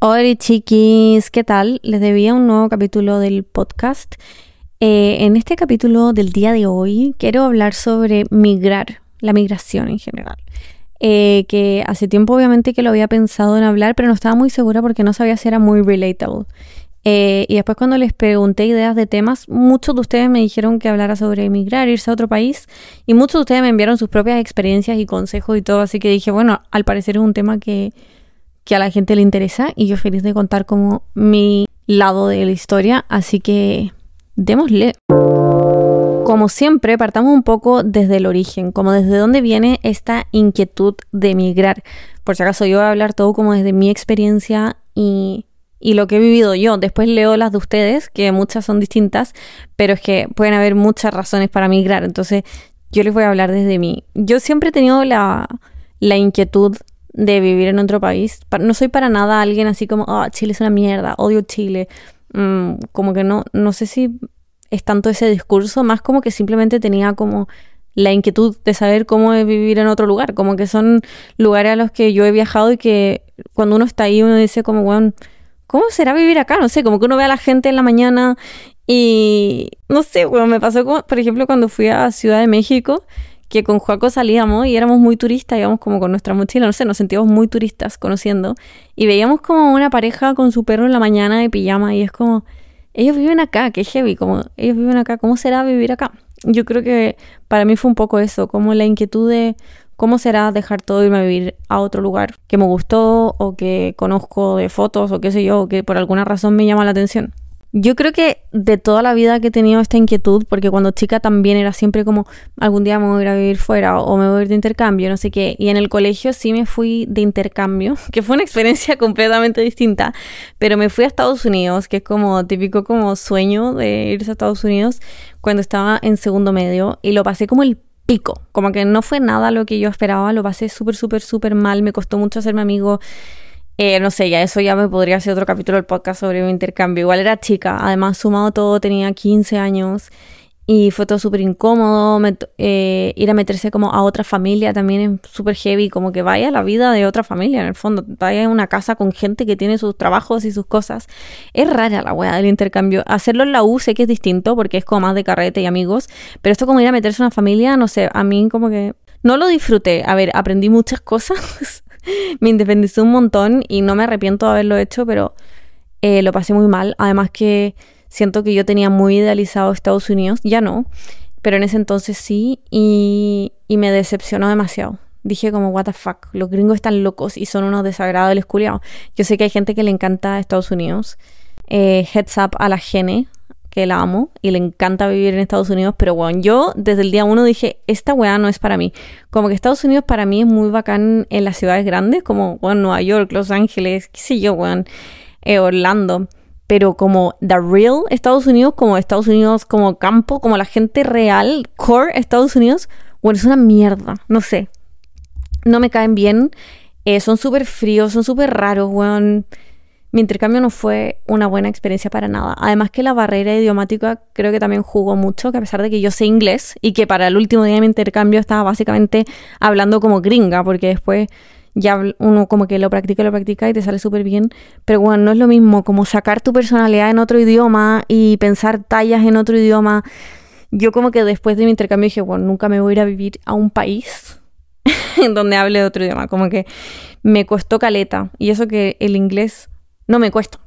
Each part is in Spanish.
Hola chiquis, ¿qué tal? Les debía un nuevo capítulo del podcast. Eh, en este capítulo del día de hoy quiero hablar sobre migrar, la migración en general. Eh, que hace tiempo obviamente que lo había pensado en hablar, pero no estaba muy segura porque no sabía si era muy relatable. Eh, y después cuando les pregunté ideas de temas, muchos de ustedes me dijeron que hablara sobre emigrar, irse a otro país, y muchos de ustedes me enviaron sus propias experiencias y consejos y todo, así que dije, bueno, al parecer es un tema que que a la gente le interesa y yo feliz de contar como mi lado de la historia, así que démosle. Como siempre, partamos un poco desde el origen, como desde dónde viene esta inquietud de emigrar. Por si acaso yo voy a hablar todo como desde mi experiencia y, y lo que he vivido yo. Después leo las de ustedes, que muchas son distintas, pero es que pueden haber muchas razones para migrar. Entonces yo les voy a hablar desde mí. Yo siempre he tenido la, la inquietud de vivir en otro país. No soy para nada alguien así como, ah, Chile es una mierda, odio Chile. Mm, como que no, no sé si es tanto ese discurso, más como que simplemente tenía como la inquietud de saber cómo es vivir en otro lugar, como que son lugares a los que yo he viajado y que cuando uno está ahí uno dice como, bueno, ¿cómo será vivir acá? No sé, como que uno ve a la gente en la mañana y no sé, bueno, me pasó como, por ejemplo, cuando fui a Ciudad de México, que con Joaco salíamos y éramos muy turistas, íbamos como con nuestra mochila, no sé, nos sentíamos muy turistas conociendo y veíamos como una pareja con su perro en la mañana de pijama y es como, ellos viven acá, qué heavy, como ellos viven acá, ¿cómo será vivir acá? Yo creo que para mí fue un poco eso, como la inquietud de cómo será dejar todo y irme a vivir a otro lugar que me gustó o que conozco de fotos o qué sé yo, o que por alguna razón me llama la atención. Yo creo que de toda la vida que he tenido esta inquietud, porque cuando chica también era siempre como algún día me voy a ir a vivir fuera o me voy a ir de intercambio, no sé qué. Y en el colegio sí me fui de intercambio, que fue una experiencia completamente distinta, pero me fui a Estados Unidos, que es como típico como sueño de irse a Estados Unidos cuando estaba en segundo medio y lo pasé como el pico, como que no fue nada lo que yo esperaba, lo pasé súper, súper, súper mal, me costó mucho hacerme amigo eh, no sé, ya eso ya me podría hacer otro capítulo del podcast sobre mi intercambio. Igual era chica, además sumado todo tenía 15 años y fue todo súper incómodo. Eh, ir a meterse como a otra familia también es súper heavy, como que vaya la vida de otra familia en el fondo. Vaya a una casa con gente que tiene sus trabajos y sus cosas. Es rara la weá del intercambio. Hacerlo en la U sé que es distinto porque es como más de carrete y amigos, pero esto como ir a meterse a una familia, no sé, a mí como que no lo disfruté. A ver, aprendí muchas cosas. me independicé un montón y no me arrepiento de haberlo hecho, pero eh, lo pasé muy mal. Además que siento que yo tenía muy idealizado Estados Unidos, ya no, pero en ese entonces sí, y, me decepcionó demasiado. Dije como, what the fuck, los gringos están locos y son unos desagradables culiados. Yo sé que hay gente que le encanta Estados Unidos. Eh, heads up a la gene, que la amo y le encanta vivir en Estados Unidos, pero bueno, yo desde el día uno dije, esta weá no es para mí. Como que Estados Unidos para mí es muy bacán en las ciudades grandes, como, bueno, Nueva York, Los Ángeles, qué sé yo, weón, eh, Orlando. Pero como The Real Estados Unidos, como Estados Unidos como campo, como la gente real, core Estados Unidos, bueno, es una mierda, no sé. No me caen bien. Eh, son súper fríos, son súper raros, weón. Mi intercambio no fue una buena experiencia para nada. Además que la barrera idiomática creo que también jugó mucho, que a pesar de que yo sé inglés y que para el último día de mi intercambio estaba básicamente hablando como gringa, porque después ya uno como que lo practica, lo practica y te sale súper bien. Pero bueno, no es lo mismo como sacar tu personalidad en otro idioma y pensar tallas en otro idioma. Yo como que después de mi intercambio dije, bueno, nunca me voy a ir a vivir a un país donde hable otro idioma. Como que me costó caleta. Y eso que el inglés no me cuesta.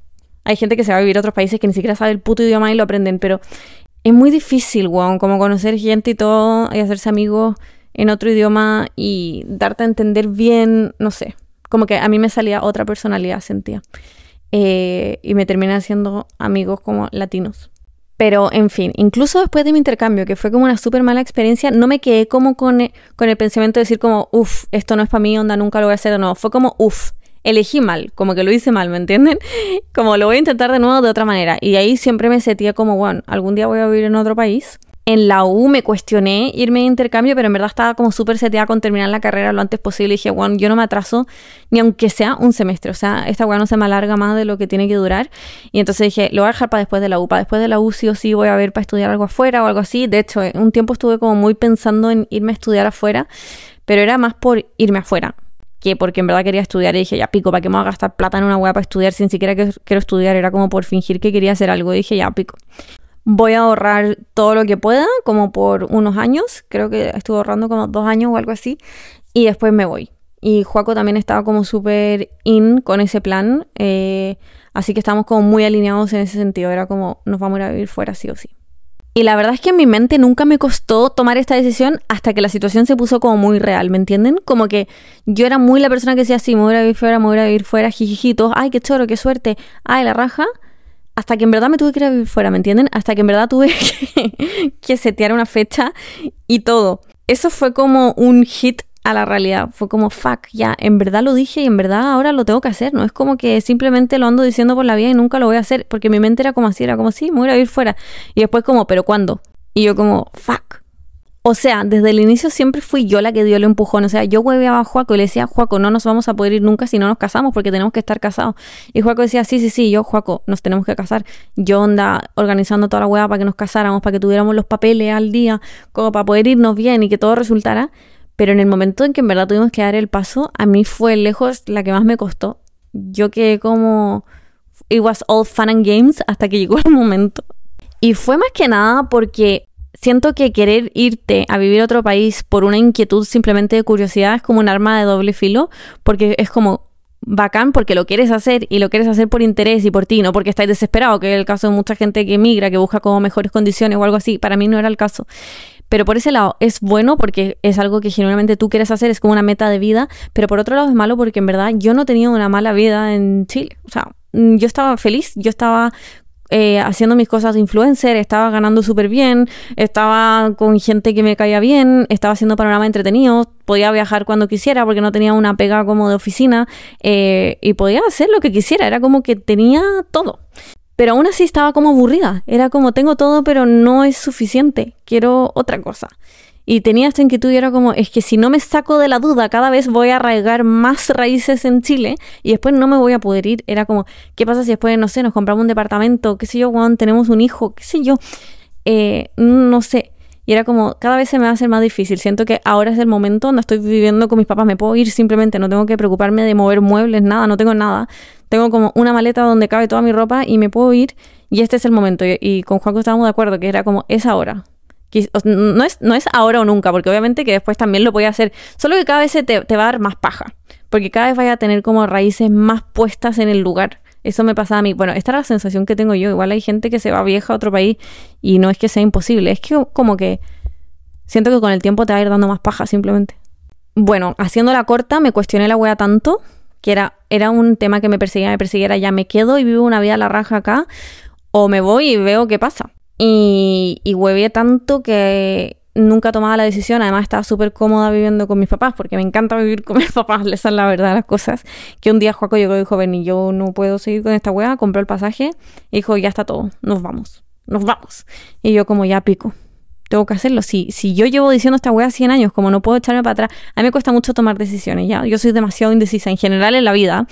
Hay gente que se va a vivir a otros países que ni siquiera sabe el puto idioma y lo aprenden, pero es muy difícil, weón, como conocer gente y todo, y hacerse amigos en otro idioma y darte a entender bien, no sé. Como que a mí me salía otra personalidad, sentía. Eh, y me terminé haciendo amigos como latinos. Pero, en fin, incluso después de mi intercambio, que fue como una súper mala experiencia, no me quedé como con el, con el pensamiento de decir como, uff, esto no es para mí, onda, nunca lo voy a hacer nuevo. Fue como, uff, elegí mal, como que lo hice mal, ¿me entienden? Como lo voy a intentar de nuevo de otra manera. Y ahí siempre me sentía como, bueno, algún día voy a vivir en otro país. En la U me cuestioné irme de intercambio, pero en verdad estaba como súper seteada con terminar la carrera lo antes posible. Y dije, bueno, yo no me atraso ni aunque sea un semestre. O sea, esta weá no se me alarga más de lo que tiene que durar. Y entonces dije, lo voy a dejar para después de la U. Para después de la U sí o sí voy a ver para estudiar algo afuera o algo así. De hecho, un tiempo estuve como muy pensando en irme a estudiar afuera, pero era más por irme afuera que porque en verdad quería estudiar y dije, ya pico, ¿para qué me voy a gastar plata en una web para estudiar sin siquiera que quiero estudiar? Era como por fingir que quería hacer algo. Y dije, ya pico. Voy a ahorrar todo lo que pueda, como por unos años. Creo que estuve ahorrando como dos años o algo así. Y después me voy. Y Juaco también estaba como súper in con ese plan. Eh, así que estamos como muy alineados en ese sentido. Era como, nos vamos a ir a vivir fuera sí o sí. Y la verdad es que en mi mente nunca me costó tomar esta decisión hasta que la situación se puso como muy real, ¿me entienden? Como que yo era muy la persona que decía, sí, me voy a vivir fuera, me voy a vivir fuera, jijijitos, ay, qué choro, qué suerte, ay, la raja. Hasta que en verdad me tuve que ir a vivir fuera, ¿me entienden? Hasta que en verdad tuve que, que setear una fecha y todo. Eso fue como un hit a la realidad. Fue como, fuck, ya, en verdad lo dije y en verdad ahora lo tengo que hacer. No es como que simplemente lo ando diciendo por la vida y nunca lo voy a hacer, porque mi mente era como así, era como, sí, me voy a ir fuera. Y después como, pero ¿cuándo? Y yo como, fuck. O sea, desde el inicio siempre fui yo la que dio el empujón. O sea, yo hueveaba a Juaco y le decía, Juaco, no nos vamos a poder ir nunca si no nos casamos porque tenemos que estar casados. Y Juaco decía, sí, sí, sí, yo, Juaco, nos tenemos que casar. Yo anda organizando toda la hueá para que nos casáramos, para que tuviéramos los papeles al día, como para poder irnos bien y que todo resultara. Pero en el momento en que en verdad tuvimos que dar el paso, a mí fue lejos la que más me costó. Yo quedé como... It was all fun and games hasta que llegó el momento. Y fue más que nada porque siento que querer irte a vivir a otro país por una inquietud simplemente de curiosidad es como un arma de doble filo, porque es como bacán porque lo quieres hacer y lo quieres hacer por interés y por ti, no porque estáis desesperado, que es el caso de mucha gente que emigra, que busca como mejores condiciones o algo así. Para mí no era el caso. Pero por ese lado es bueno porque es algo que genuinamente tú quieres hacer, es como una meta de vida, pero por otro lado es malo porque en verdad yo no tenía una mala vida en Chile. O sea, mm, yo estaba feliz, yo estaba eh, haciendo mis cosas de influencer, estaba ganando súper bien, estaba con gente que me caía bien, estaba haciendo panorama entretenido, podía viajar cuando quisiera porque no tenía una pega como de oficina eh, y podía hacer lo que quisiera, era como que tenía todo. Pero aún así estaba como aburrida. Era como, tengo todo, pero no es suficiente. Quiero otra cosa. Y tenía esta inquietud y era como, es que si no me saco de la duda, cada vez voy a arraigar más raíces en Chile y después no me voy a poder ir. Era como, ¿qué pasa si después, no sé, nos compramos un departamento? ¿Qué sé yo, Juan? Tenemos un hijo, qué sé yo. Eh, no sé. Y era como, cada vez se me va a hacer más difícil. Siento que ahora es el momento donde estoy viviendo con mis papás. Me puedo ir simplemente, no tengo que preocuparme de mover muebles, nada, no tengo nada. Tengo como una maleta donde cabe toda mi ropa y me puedo ir. Y este es el momento. Y, con Juanco estábamos de acuerdo que era como, es ahora. No es, no es ahora o nunca, porque obviamente que después también lo a hacer. Solo que cada vez te, te va a dar más paja. Porque cada vez vaya a tener como raíces más puestas en el lugar. Eso me pasa a mí. Bueno, esta es la sensación que tengo yo. Igual hay gente que se va vieja a otro país y no es que sea imposible. Es que como que siento que con el tiempo te va a ir dando más paja simplemente. Bueno, haciendo la corta, me cuestioné la wea tanto que era, era un tema que me perseguía, me persiguiera, ya me quedo y vivo una vida a la raja acá, o me voy y veo qué pasa. Y, y tanto que nunca tomaba la decisión, además estaba súper cómoda viviendo con mis papás, porque me encanta vivir con mis papás, esa es la verdad las cosas, que un día Juaco llegó y dijo, y yo no puedo seguir con esta wea, compró el pasaje y dijo, ya está todo, nos vamos, nos vamos. Y yo como ya pico, tengo que hacerlo. Si, si yo llevo diciendo esta weá 100 años, como no puedo echarme para atrás, a mí me cuesta mucho tomar decisiones, ¿ya? Yo soy demasiado indecisa en general en la vida.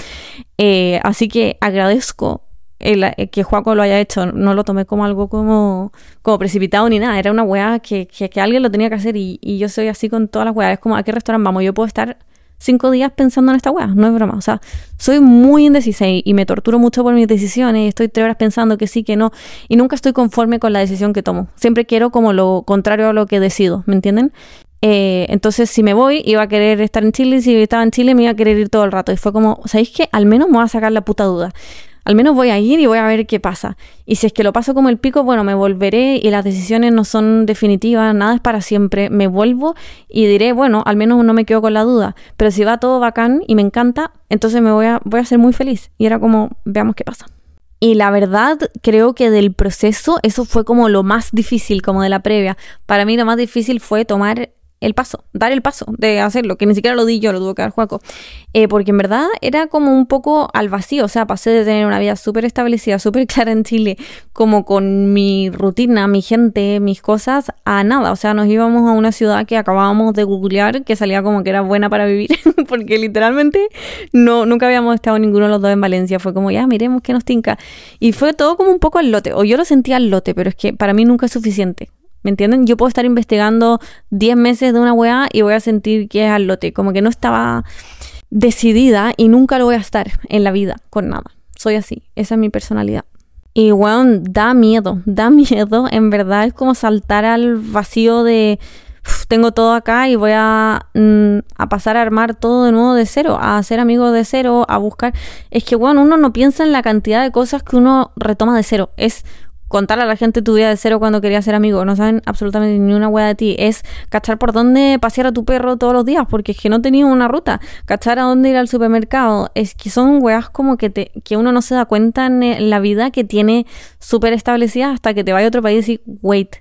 Eh, así que agradezco eh, que Juaco lo haya hecho. No lo tomé como algo como, como precipitado ni nada. Era una weá que, que, alguien lo tenía que hacer y, y, yo soy así con todas las weas. Es como, ¿a qué restaurante vamos? Yo puedo estar cinco días pensando en esta weá, no es broma. O sea, soy muy indecisa y, me torturo mucho por mis decisiones. Estoy tres horas pensando que sí, que no. Y nunca estoy conforme con la decisión que tomo. Siempre quiero como lo contrario a lo que decido, ¿me entienden? Eh, entonces, si me voy, iba a querer estar en Chile. Si estaba en Chile, me iba a querer ir todo el rato. Y fue como, ¿sabéis qué? Al menos me voy a sacar la puta duda al menos voy a ir y voy a ver qué pasa. Y si es que lo paso como el pico, bueno, me volveré y las decisiones no son definitivas, nada es para siempre. Me vuelvo y diré, bueno, al menos no me quedo con la duda. Pero si va todo bacán y me encanta, entonces me voy a, voy a ser muy feliz. Y era como, veamos qué pasa. Y la verdad, creo que del proceso, eso fue como lo más difícil, como de la previa. Para mí lo más difícil fue tomar el paso, dar el paso de hacerlo, que ni siquiera lo di yo, lo tuvo que dar Juaco. Eh, porque en verdad era como un poco al vacío, o sea, pasé de tener una vida súper establecida, súper clara en Chile, como con mi rutina, mi gente, mis cosas, a nada. O sea, nos íbamos a una ciudad que acabábamos de googlear, que salía como que era buena para vivir, porque literalmente no, nunca habíamos estado ninguno de los dos en Valencia. Fue como, ya, miremos qué nos tinca. Y fue todo como un poco al lote, o yo lo sentía al lote, pero es que para mí nunca es suficiente. ¿Me entienden? Yo puedo estar investigando 10 meses de una weá y voy a sentir que es al lote. Como que no estaba. decidida y nunca lo voy a estar en la vida con nada. Soy así, esa es mi personalidad. Y bueno, da miedo, da miedo, en verdad es como saltar al vacío de tengo todo acá y voy a, mm, a, pasar a armar todo de nuevo de cero, a hacer amigos de cero, a buscar. Es que, bueno, uno no piensa en la cantidad de cosas que uno retoma de cero. Es contar a la gente tu vida de cero cuando querías ser amigo. No saben absolutamente ni una hueá de ti. Es cachar por dónde pasear a tu perro todos los días, porque es que no tenía una ruta. Cachar a dónde ir al supermercado. Es que son weas como que, te, que uno no se da cuenta en la vida que tiene súper establecida hasta que te vaya a otro país y wait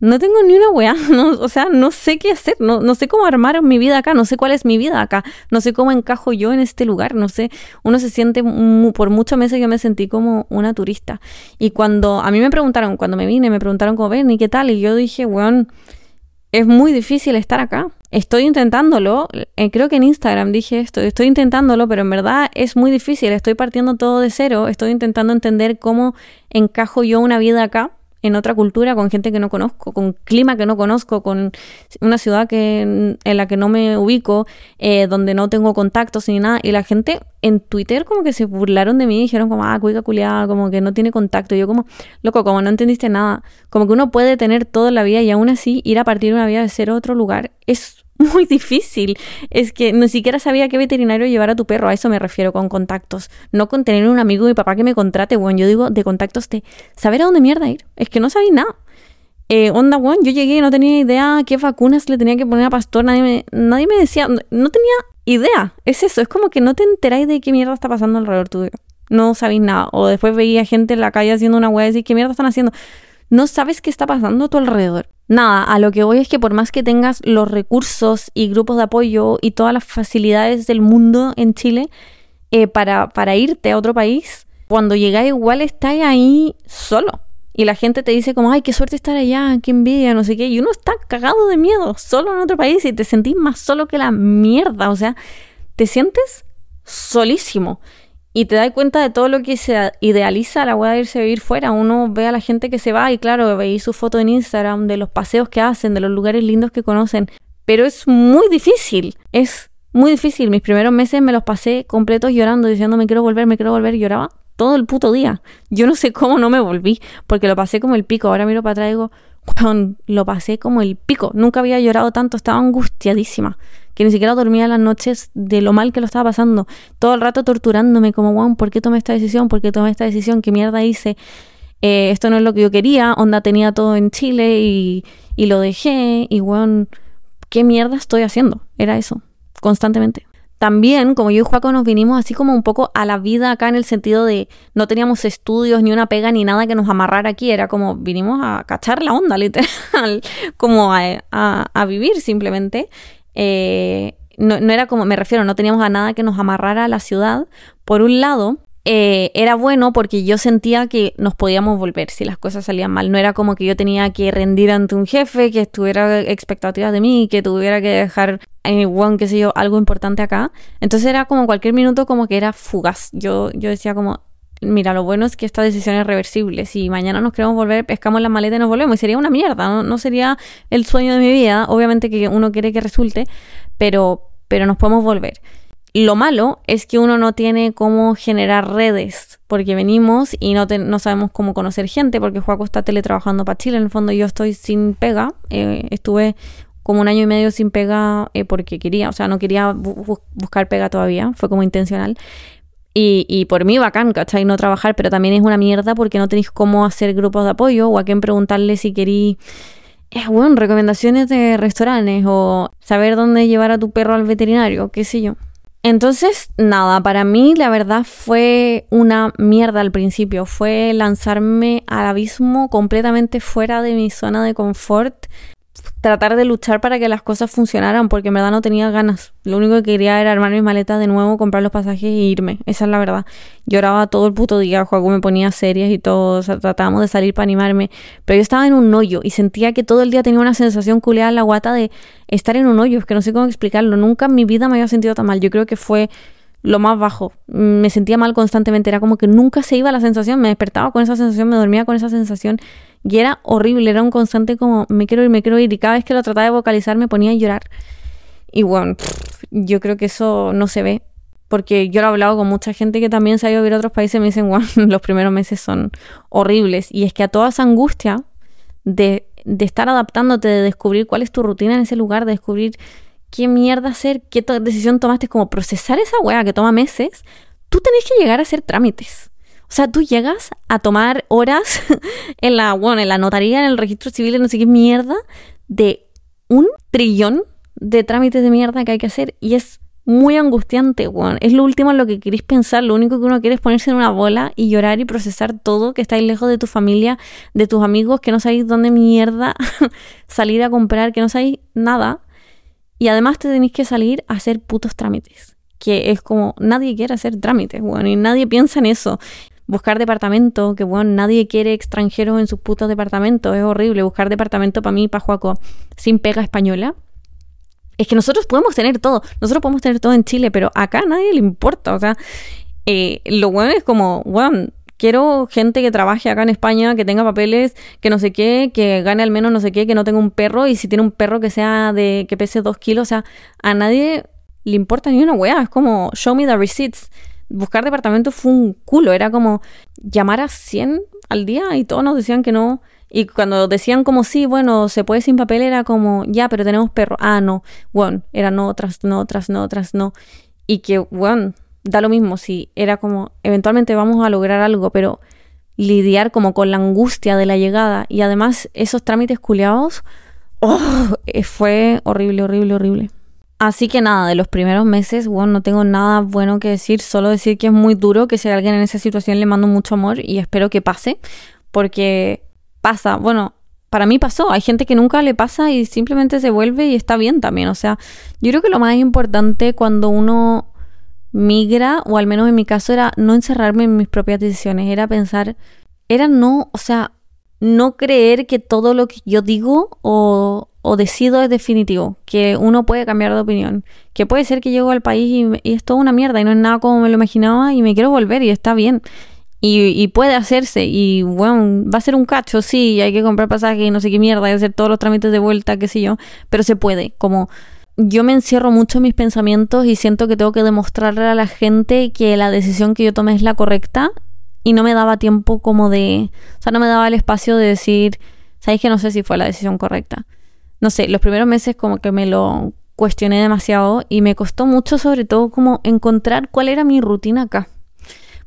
no tengo ni una weá, no, o sea, no sé qué hacer, no, no sé cómo armar mi vida acá, no sé cuál es mi vida acá, no sé cómo encajo yo en este lugar, no sé, uno se siente, por muchos meses yo me sentí como una turista. Y cuando a mí me preguntaron, cuando me vine, me preguntaron cómo ven y qué tal, y yo dije, weón, es muy difícil estar acá. Estoy intentándolo, eh, creo que en Instagram dije esto, estoy intentándolo, pero en verdad es muy difícil, estoy partiendo todo de cero, estoy intentando entender cómo encajo yo una vida acá en otra cultura, con gente que no conozco, con clima que no conozco, con una ciudad que, en la que no me ubico, eh, donde no tengo contactos ni nada. Y la gente en Twitter como que se burlaron de mí dijeron como, ah, cuica culiada, como que no tiene contacto. Y yo como, loco, como no entendiste nada. Como que uno puede tener toda la vida y aún así ir a partir de una vida de ser otro lugar es muy difícil. Es que ni siquiera sabía qué veterinario llevar a tu perro. A eso me refiero con contactos. No con tener un amigo de mi papá que me contrate, bueno, yo digo de contactos de saber a dónde mierda ir. Es que no sabía nada. Eh, onda, bueno, yo llegué y no tenía idea qué vacunas le tenía que poner a Pastor. Nadie me, nadie me decía, no, tenía idea. Es eso, es como que no te enteráis de qué mierda está pasando alrededor tuyo. No sabéis nada. O después veía gente en la calle haciendo una weá y decís, ¿qué mierda están haciendo? No sabes qué está pasando a tu alrededor. Nada, a lo que voy es que por más que tengas los recursos y grupos de apoyo y todas las facilidades del mundo en Chile eh, para, para irte a otro país, cuando llegáis igual estáis ahí solo. Y la gente te dice como, ay, qué suerte estar allá, qué envidia, no sé qué. Y uno está cagado de miedo, solo en otro país y te sentís más solo que la mierda. O sea, te sientes solísimo y te das cuenta de todo lo que se idealiza la hora de irse a vivir fuera. Uno ve a la gente que se va y claro, veis su foto en Instagram de los paseos que hacen, de los lugares lindos que conocen. Pero es muy difícil, es muy difícil. Mis primeros meses me los pasé completos llorando, diciendo me quiero volver, me quiero volver. Lloraba todo el puto día. Yo no sé cómo no me volví, porque lo pasé como el pico. Ahora miro para atrás y digo, lo pasé como el pico. Nunca había llorado tanto, estaba angustiadísima que ni siquiera dormía las noches de lo mal que lo estaba pasando, todo el rato torturándome como, wow, ¿por qué tomé esta decisión? ¿Por qué tomé esta decisión? ¿Qué mierda hice? Eh, esto no es lo que yo quería, onda tenía todo en Chile y, y lo dejé y, wow, ¿qué mierda estoy haciendo? Era eso, constantemente. También, como yo y Juaco nos vinimos así como un poco a la vida acá en el sentido de no teníamos estudios, ni una pega, ni nada que nos amarrara aquí. Era como vinimos a cachar la onda, literal, como a, a vivir simplemente. Eh, no, era como, me refiero, no teníamos a nada que nos amarrara a la ciudad. Por un lado, eh, era bueno porque yo sentía que nos podíamos volver si las cosas salían mal. No era como que yo tenía que rendir ante un jefe, que estuviera expectativas de mí, que tuviera que dejar, eh, sé yo, algo importante acá. Entonces era como cualquier minuto como que era fugaz. Yo, yo decía como, mira, lo bueno es que esta decisión es reversible. Si mañana nos queremos volver, pescamos la maleta y nos volvemos. Y sería una mierda, no, sería el sueño de mi vida. Obviamente que uno quiere que resulte, pero, pero nos podemos volver. Lo malo es que uno no tiene cómo generar redes, porque venimos y no, no sabemos cómo conocer gente, porque Juaco está teletrabajando para Chile. En el fondo yo estoy sin pega. Eh, estuve como un año y medio sin pega eh, porque quería, o sea, no quería buscar pega todavía, fue como intencional. Y, y, por mí bacán, ¿cachai? No trabajar, pero también es una mierda porque no tenéis cómo hacer grupos de apoyo o a quién preguntarle si queréis, eh, bueno, recomendaciones de restaurantes o saber dónde llevar a tu perro al veterinario, qué sé yo. Entonces, nada, para mí la verdad fue una mierda al principio, fue lanzarme al abismo completamente fuera de mi zona de confort tratar de luchar para que las cosas funcionaran, porque en verdad no tenía ganas. Lo único que quería era armar mis maletas de nuevo, comprar los pasajes e irme. Esa es la verdad. Lloraba todo el puto día, Juego me ponía series y todo, tratábamos de salir para animarme. Pero yo estaba en un hoyo y sentía que todo el día tenía una sensación culeada en la guata de estar en un hoyo. Es que no sé cómo explicarlo. Nunca en mi vida me había sentido tan mal. Yo creo que fue lo más bajo. Me sentía mal constantemente. Era como que nunca se iba la sensación. Me despertaba con esa sensación, me dormía con esa sensación. Y era horrible, era un constante como me quiero ir, me quiero ir. Y cada vez que lo trataba de vocalizar me ponía a llorar. Y bueno, yo creo que eso no se ve. Porque yo lo he hablado con mucha gente que también se ha a vivir a otros países y me dicen, bueno, los primeros meses son horribles. Y es que a toda esa angustia de, de estar adaptándote, de descubrir cuál es tu rutina en ese lugar, de descubrir qué mierda hacer, qué decisión tomaste, como procesar esa weá que toma meses, tú tenés que llegar a hacer trámites. O sea, tú llegas a tomar horas en la, bueno, en la notaría, en el registro civil, en no sé qué mierda, de un trillón de trámites de mierda que hay que hacer y es muy angustiante, weón. Es lo último en lo que queréis pensar, lo único que uno quiere es ponerse en una bola y llorar y procesar todo, que estáis lejos de tu familia, de tus amigos, que no sabéis dónde mierda salir a comprar, que no sabéis nada. Y además te tenéis que salir a hacer putos trámites. Que es como, nadie quiere hacer trámites, weón, y nadie piensa en eso buscar departamento, que bueno, nadie quiere extranjeros en sus putos departamentos, es horrible. Buscar departamento para mí, para Juaco, sin pega española, es que nosotros podemos tener todo, nosotros podemos tener todo en Chile, pero acá a nadie le importa, o sea, eh, lo bueno es como, bueno, quiero gente que trabaje acá en España, que tenga papeles, que no sé qué, que gane al menos no sé qué, que no tenga un perro, y si tiene un perro que sea de, que pese dos kilos, o sea, a nadie le importa ni una weá, es como, show me the receipts. Buscar departamento fue un culo, era como llamar a 100 al día y todos nos decían que no, y cuando decían como sí, bueno, se puede sin papel, era como, ya, pero tenemos perro. Ah, no, bueno, era no, tras no, tras no, tras no. Y que, bueno, da lo mismo, si era como, eventualmente vamos a lograr algo, pero lidiar como con la angustia de la llegada y además esos trámites culeados, oh, eh, fue horrible, horrible, horrible. Así que nada, de los primeros meses, bueno, no tengo nada bueno que decir, solo decir que es muy duro, que si alguien en esa situación le mando mucho amor y espero que pase, porque pasa. Bueno, para mí pasó. Hay gente que nunca le pasa y simplemente se vuelve y está bien también. O sea, yo creo que lo más importante cuando uno migra, o al menos en mi caso, era no encerrarme en mis propias decisiones. Era pensar, era no, o sea, no creer que todo lo que yo digo o, o decido es definitivo, que uno puede cambiar de opinión, que puede ser que llego al país y, y, es toda una mierda y no es nada como me lo imaginaba y me quiero volver y está bien. Y, puede hacerse. Y bueno, va a ser un cacho, sí, hay que comprar pasaje y no sé qué mierda, que hacer todos los trámites de vuelta, qué sé yo. Pero se puede. Como yo me encierro mucho en mis pensamientos y siento que tengo que demostrarle a la gente que la decisión que yo tomé es la correcta. Y no me daba tiempo como de. O sea, no me daba el espacio de decir, ¿sabéis que no sé si fue la decisión correcta? No sé, los primeros meses como que me lo cuestioné demasiado y me costó mucho sobre todo como encontrar cuál era mi rutina acá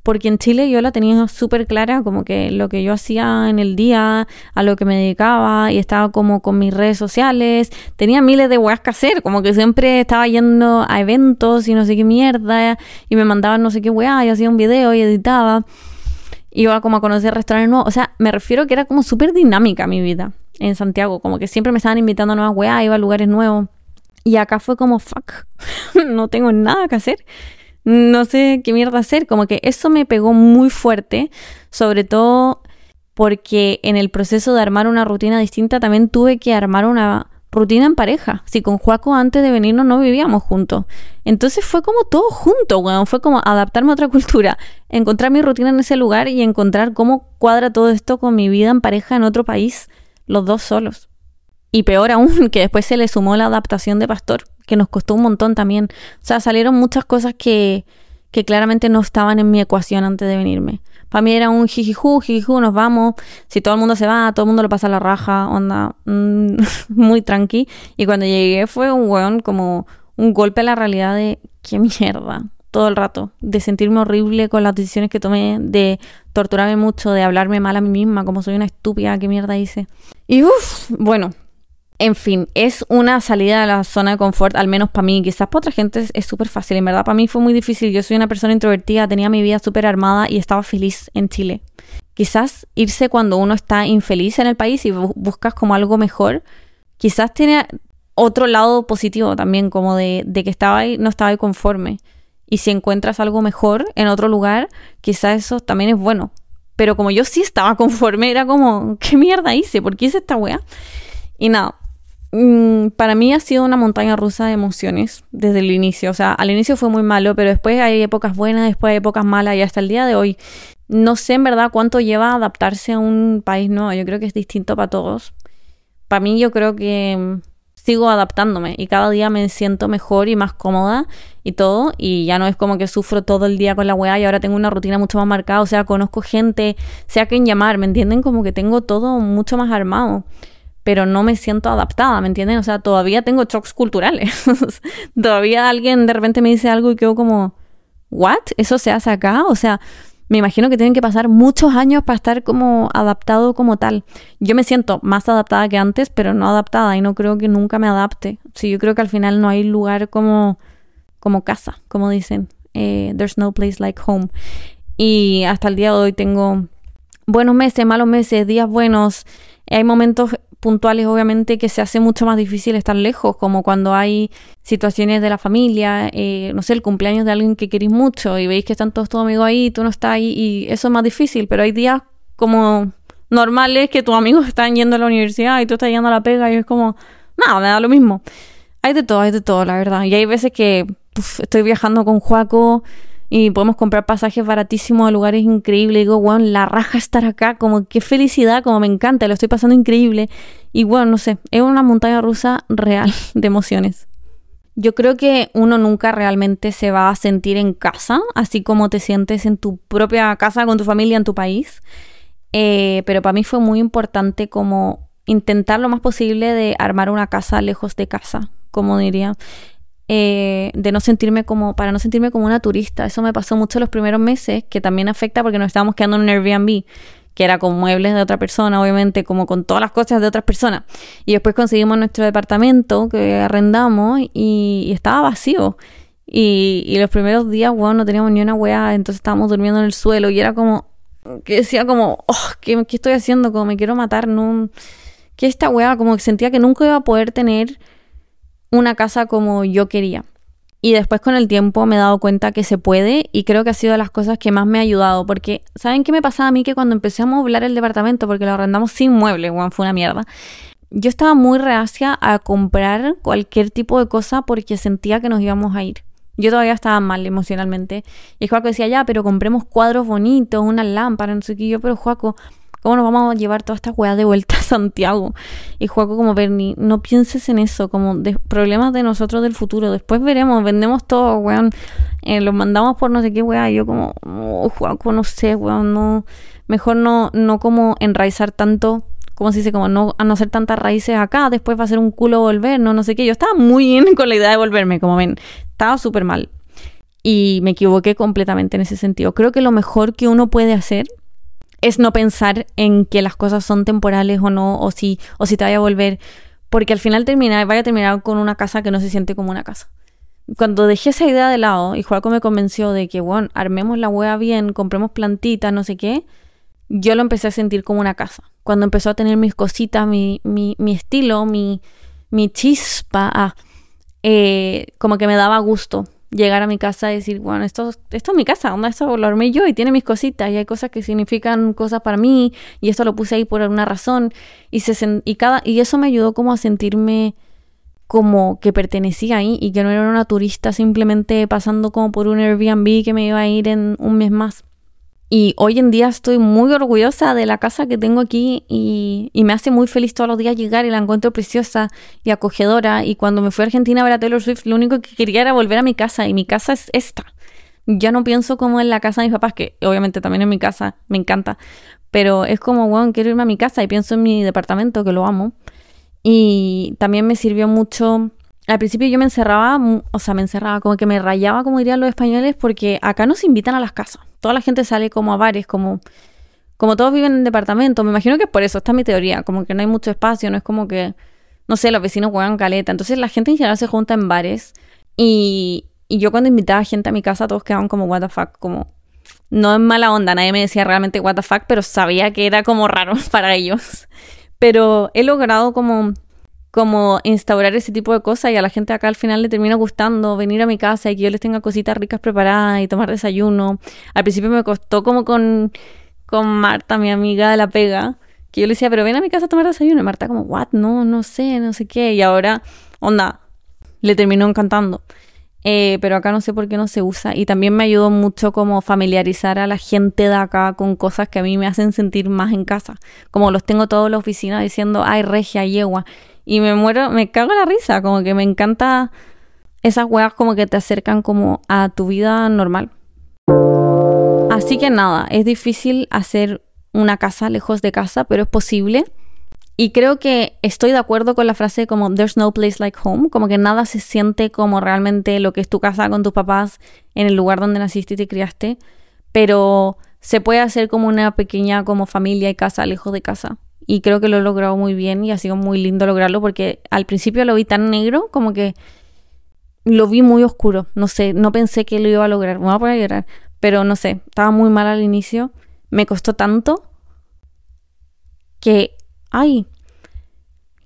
porque en Chile yo la tenía súper clara, como que lo que yo hacía en el día, a lo que me dedicaba, y estaba como con mis redes sociales, tenía miles de weas que hacer, como que siempre estaba yendo a eventos y no sé qué mierda, y me mandaban no sé qué weá, y hacía un video y editaba, iba como a conocer restaurantes nuevos, o sea, me refiero que era como súper dinámica mi vida en Santiago, como que siempre me estaban invitando a nuevas weas, iba a lugares nuevos, y acá fue como, fuck, no tengo nada que hacer no sé qué mierda hacer. Como que eso me pegó muy fuerte, sobre todo porque en el proceso de armar una rutina distinta también tuve que armar una rutina en pareja. Si con Juaco antes de venirnos no vivíamos juntos. Entonces fue como todo junto, weón. Fue como adaptarme a otra cultura, encontrar mi rutina en ese lugar y encontrar cómo cuadra todo esto con mi vida en pareja en otro país, los dos solos. Y peor aún, que después se le sumó la adaptación de Pastor, que nos costó un montón también. O sea, salieron muchas cosas que, que claramente no estaban en mi ecuación antes de venirme. Para mí era un jijiju, jijiju, nos vamos. Si todo el mundo se va, todo el mundo lo pasa a la raja, onda, mm, muy tranqui. Y cuando llegué fue un weón como un golpe a la realidad de qué mierda, todo el rato. De sentirme horrible con las decisiones que tomé, de torturarme mucho, de hablarme mal a mí misma, como soy una estúpida, qué mierda hice. Y uff, bueno, en fin, es una salida de la zona de confort, al menos para mí. Quizás para otra gente es súper fácil. En verdad, para mí fue muy difícil. Yo soy una persona introvertida, tenía mi vida súper armada y estaba feliz en Chile. Quizás irse cuando uno está infeliz en el país y buscas como algo mejor, quizás tiene otro lado positivo también, como de, que estaba ahí, no estaba ahí conforme. Y si encuentras algo mejor en otro lugar, quizás eso también es bueno. Pero como yo sí estaba conforme, era como, ¿qué mierda hice? ¿Por qué hice esta wea? Y nada, para mí ha sido una montaña rusa de emociones desde el inicio. O sea, al inicio fue muy malo, pero después hay épocas buenas, después hay épocas malas y hasta el día de hoy no sé en verdad cuánto lleva adaptarse a un país nuevo. Yo creo que es distinto para todos. Para mí yo creo que mm, sigo adaptándome y cada día me siento mejor y más cómoda y todo y ya no es como que sufro todo el día con la weá y ahora tengo una rutina mucho más marcada, o sea, conozco gente, sea quien llamar, ¿me entienden? Como que tengo todo mucho más armado, pero no me siento adaptada, ¿me entienden? O sea, todavía tengo shocks culturales, todavía alguien de repente me dice algo y quedo como, ¿what? ¿Eso se hace acá? O sea, me imagino que tienen que pasar muchos años para estar como adaptado como tal. Yo me siento más adaptada que antes, pero no adaptada y no creo que nunca me adapte. Sí, yo creo que al final no hay lugar como, como casa, como dicen. Eh, there's no place like home. Y hasta el día de hoy tengo buenos meses, malos meses, días buenos. Hay momentos puntuales, obviamente, que se hace mucho más difícil estar lejos, como cuando hay situaciones de la familia, eh, no sé, el cumpleaños de alguien que queréis mucho y veis que están todos tus amigos ahí tú no estás ahí, y eso es más difícil, pero hay días como normales que tus amigos están yendo a la universidad y tú estás yendo a la pega y es como, nada, me da lo mismo. Hay de todo, hay de todo, la verdad. Y hay veces que estoy viajando con Juaco y podemos comprar pasajes baratísimos a lugares increíbles. Y digo, wow, la raja estar acá, como qué felicidad, como me encanta, lo estoy pasando increíble. Y bueno, no sé, es una montaña rusa real de emociones. Yo creo que uno nunca realmente se va a sentir en casa, así como te sientes en tu propia casa, con tu familia, en tu país. Eh, pero para mí fue muy importante como intentar lo más posible de armar una casa lejos de casa, como diría. Eh, de no sentirme como, para no sentirme como una turista. Eso me pasó mucho los primeros meses, que también afecta porque nos estábamos quedando en un Airbnb, que era con muebles de otra persona, obviamente, como con todas las cosas de otras personas. Y después conseguimos nuestro departamento que arrendamos y, estaba vacío. Y, los primeros días, bueno, no teníamos ni una weá, entonces estábamos durmiendo en el suelo y era como, que decía como, oh, ¿qué, ¿qué, estoy haciendo? Como me quiero matar, no... Que esta weá, como que sentía que nunca iba a poder tener una casa como yo quería. Y después con el tiempo me he dado cuenta que se puede y creo que ha sido de las cosas que más me ha ayudado. Porque, ¿saben qué me pasaba a mí? Que cuando empecé a moblar el departamento, porque lo arrendamos sin muebles, bueno, fue una mierda. Yo estaba muy reacia a comprar cualquier tipo de cosa porque sentía que nos íbamos a ir. Yo todavía estaba mal emocionalmente. Y Juaco decía, ya, pero compremos cuadros bonitos, una lámpara, no sé qué. Yo, pero Juaco, ¿Cómo nos vamos a llevar toda esta weá de vuelta a Santiago? Y juego como Bernie, no pienses en eso, como de problemas de nosotros del futuro. Después veremos, vendemos todo, weón. Eh, los mandamos por no sé qué weá. Y yo como, oh, Juaco, no sé, weón, no. Mejor no, no como enraizar tanto como se dice, como no, a no hacer tantas raíces acá, después va a ser un culo volver, no, no sé qué. Yo estaba muy bien con la idea de volverme, como ven, estaba súper mal. Y me equivoqué completamente en ese sentido. Creo que lo mejor que uno puede hacer es no pensar en que las cosas son temporales o no, o si, o si te vaya a volver, porque al final termina, vaya a terminar con una casa que no se siente como una casa. Cuando dejé esa idea de lado y Juaco me convenció de que, bueno, armemos la hueá bien, compremos plantitas, no sé qué, yo lo empecé a sentir como una casa. Cuando empezó a tener mis cositas, mi, mi, mi estilo, mi, mi chispa, ah, eh, como que me daba gusto llegar a mi casa y decir, bueno, esto, esto es mi casa, ¿dónde esto lo armé yo y tiene mis cositas y hay cosas que significan cosas para mí y esto lo puse ahí por alguna razón y, se, y, cada, y eso me ayudó como a sentirme como que pertenecía ahí y que no era una turista simplemente pasando como por un Airbnb que me iba a ir en un mes más. Y hoy en día estoy muy orgullosa de la casa que tengo aquí y, me hace muy feliz todos los días llegar y la encuentro preciosa y acogedora. Y cuando me fui a Argentina a ver a Taylor Swift, lo único que quería era volver a mi casa y mi casa es esta. Ya no pienso como en la casa de mis papás, que obviamente también es mi casa, me encanta. Pero es como, bueno, quiero irme a mi casa y pienso en mi departamento, que lo amo. Y también me sirvió mucho al principio yo me encerraba, o sea, me encerraba, como que me rayaba, como dirían los españoles, porque acá nos invitan a las casas. Toda la gente sale como a bares, como, como todos viven en departamentos. Me imagino que es por eso, esta es mi teoría, como que no hay mucho espacio, no es como que, no sé, los vecinos juegan caleta. Entonces la gente en general se junta en bares y, y yo cuando invitaba gente a mi casa todos quedaban como, what the fuck, como, no es mala onda, nadie me decía realmente what the fuck, pero sabía que era como raro para ellos. Pero he logrado como como instaurar ese tipo de cosas y a la gente acá al final le termina gustando venir a mi casa y que yo les tenga cositas ricas preparadas y tomar desayuno. Al principio me costó como con, con Marta, mi amiga de la pega, que yo le decía, pero ven a mi casa a tomar desayuno. Y Marta como, what, no, no sé, no sé qué. Y ahora, onda, le terminó encantando. Eh, pero acá no sé por qué no se usa. Y también me ayudó mucho como familiarizar a la gente de acá con cosas que a mí me hacen sentir más en casa. Como los tengo todos en la oficina diciendo, ay, regia, yegua. Y me muero, me cago en la risa, como que me encanta esas weas como que te acercan como a tu vida normal. Así que nada, es difícil hacer una casa lejos de casa, pero es posible. Y creo que estoy de acuerdo con la frase como there's no place like home, como que nada se siente como realmente lo que es tu casa con tus papás en el lugar donde naciste y te criaste, pero se puede hacer como una pequeña como familia y casa lejos de casa. Y creo que lo he logrado muy bien y ha sido muy lindo lograrlo porque al principio lo vi tan negro como que lo vi muy oscuro. No sé, no pensé que lo iba a lograr. Me voy a poner llorar. Pero no sé, estaba muy mal al inicio. Me costó tanto que, ay,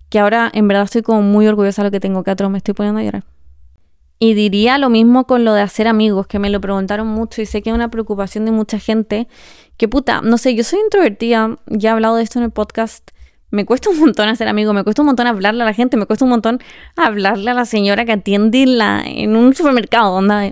que ahora en verdad estoy como muy orgullosa de lo que tengo, que atroz me estoy poniendo a llorar. Y diría lo mismo con lo de hacer amigos, que me lo preguntaron mucho y sé que es una preocupación de mucha gente. Que puta, no sé, yo soy introvertida, ya he hablado de esto en el podcast. Me cuesta un montón hacer amigos, me cuesta un montón hablarle a la gente, me cuesta un montón hablarle a la señora que atiende la, en un supermercado. Onda.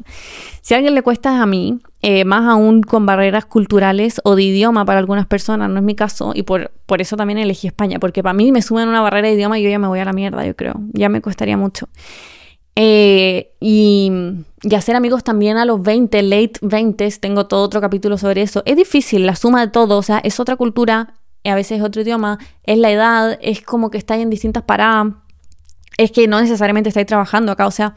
Si a alguien le cuesta a mí, eh, más aún con barreras culturales o de idioma para algunas personas, no es mi caso, y por, por eso también elegí España, porque para mí me suben una barrera de idioma y yo ya me voy a la mierda, yo creo, ya me costaría mucho. Eh, y, y, hacer amigos también a los 20, late 20, tengo todo otro capítulo sobre eso. Es difícil, la suma de todo, o sea, es otra cultura, a veces es otro idioma, es la edad, es como que estáis en distintas paradas, es que no necesariamente estáis trabajando acá, o sea,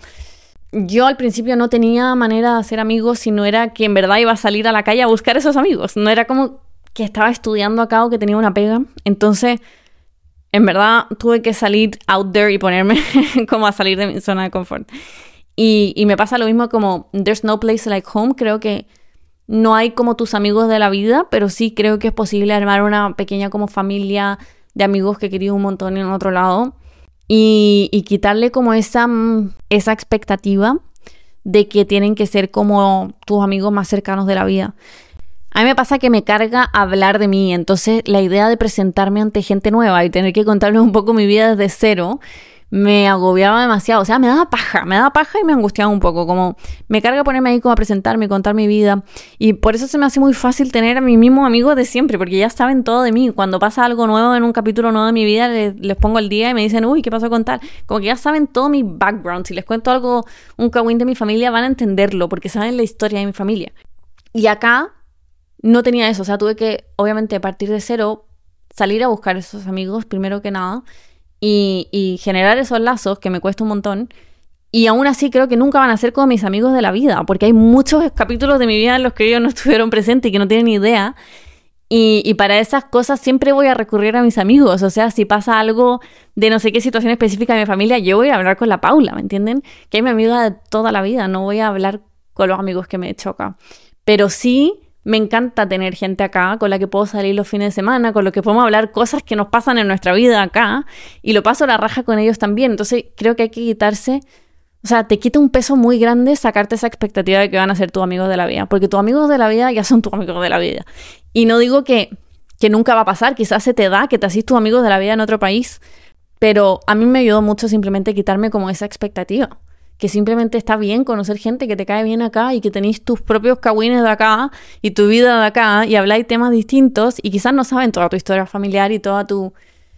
yo al principio no tenía manera de hacer amigos si no era que en verdad iba a salir a la calle a buscar esos amigos, no era como que estaba estudiando acá o que tenía una pega, entonces en verdad tuve que salir out there y ponerme como a salir de mi zona de confort. Y, y, me pasa lo mismo como There's no place like home. Creo que no hay como tus amigos de la vida, pero sí creo que es posible armar una pequeña como familia de amigos que quería un montón en otro lado. Y, y quitarle como esa, mm, esa expectativa de que tienen que ser como tus amigos más cercanos de la vida. A mí me pasa que me carga hablar de mí, entonces la idea de presentarme ante gente nueva y tener que contarles un poco mi vida desde cero me agobiaba demasiado, o sea, me daba paja, me daba paja y me angustiaba un poco, como me carga ponerme ahí como a presentarme y contar mi vida y por eso se me hace muy fácil tener a mis mismos amigos de siempre, porque ya saben todo de mí, cuando pasa algo nuevo en un capítulo nuevo de mi vida les, pongo el día y me dicen, uy, ¿qué pasó con tal? Como que ya saben todo mi background, si les cuento algo, un cagüín de mi familia van a entenderlo, porque saben la historia de mi familia. Y acá no tenía eso, o sea, tuve que, obviamente, partir de cero, salir a buscar esos amigos, primero que nada, y, generar esos lazos que me cuesta un montón. Y aún así creo que nunca van a ser como mis amigos de la vida, porque hay muchos capítulos de mi vida en los que ellos no estuvieron presentes y que no tienen idea. Y, y, para esas cosas siempre voy a recurrir a mis amigos. O sea, si pasa algo de no sé qué situación específica de mi familia, yo voy a hablar con la Paula, ¿me entienden? Que es mi amiga de toda la vida, no voy a hablar con los amigos que me choca. Pero sí me encanta tener gente acá con la que puedo salir los fines de semana, con los que podemos hablar cosas que nos pasan en nuestra vida acá y lo paso la raja con ellos también. Entonces creo que hay que quitarse, o sea, te quita un peso muy grande sacarte esa expectativa de que van a ser tus amigos de la vida, porque tus amigos de la vida ya son tus amigos de la vida. Y no digo que, que nunca va a pasar, quizás se te da que te haces tus amigos de la vida en otro país, pero a mí me ayudó mucho simplemente quitarme como esa expectativa que simplemente está bien conocer gente que te cae bien acá y que tenéis tus propios cagüines de acá y tu vida de acá y habláis temas distintos y quizás no saben toda tu historia familiar y toda tu,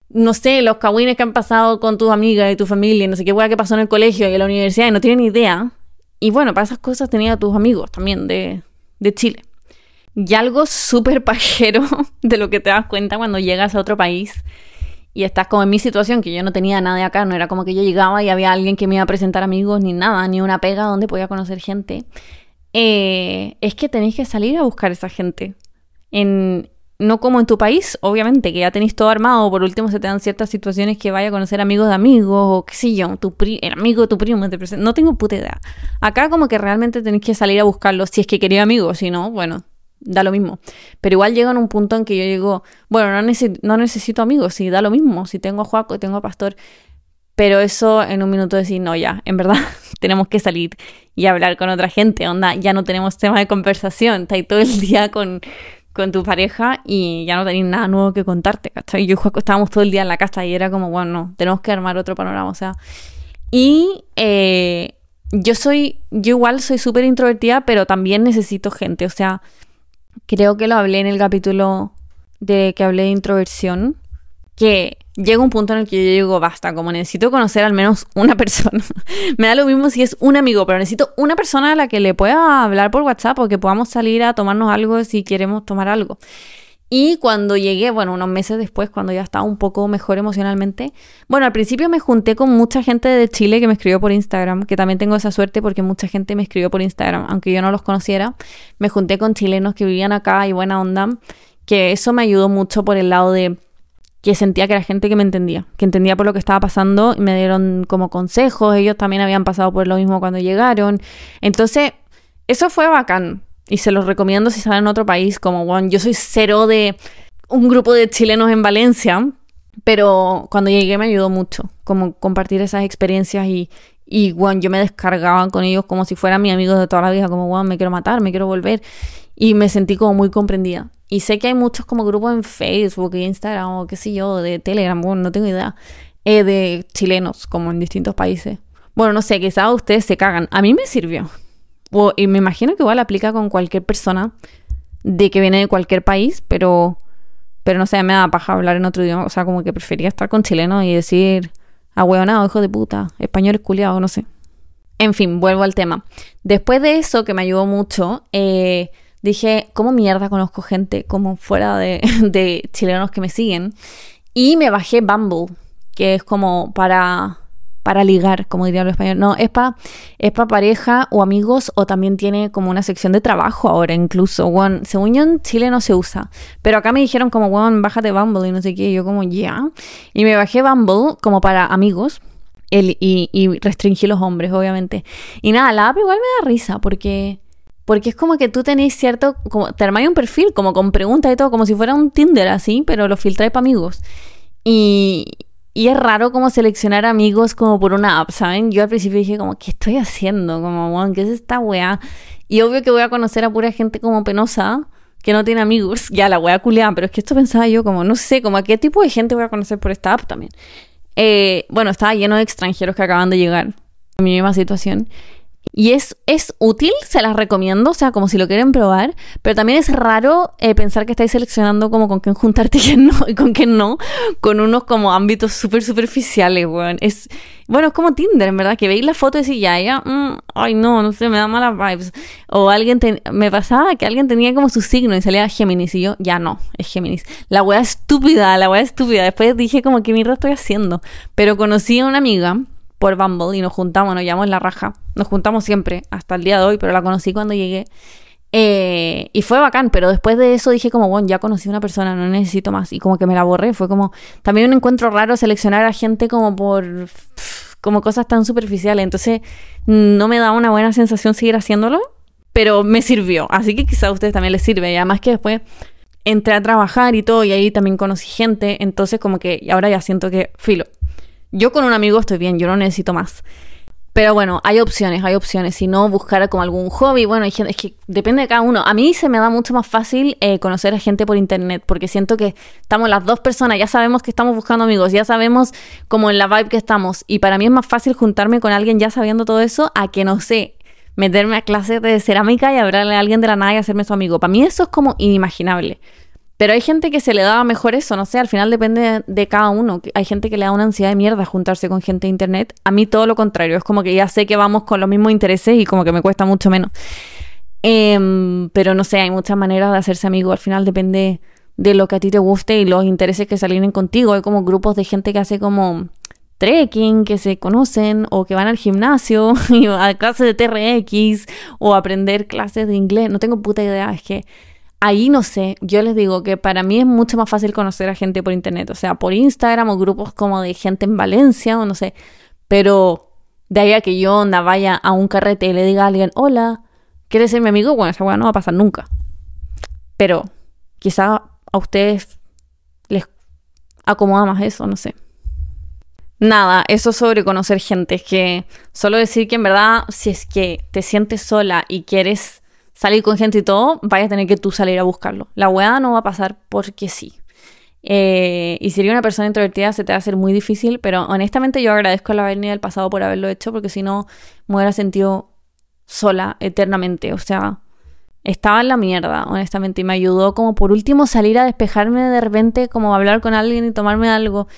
no sé, los cagüines que han pasado con tus amigas y tu familia y no sé qué hueá que pasó en el colegio y en la universidad y no tienen idea. Y bueno, para esas cosas tenía a tus amigos también de, de Chile. Y algo súper pajero de lo que te das cuenta cuando llegas a otro país y estás como en mi situación, que yo no tenía nada de acá, no era como que yo llegaba y había alguien que me iba a presentar amigos, ni nada, ni una pega donde podía conocer gente, eh, es que tenéis que salir a buscar esa gente. En, no como en tu país, obviamente, que ya tenéis todo armado, por último se te dan ciertas situaciones que vaya a conocer amigos de amigos, o qué sé yo, tu el amigo de tu primo te. No tengo puta idea. Acá como que realmente tenéis que salir a buscarlos si es que quería amigos, si no, bueno, da lo mismo. Pero igual llega en un punto en que yo digo, bueno, no, necesito amigos, si da lo mismo, si tengo a Juaco, tengo a Pastor. Pero eso en un minuto decir, no, ya, en verdad, tenemos que salir y hablar con otra gente, onda, ya no tenemos tema de conversación, ahí todo el día con, con tu pareja y ya no tenéis nada nuevo que contarte, ¿cachai? Yo y Juaco estábamos todo el día en la casa y era como, bueno, no, tenemos que armar otro panorama, o sea. Y eh, yo soy, yo igual soy súper introvertida, pero también necesito gente, o sea, Creo que lo hablé en el capítulo de que hablé de introversión, que llega un punto en el que yo digo, basta, como necesito conocer al menos una persona. Me da lo mismo si es un amigo, pero necesito una persona a la que le pueda hablar por WhatsApp o que podamos salir a tomarnos algo si queremos tomar algo. Y cuando llegué, bueno, unos meses después, cuando ya estaba un poco mejor emocionalmente, bueno, al principio me junté con mucha gente de Chile que me escribió por Instagram, que también tengo esa suerte porque mucha gente me escribió por Instagram, aunque yo no los conociera. Me junté con chilenos que vivían acá y buena onda, que eso me ayudó mucho por el lado de que sentía que era gente que me entendía, que entendía por lo que estaba pasando y me dieron como consejos, ellos también habían pasado por lo mismo cuando llegaron. Entonces, eso fue bacán y se los recomiendo si salen en otro país, como, bueno, yo soy cero de un grupo de chilenos en Valencia, pero cuando llegué me ayudó mucho, como compartir esas experiencias y, y bueno, yo me descargaba con ellos como si fueran mis amigos de toda la vida, como, bueno, me quiero matar, me quiero volver. Y me sentí como muy comprendida. Y sé que hay muchos como grupos en Facebook, Instagram o qué sé yo, de Telegram, bueno, no tengo idea, eh, de chilenos como en distintos países. Bueno, no sé, quizás ustedes se cagan. A mí me sirvió. Y me imagino que igual aplica con cualquier persona de que viene de cualquier país, pero, pero no sé, me da paja hablar en otro idioma. O sea, como que prefería estar con chilenos y decir, ahueonado, hijo de puta, español culiado, no sé. En fin, vuelvo al tema. Después de eso, que me ayudó mucho, eh, dije, ¿cómo mierda conozco gente como fuera de, de chilenos que me siguen? Y me bajé Bumble, que es como para para ligar, como dirían los españoles. No, es para es pa pareja o amigos o también tiene como una sección de trabajo ahora incluso. Bueno, según yo en Chile no se usa. Pero acá me dijeron como, bueno, bájate Bumble y no sé qué. Yo como, ya. Y me bajé Bumble como para amigos. Y, y restringí los hombres, obviamente. Y nada, la app igual me da risa porque porque es como que tú tenés cierto, como te armáis un perfil, como con preguntas y todo, como si fuera un Tinder así, pero lo filtráis para amigos. Y, y es raro como seleccionar amigos como por una app, ¿saben? Yo al principio dije como, ¿qué estoy haciendo? Como, bueno, ¿qué es esta weá? Y obvio que voy a conocer a pura gente como penosa, que no tiene amigos. Ya, la weá culiada, pero es que esto pensaba yo como, no sé, como a qué tipo de gente voy a conocer por esta app también. Eh, bueno, estaba lleno de extranjeros que acaban de llegar mi misma situación. Y es, es útil, se las recomiendo, o sea, como si lo quieren probar, pero también es raro eh, pensar que estáis seleccionando como con quién juntarte y quién no, y con quién no, con unos como ámbitos súper superficiales, weón. Es, bueno, es como Tinder, en verdad, que veis la foto y decís, ya, ya, mm, ay no, no sé, me da malas vibes. O alguien, me pasaba que alguien tenía como su signo y salía Géminis y yo, ya no, es Géminis. La weá estúpida, la weá estúpida. Después dije como, ¿qué mierda estoy haciendo? Pero conocí a una amiga por Bumble y nos juntamos, nos llamamos La Raja. Nos juntamos siempre, hasta el día de hoy, pero la conocí cuando llegué. Eh, y fue bacán, pero después de eso dije como, bueno, ya conocí a una persona, no necesito más. Y como que me la borré, fue como, también un encuentro raro seleccionar a gente como por, como cosas tan superficiales. Entonces no me da una buena sensación seguir haciéndolo, pero me sirvió. Así que quizá a ustedes también les sirve. Y además que después entré a trabajar y todo, y ahí también conocí gente. Entonces como que ahora ya siento que, filo, yo con un amigo estoy bien, yo no necesito más. Pero bueno, hay opciones, hay opciones. Si no, buscar como algún hobby. Bueno, hay gente, es que depende de cada uno. A mí se me da mucho más fácil eh, conocer a gente por internet, porque siento que estamos las dos personas, ya sabemos que estamos buscando amigos, ya sabemos como en la vibe que estamos. Y para mí es más fácil juntarme con alguien ya sabiendo todo eso a que, no sé, meterme a clases de cerámica y hablarle a alguien de la nada y hacerme su amigo. Para mí eso es como inimaginable. Pero hay gente que se le da mejor eso, no sé, al final depende de, cada uno. Hay gente que le da una ansiedad de mierda juntarse con gente de internet. A mí todo lo contrario, es como que ya sé que vamos con los mismos intereses y como que me cuesta mucho menos. Em, pero no sé, hay muchas maneras de hacerse amigo. Al final depende de lo que a ti te guste y los intereses que salen contigo. Hay como grupos de gente que hace como trekking, que se conocen o que van al gimnasio y a clases de TRX o aprender clases de inglés. No tengo puta idea, es que ahí no sé, yo les digo que para mí es mucho más fácil conocer a gente por internet, o sea, por Instagram o grupos como de gente en Valencia o no sé, pero de ahí a que yo onda vaya a un carrete y le diga a alguien, hola, ¿quieres ser mi amigo? Bueno, esa weá no va a pasar nunca. Pero quizá a ustedes les acomoda más eso, no sé. Nada, eso sobre conocer gente, es que solo decir que en verdad si es que te sientes sola y quieres salir con gente y todo, vaya a tener que tú salir a buscarlo. La weá no va a pasar porque sí. Eh, y si sería una persona introvertida se te va a hacer muy difícil, pero honestamente yo agradezco a la Bernie del pasado por haberlo hecho, porque si no me hubiera sentido sola eternamente. O sea, estaba en la mierda, honestamente, y me ayudó como por último salir a despejarme de repente, como hablar con alguien y tomarme algo.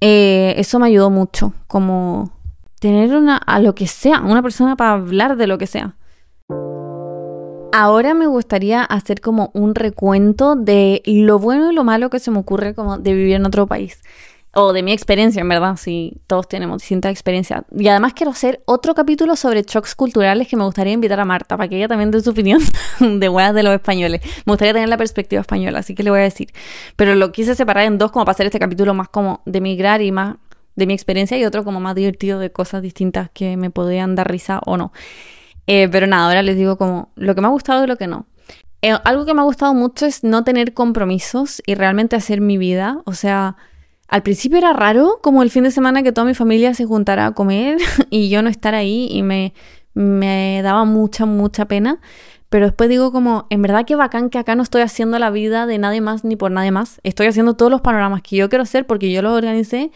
Eh, eso me ayudó mucho, como tener una, a lo que sea, una persona para hablar de lo que sea. Ahora me gustaría hacer como un recuento de lo bueno y lo malo que se me ocurre como de vivir en otro país o de mi experiencia, en verdad, sí, todos tenemos distintas experiencias. Y además quiero hacer otro capítulo sobre shocks culturales que me gustaría invitar a Marta para que ella también dé su opinión de weas de los españoles. Me gustaría tener la perspectiva española, así que le voy a decir. Pero lo quise separar en dos como para hacer este capítulo más como de migrar y más de mi experiencia y otro como más divertido de cosas distintas que me podrían dar risa o no. Eh, pero nada, ahora les digo como lo que me ha gustado y lo que no. Eh, algo que me ha gustado mucho es no tener compromisos y realmente hacer mi vida. O sea, al principio era raro, como el fin de semana que toda mi familia se juntara a comer y yo no estar ahí y me, me daba mucha, mucha pena. Pero después digo como, en verdad que bacán que acá no estoy haciendo la vida de nadie más ni por nadie más. Estoy haciendo todos los panoramas que yo quiero hacer porque yo los organicé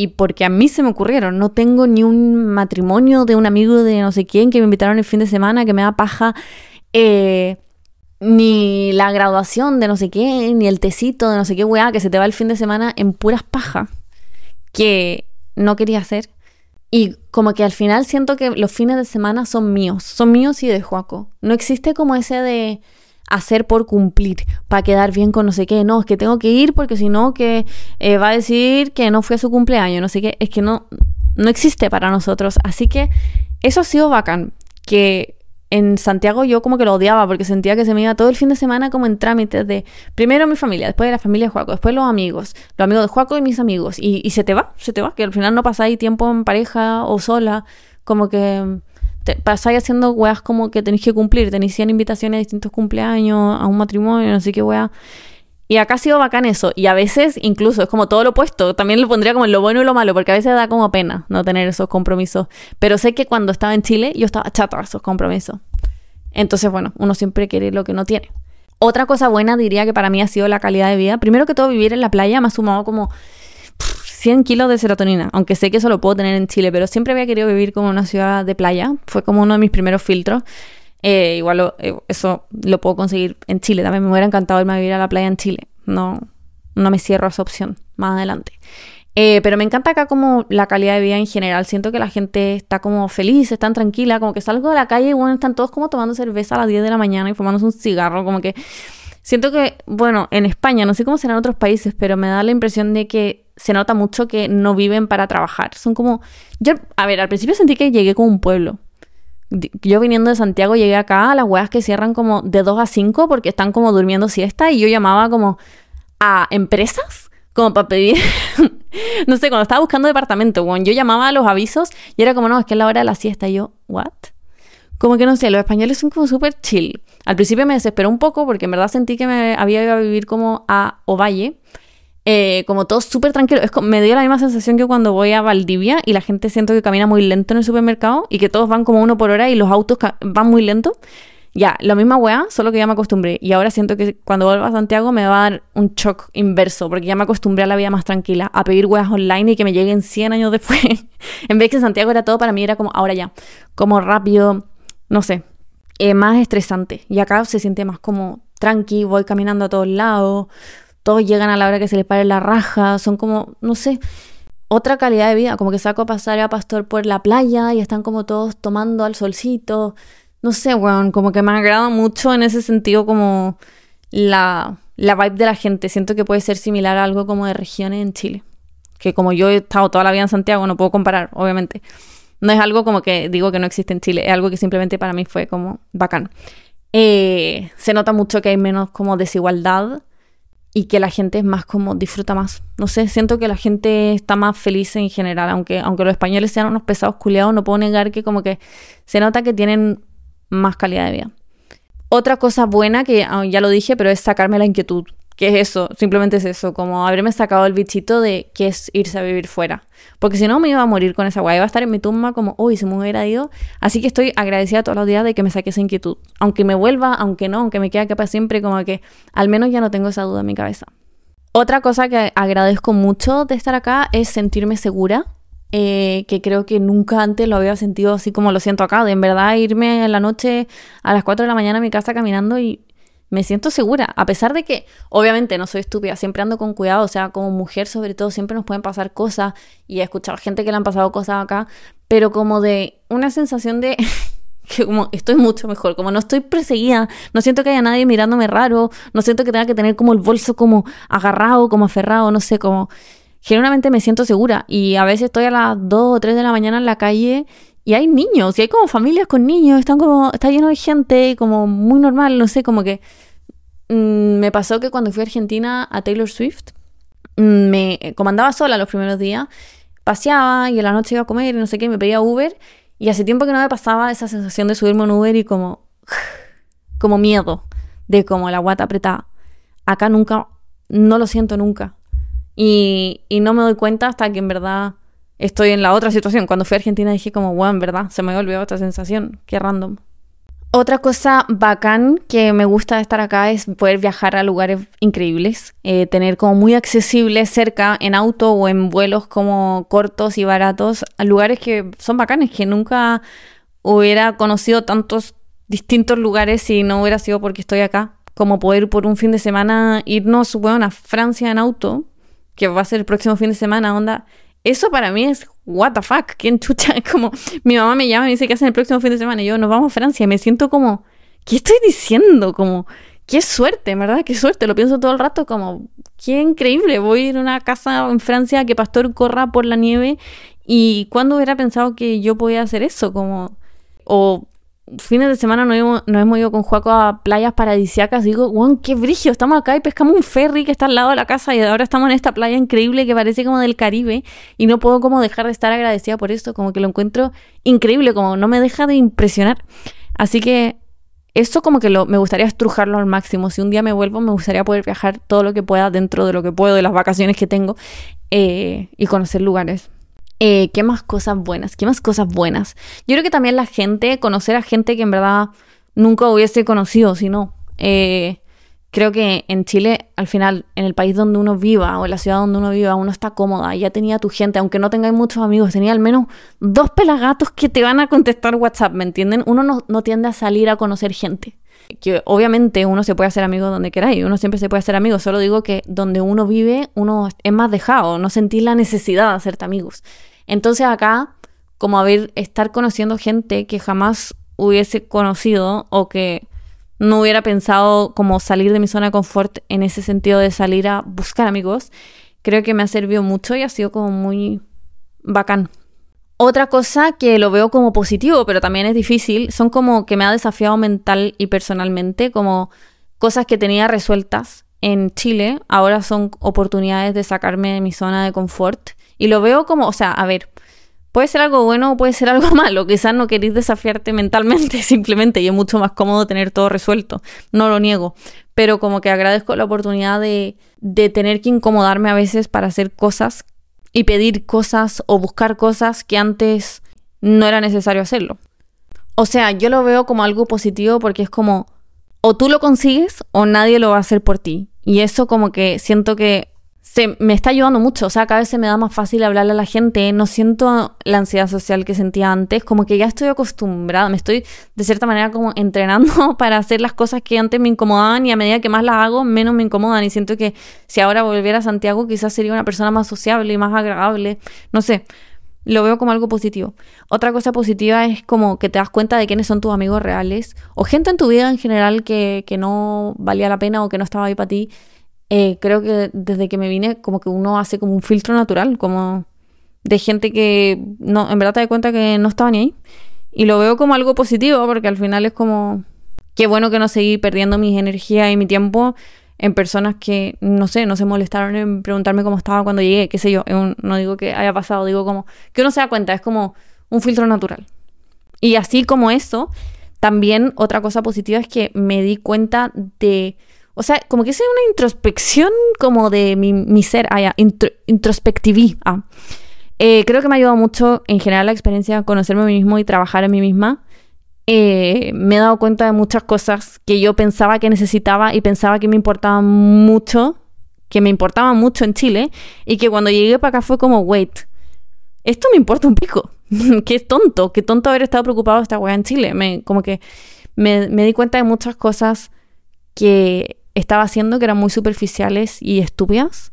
y porque a mí se me ocurrieron. No tengo ni un matrimonio de un amigo de no sé quién que me invitaron el fin de semana que me da paja. Eh, ni la graduación de no sé qué, ni el tecito de no sé qué weá, que se te va el fin de semana en puras pajas que no quería hacer. Y como que al final siento que los fines de semana son míos, son míos y de Juaco. No existe como ese de hacer por cumplir, para quedar bien con no sé qué. No, es que tengo que ir porque si no, que eh, va a decir que no fue su cumpleaños, no sé qué. Es que no, no existe para nosotros. Así que eso ha sido bacán, que en Santiago yo como que lo odiaba porque sentía que se me iba todo el fin de semana como en trámites de primero mi familia, después de la familia de Juaco, después los amigos, los amigos de Juaco y mis amigos. Y, se te va, se te va, que al final no pasáis tiempo en pareja o sola, como que te pasáis haciendo weas como que tenéis que cumplir, tenéis 100 invitaciones a distintos cumpleaños, a un matrimonio, no sé qué wea. Y acá ha sido bacán eso. Y a veces incluso es como todo lo opuesto. También lo pondría como lo bueno y lo malo, porque a veces da como pena no tener esos compromisos. Pero sé que cuando estaba en Chile yo estaba chata a esos compromisos. Entonces, bueno, uno siempre quiere lo que no tiene. Otra cosa buena diría que para mí ha sido la calidad de vida. Primero que todo, vivir en la playa me ha sumado como 100 kilos de serotonina, aunque sé que eso lo puedo tener en Chile, pero siempre había querido vivir como una ciudad de playa. Fue como uno de mis primeros filtros. Eh, igual eh, eso lo puedo conseguir en Chile. También me hubiera encantado irme a vivir a la playa en Chile. No, no me cierro a esa opción más adelante. Eh, pero me encanta acá como la calidad de vida en general. Siento que la gente está como feliz, están tranquila, como que salgo de la calle y bueno, están todos como tomando cerveza a las 10 de la mañana y fumándose un cigarro, como que siento que, bueno, en España, no sé cómo será en otros países, pero me da la impresión de que se nota mucho que no viven para trabajar. Son como, yo, a ver, al principio sentí que llegué como un pueblo yo viniendo de Santiago llegué acá a las weas que cierran como de 2 a 5 porque están como durmiendo siesta y yo llamaba como a empresas como para pedir, no sé, cuando estaba buscando departamento, bueno, yo llamaba a los avisos y era como, no, es que es la hora de la siesta y yo, ¿what? Como que no sé, los españoles son como súper chill. Al principio me desesperó un poco porque en verdad sentí que me había ido a vivir como a Ovalle eh, como todo súper tranquilo. Es, me dio la misma sensación que cuando voy a Valdivia y la gente siento que camina muy lento en el supermercado y que todos van como uno por hora y los autos van muy lento. Ya, la misma weá, solo que ya me acostumbré. Y ahora siento que cuando vuelva a Santiago me va a dar un shock inverso, porque ya me acostumbré a la vida más tranquila, a pedir weas online y que me lleguen 100 años después. en vez que en Santiago era todo para mí, era como ahora ya, como rápido, no sé, eh, más estresante. Y acá se siente más como tranqui, voy caminando a todos lados todos llegan a la hora que se les pare la raja, son como, no sé, otra calidad de vida, como que saco a pasar a Pastor por la playa y están como todos tomando al solcito, no sé, weón, como que me agrada mucho en ese sentido como la, la vibe de la gente, siento que puede ser similar a algo como de regiones en Chile, que como yo he estado toda la vida en Santiago, no puedo comparar, obviamente. No es algo como que digo que no existe en Chile, es algo que simplemente para mí fue como bacán. Eh, se nota mucho que hay menos como desigualdad y que la gente es más como disfruta más. No sé, siento que la gente está más feliz en general, aunque, aunque los españoles sean unos pesados culiados, no puedo negar que como que se nota que tienen más calidad de vida. Otra cosa buena que ah, ya lo dije, pero es sacarme la inquietud. ¿Qué es eso? Simplemente es eso, como haberme sacado el bichito de qué es irse a vivir fuera. Porque si no me iba a morir con esa guay, iba a estar en mi tumba como, uy, se me hubiera ido. Así que estoy agradecida todos los días de que me saque esa inquietud. Aunque me vuelva, aunque no, aunque me quede acá para siempre, como que al menos ya no tengo esa duda en mi cabeza. Otra cosa que agradezco mucho de estar acá es sentirme segura eh, que creo que nunca antes lo había sentido así como lo siento acá, de en verdad irme en la noche a las 4 de la mañana a mi casa caminando y me siento segura, a pesar de que obviamente no soy estúpida, siempre ando con cuidado, o sea, como mujer sobre todo siempre nos pueden pasar cosas y he escuchado gente que le han pasado cosas acá, pero como de una sensación de que como estoy mucho mejor, como no estoy perseguida, no siento que haya nadie mirándome raro, no siento que tenga que tener como el bolso como agarrado, como aferrado, no sé, como generalmente me siento segura y a veces estoy a las 2 o 3 de la mañana en la calle y hay niños, y hay como familias con niños, están como, está lleno de gente, como muy normal, no sé, como que mm, me pasó que cuando fui a Argentina a Taylor Swift, mm, me comandaba sola los primeros días, paseaba y en la noche iba a comer y no sé qué, me pedía Uber y hace tiempo que no me pasaba esa sensación de subirme un Uber y como, como miedo, de como la guata apretada. Acá nunca, no lo siento nunca. Y, y no me doy cuenta hasta que en verdad estoy en la otra situación. Cuando fui a Argentina dije como, wow, en verdad, se me había olvidado esta sensación. Qué random. Otra cosa bacán que me gusta de estar acá es poder viajar a lugares increíbles, eh, tener como muy accesible cerca en auto o en vuelos como cortos y baratos, a lugares que son bacanes, que nunca hubiera conocido tantos distintos lugares si no hubiera sido porque estoy acá, como poder por un fin de semana irnos, bueno, a Francia en auto, que va a ser el próximo fin de semana, onda, eso para mí es what the fuck, ¿quién chucha? Como, mi mamá me llama y me dice que hacen el próximo fin de semana y yo, nos vamos a Francia. Y me siento como, ¿qué estoy diciendo? Como, qué suerte, ¿verdad? Qué suerte. Lo pienso todo el rato como, qué increíble. Voy a ir a una casa en Francia que Pastor corra por la nieve. ¿Y cuándo hubiera pensado que yo podía hacer eso? Como, o fines de semana nos hemos, hemos ido con Juaco a playas paradisiacas. Digo, wow, qué brillo, estamos acá y pescamos un ferry que está al lado de la casa y ahora estamos en esta playa increíble que parece como del Caribe y no puedo como dejar de estar agradecida por esto, como que lo encuentro increíble, como no me deja de impresionar. Así que esto como que lo, me gustaría estrujarlo al máximo. Si un día me vuelvo, me gustaría poder viajar todo lo que pueda dentro de lo que puedo, de las vacaciones que tengo eh, y conocer lugares. Eh, ¿Qué más cosas buenas? ¿Qué más cosas buenas? Yo creo que también la gente, conocer a gente que en verdad nunca hubiese conocido, sino eh, creo que en Chile, al final, en el país donde uno viva o en la ciudad donde uno viva, uno está cómoda. Ya tenía tu gente, aunque no tengáis muchos amigos, tenía al menos dos pelagatos que te van a contestar WhatsApp, ¿me entienden? Uno no, no tiende a salir a conocer gente que obviamente uno se puede hacer amigo donde queráis, uno siempre se puede hacer amigo, solo digo que donde uno vive, uno es más dejado, no sentís la necesidad de hacerte amigos. Entonces acá, como a ver, estar conociendo gente que jamás hubiese conocido o que no hubiera pensado como salir de mi zona de confort en ese sentido de salir a buscar amigos, creo que me ha servido mucho y ha sido como muy bacán. Otra cosa que lo veo como positivo, pero también es difícil, son como que me ha desafiado mental y personalmente, como cosas que tenía resueltas en Chile, ahora son oportunidades de sacarme de mi zona de confort y lo veo como, o sea, a ver, puede ser algo bueno o puede ser algo malo. Quizás no queréis desafiarte mentalmente simplemente y es mucho más cómodo tener todo resuelto. No lo niego. Pero como que agradezco la oportunidad de, de tener que incomodarme a veces para hacer cosas y pedir cosas o buscar cosas que antes no era necesario hacerlo. O sea, yo lo veo como algo positivo porque es como o tú lo consigues o nadie lo va a hacer por ti. Y eso como que siento que se me está ayudando mucho, o sea, cada vez se me da más fácil hablarle a la gente, no siento la ansiedad social que sentía antes, como que ya estoy acostumbrada, me estoy de cierta manera como entrenando para hacer las cosas que antes me incomodaban y a medida que más las hago, menos me incomodan y siento que si ahora volviera a Santiago quizás sería una persona más sociable y más agradable, no sé, lo veo como algo positivo. Otra cosa positiva es como que te das cuenta de quiénes son tus amigos reales o gente en tu vida en general que, que no valía la pena o que no estaba ahí para ti eh, creo que desde que me vine como que uno hace como un filtro natural, como de gente que no, en verdad te das cuenta que no estaba ni ahí. Y lo veo como algo positivo porque al final es como, qué bueno que no seguí perdiendo mi energía y mi tiempo en personas que, no sé, no se molestaron en preguntarme cómo estaba cuando llegué, qué sé yo, no digo que haya pasado, digo como que uno se da cuenta, es como un filtro natural. Y así como eso, también otra cosa positiva es que me di cuenta de o sea, como que es una introspección como de mi, ser, ah, ya, ah. Eh, creo que me ha ayudado mucho en general la experiencia de conocerme a mí mismo y trabajar en mí misma. Eh, me he dado cuenta de muchas cosas que yo pensaba que necesitaba y pensaba que me importaban mucho, que me importaban mucho en Chile, y que cuando llegué para acá fue como, wait, esto me importa un pico. qué tonto, qué tonto haber estado preocupado de esta weá en Chile. Como que me di cuenta de muchas cosas que estaba haciendo que eran muy superficiales y estúpidas.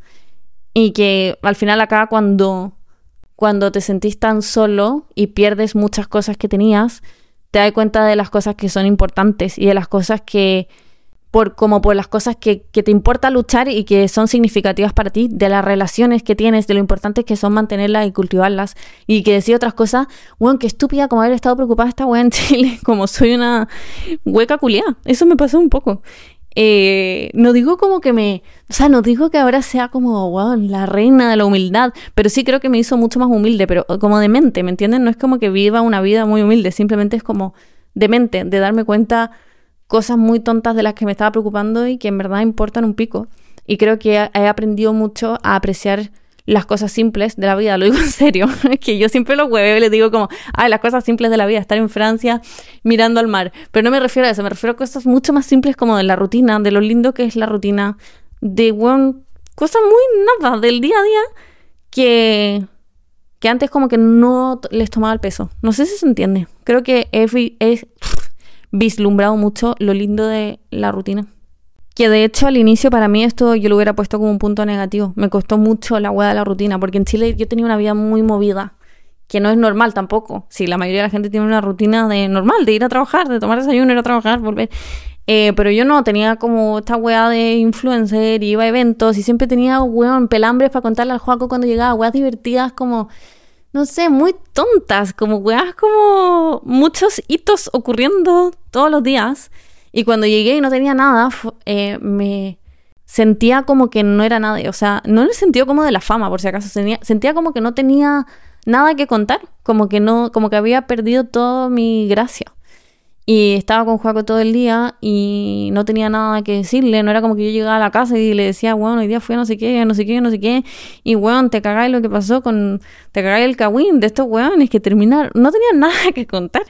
Y que al final acá cuando, cuando te sentís tan solo y pierdes muchas cosas que tenías, te das cuenta de las cosas que son importantes y de las cosas que, por, como por las cosas que, que, te importa luchar y que son significativas para ti, de las relaciones que tienes, de lo importantes que son mantenerlas y cultivarlas, y que decir otras cosas, bueno, qué estúpida como haber estado preocupada esta wea en Chile, como soy una hueca culiada. Eso me pasó un poco. Eh, no digo como que me, o sea, no digo que ahora sea como, wow, la reina de la humildad, pero sí creo que me hizo mucho más humilde, pero como de mente, ¿me entienden? No es como que viva una vida muy humilde, simplemente es como de mente, de darme cuenta cosas muy tontas de las que me estaba preocupando y que en verdad importan un pico. Y creo que he aprendido mucho a apreciar las cosas simples de la vida, lo digo en serio, que yo siempre lo huevo y les digo como, ay, las cosas simples de la vida, estar en Francia mirando al mar, pero no me refiero a eso, me refiero a cosas mucho más simples como de la rutina, de lo lindo que es la rutina, de, bueno, cosas muy nada del día a día que, que antes como que no les tomaba el peso. No sé si se entiende, creo que he vislumbrado mucho lo lindo de la rutina. Que de hecho al inicio para mí esto yo lo hubiera puesto como un punto negativo. Me costó mucho la hueá de la rutina, porque en Chile yo tenía una vida muy movida, que no es normal tampoco. Si la mayoría de la gente tiene una rutina de normal, de ir a trabajar, de tomar desayuno, ir a trabajar, volver. Eh, pero yo no, tenía como esta weá de influencer, iba a eventos y siempre tenía weón pelambres para contarle al Juaco cuando llegaba, weas divertidas como, no sé, muy tontas, como weas como muchos hitos ocurriendo todos los días. Y cuando llegué y no tenía nada, eh, me sentía como que no era nada. O sea, no en el sentido como de la fama, por si acaso. Sentía, como que no tenía nada que contar. Como que no, como que había perdido toda mi gracia. Y estaba con Juaco todo el día y no tenía nada que decirle. No era como que yo llegaba a la casa y le decía, bueno, hoy día fui a no sé qué, no sé qué, no sé qué. Y bueno, te cagáis lo que pasó con. Te cagáis el cagüín de estos weones que terminaron. No tenía nada que contar.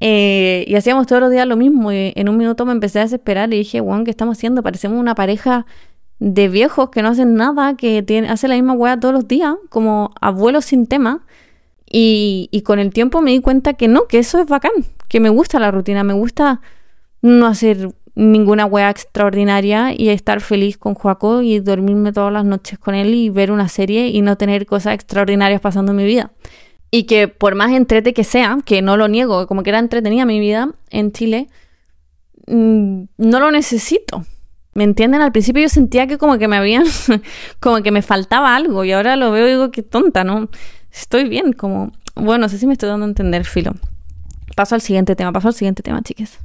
Eh, y hacíamos todos los días lo mismo. Y en un minuto me empecé a desesperar y dije, Juan, ¿qué estamos haciendo? Parecemos una pareja de viejos que no hacen nada, que tiene, hace la misma weá todos los días, como abuelos sin tema. Y, y con el tiempo me di cuenta que no, que eso es bacán, que me gusta la rutina, me gusta no hacer ninguna weá extraordinaria y estar feliz con Joaco y dormirme todas las noches con él y ver una serie y no tener cosas extraordinarias pasando en mi vida. Y que por más entrete que sea, que no lo niego, como que era entretenida mi vida en Chile, mm, no lo necesito. ¿Me entienden? Al principio yo sentía que como que me habían, como que me faltaba algo y ahora lo veo y digo que tonta, ¿no? Estoy bien, como, bueno, no sé si me estoy dando a entender, filo. Paso al siguiente tema, paso al siguiente tema, chicas.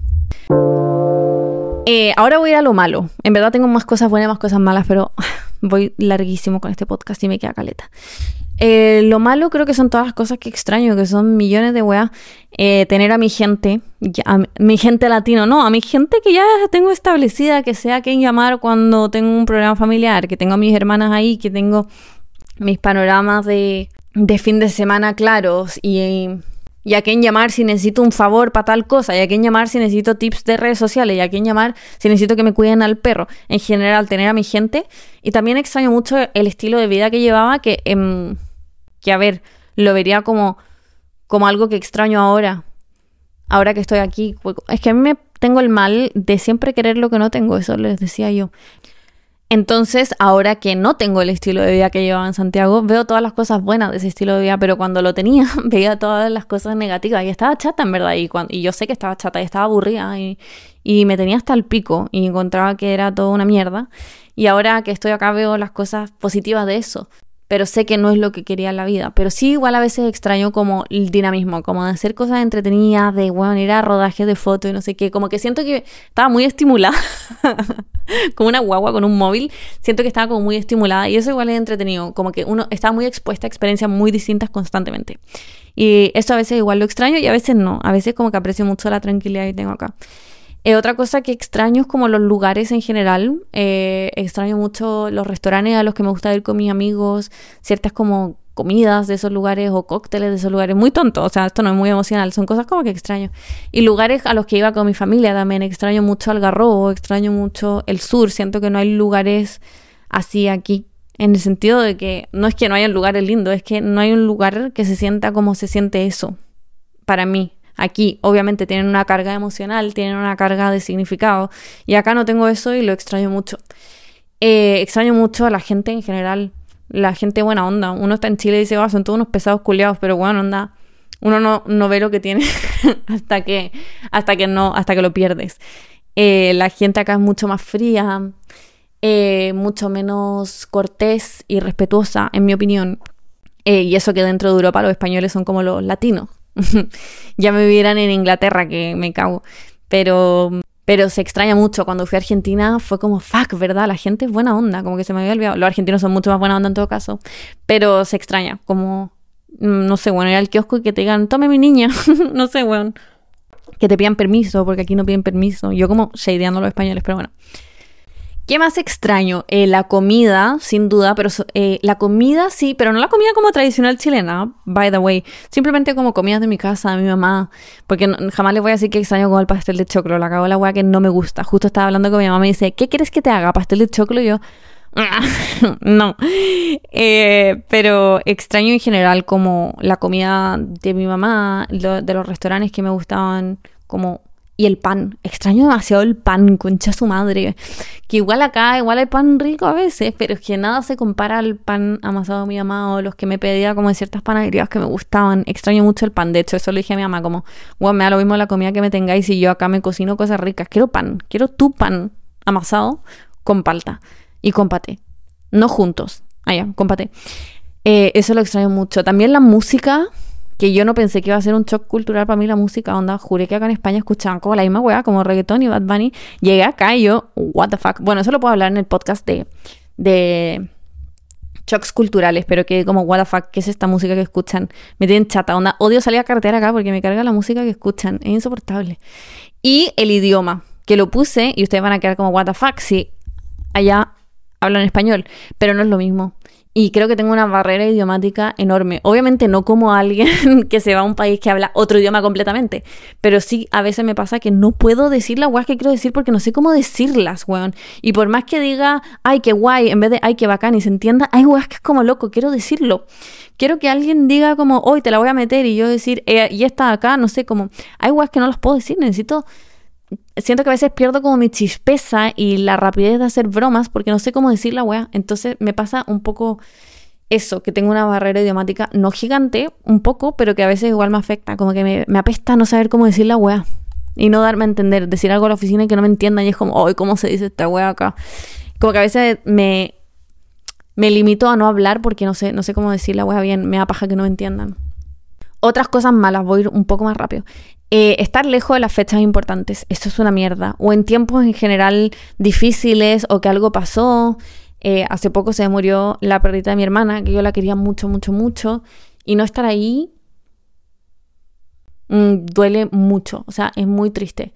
Eh, ahora voy a lo malo. En verdad tengo más cosas buenas, más cosas malas, pero voy larguísimo con este podcast y me queda caleta. Eh, lo malo creo que son todas las cosas que extraño, que son millones de weas. Eh, tener a mi gente, mi gente latino, no, a mi gente que ya tengo establecida, que sea quien llamar cuando tengo un problema familiar, que tengo a mis hermanas ahí, que tengo mis panoramas de, fin de semana claros y, a quién llamar si necesito un favor para tal cosa, y a quién llamar si necesito tips de redes sociales, y a quién llamar si necesito que me cuiden al perro. En general, tener a mi gente. Y también extraño mucho el estilo de vida que llevaba, que... Em, que a ver, lo vería como, como algo que extraño ahora, ahora que estoy aquí. Es que a mí me tengo el mal de siempre querer lo que no tengo, eso les decía yo. Entonces, ahora que no tengo el estilo de vida que llevaba en Santiago, veo todas las cosas buenas de ese estilo de vida, pero cuando lo tenía, veía todas las cosas negativas y estaba chata en verdad. Y, cuando, yo sé que estaba chata y estaba aburrida y, y me tenía hasta el pico y encontraba que era toda una mierda. Y ahora que estoy acá veo las cosas positivas de eso pero sé que no es lo que quería en la vida. Pero sí, igual a veces extraño como el dinamismo, como de hacer cosas entretenidas, de, bueno, ir a rodajes de fotos y no sé qué. Como que siento que estaba muy estimulada, como una guagua con un móvil. Siento que estaba como muy estimulada y eso igual es entretenido, como que uno está muy expuesta a experiencias muy distintas constantemente. Y eso a veces igual lo extraño y a veces no. A veces como que aprecio mucho la tranquilidad que tengo acá. Eh, otra cosa que extraño es como los lugares en general. Eh, extraño mucho los restaurantes a los que me gusta ir con mis amigos, ciertas como comidas de esos lugares o cócteles de esos lugares. Muy tonto, o sea, esto no es muy emocional, son cosas como que extraño. Y lugares a los que iba con mi familia también. Extraño mucho Algarrobo, extraño mucho el sur. Siento que no hay lugares así aquí En el sentido de que no es que no haya lugares lindos, es que no hay un lugar que se sienta como se siente eso. Para mí. Aquí, obviamente, tienen una carga emocional, tienen una carga de significado. Y acá no tengo eso y lo extraño mucho. Eh, extraño mucho a la gente en general. La gente buena onda. Uno está en Chile y dice, oh, son todos unos pesados culiados, pero bueno, onda. Uno no, no ve lo que tiene hasta que, hasta que no, hasta que lo pierdes. Eh, la gente acá es mucho más fría, eh, mucho menos cortés y respetuosa, en mi opinión. y eso que dentro de Europa los españoles son como los latinos. ya me vieran en Inglaterra, que me cago. Pero, pero se extraña mucho. Cuando fui a Argentina fue como, fuck, ¿verdad? La gente es buena onda, como que se me había olvidado. Los argentinos son mucho más buena onda en todo caso. Pero se extraña, como, mm, no sé, bueno, ir al kiosco y que te digan, tome mi niña. no sé, bueno. Que te pidan permiso, porque aquí no piden permiso. Yo como shadeando los españoles, pero bueno. ¿Qué más extraño? Eh, la comida, sin duda, pero eh, la comida sí, pero no la comida como tradicional chilena, by the way. Simplemente como comidas de mi casa, de mi mamá. Porque jamás le voy a decir que extraño como el pastel de choclo. La cago la weá que no me gusta. Justo estaba hablando con mi mamá y me dice, ¿qué quieres que te haga? ¿Pastel de choclo? Y yo, no. Eh, pero extraño en general como la comida de mi mamá, de los restaurantes que me gustaban, como y el pan. Extraño demasiado el pan, concha su madre. Que igual acá, igual hay pan rico a veces, pero es que nada se compara al pan amasado de mi mamá los que me pedía como en ciertas panaderías que me gustaban. Extraño mucho el pan. De hecho, eso le dije a mi mamá, como, bueno, me da lo mismo la comida que me tengáis y yo acá me cocino cosas ricas. Quiero pan. Quiero tu pan amasado con palta y con paté. No juntos. Allá, ah, con. Eh, eso lo extraño mucho. También la música que yo no pensé que iba a ser un shock cultural para mí la música, onda, juré que acá en España escuchaban como la misma weá, como reggaetón y Bad Bunny. Llegué acá y yo, what the fuck. Bueno, eso lo puedo hablar en el podcast de, de shocks culturales, pero que como, what the fuck, ¿qué es esta música que escuchan? Me tienen chata, onda, odio salir a carretera acá porque me carga la música que escuchan, es insoportable. Y el idioma, que lo puse y ustedes van a quedar como, what the fuck, si allá hablan español, pero no es lo mismo. Y creo que tengo una barrera idiomática enorme. Obviamente no como alguien que se va a un país que habla otro idioma completamente. Pero sí, a veces me pasa que no puedo decir las weas que quiero decir porque no sé cómo decirlas, weón. Y por más que diga, ay, qué guay, en vez de, ay, qué bacán, y se entienda, hay weas que es como loco, quiero decirlo. Quiero que alguien diga como, hoy te la voy a meter y yo decir, eh, y esta acá, no sé, como, hay weas que no las puedo decir, necesito siento que a veces pierdo como mi chispeza y la rapidez de hacer bromas porque no sé cómo decir la weá. Entonces me pasa un poco eso, que tengo una barrera idiomática no gigante, un poco, pero que a veces igual me afecta. Como que me, me apesta no saber cómo decir la weá. Y no darme a entender, decir algo a la oficina y que no me entiendan y es como, ¡ay, cómo se dice esta weá acá! Como que a veces me, me limito a no hablar porque no sé, no sé cómo decir la weá bien, me da paja que no me entiendan. Otras cosas malas, voy a ir un poco más rápido. Eh, estar lejos de las fechas importantes, esto es una mierda. O en tiempos en general difíciles o que algo pasó. Eh, hace poco se murió la perrita de mi hermana, que yo la quería mucho, mucho, mucho. Y no estar ahí mm, duele mucho, o sea, es muy triste.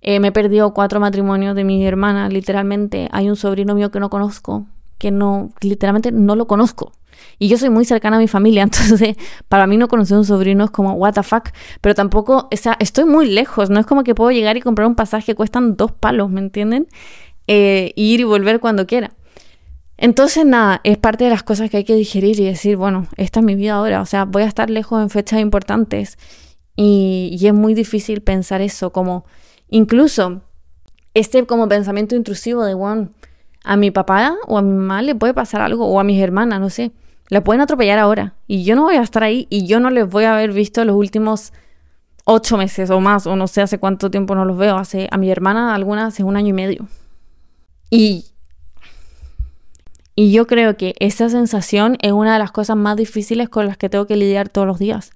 Eh, me he perdido cuatro matrimonios de mi hermana, literalmente. Hay un sobrino mío que no conozco, que no, literalmente no lo conozco. Y yo soy muy cercana a mi familia, entonces para mí no conocer un sobrino es como, what the fuck. Pero tampoco, o sea, estoy muy lejos, no es como que puedo llegar y comprar un pasaje cuestan dos palos, ¿me entienden? Eh, ir y volver cuando quiera. Entonces, nada, es parte de las cosas que hay que digerir y decir, bueno, esta es mi vida ahora, o sea, voy a estar lejos en fechas importantes. Y, y es muy difícil pensar eso, como incluso este como pensamiento intrusivo de, bueno, a mi papá o a mi mamá le puede pasar algo, o a mis hermanas, no sé. La pueden atropellar ahora. Y yo no voy a estar ahí y yo no les voy a haber visto los últimos ocho meses o más, o no sé hace cuánto tiempo no los veo. Hace, a mi hermana alguna hace un año y medio. Y, y yo creo que esa sensación es una de las cosas más difíciles con las que tengo que lidiar todos los días.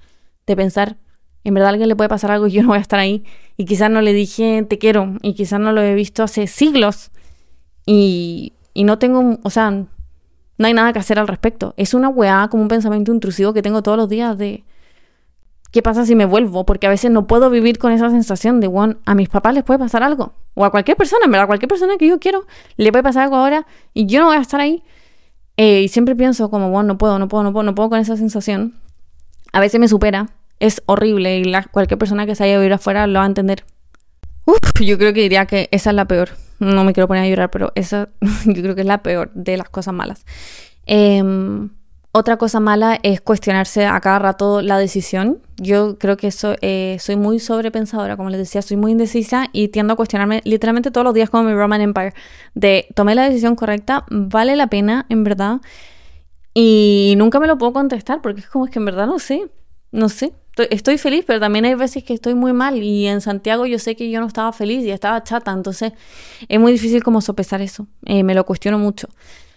De pensar, en verdad a alguien le puede pasar algo y yo no voy a estar ahí. Y quizás no le dije te quiero. Y quizás no lo he visto hace siglos. Y, y no tengo, o sea, no hay nada que hacer al respecto. Es una weá como un pensamiento intrusivo que tengo todos los días de ¿qué pasa si me vuelvo? Porque a veces no puedo vivir con esa sensación de, bueno, a mis papás les puede pasar algo. O a cualquier persona, en verdad, a cualquier persona que yo quiero le puede pasar algo ahora y yo no voy a estar ahí. Eh, y siempre pienso como, bueno, no puedo, no puedo, no puedo, no puedo con esa sensación. A veces me supera. Es horrible y cualquier persona que se haya ido afuera lo va a entender. Uf, yo creo que diría que esa es la peor no me quiero poner a llorar, pero esa yo creo que es la peor de las cosas malas. Em, otra cosa mala es cuestionarse a cada rato la decisión. Yo creo que eso, eh, soy muy sobrepensadora, como les decía, soy muy indecisa y tiendo a cuestionarme literalmente todos los días como mi Roman Empire. De, tomé la decisión correcta, vale la pena, en verdad. Y nunca me lo puedo contestar porque es como es que en verdad no sé, no sé. Estoy, feliz, pero también hay veces que estoy muy mal y en Santiago yo sé que yo no estaba feliz y estaba chata, entonces es muy difícil como sopesar eso. Eh, me lo cuestiono mucho.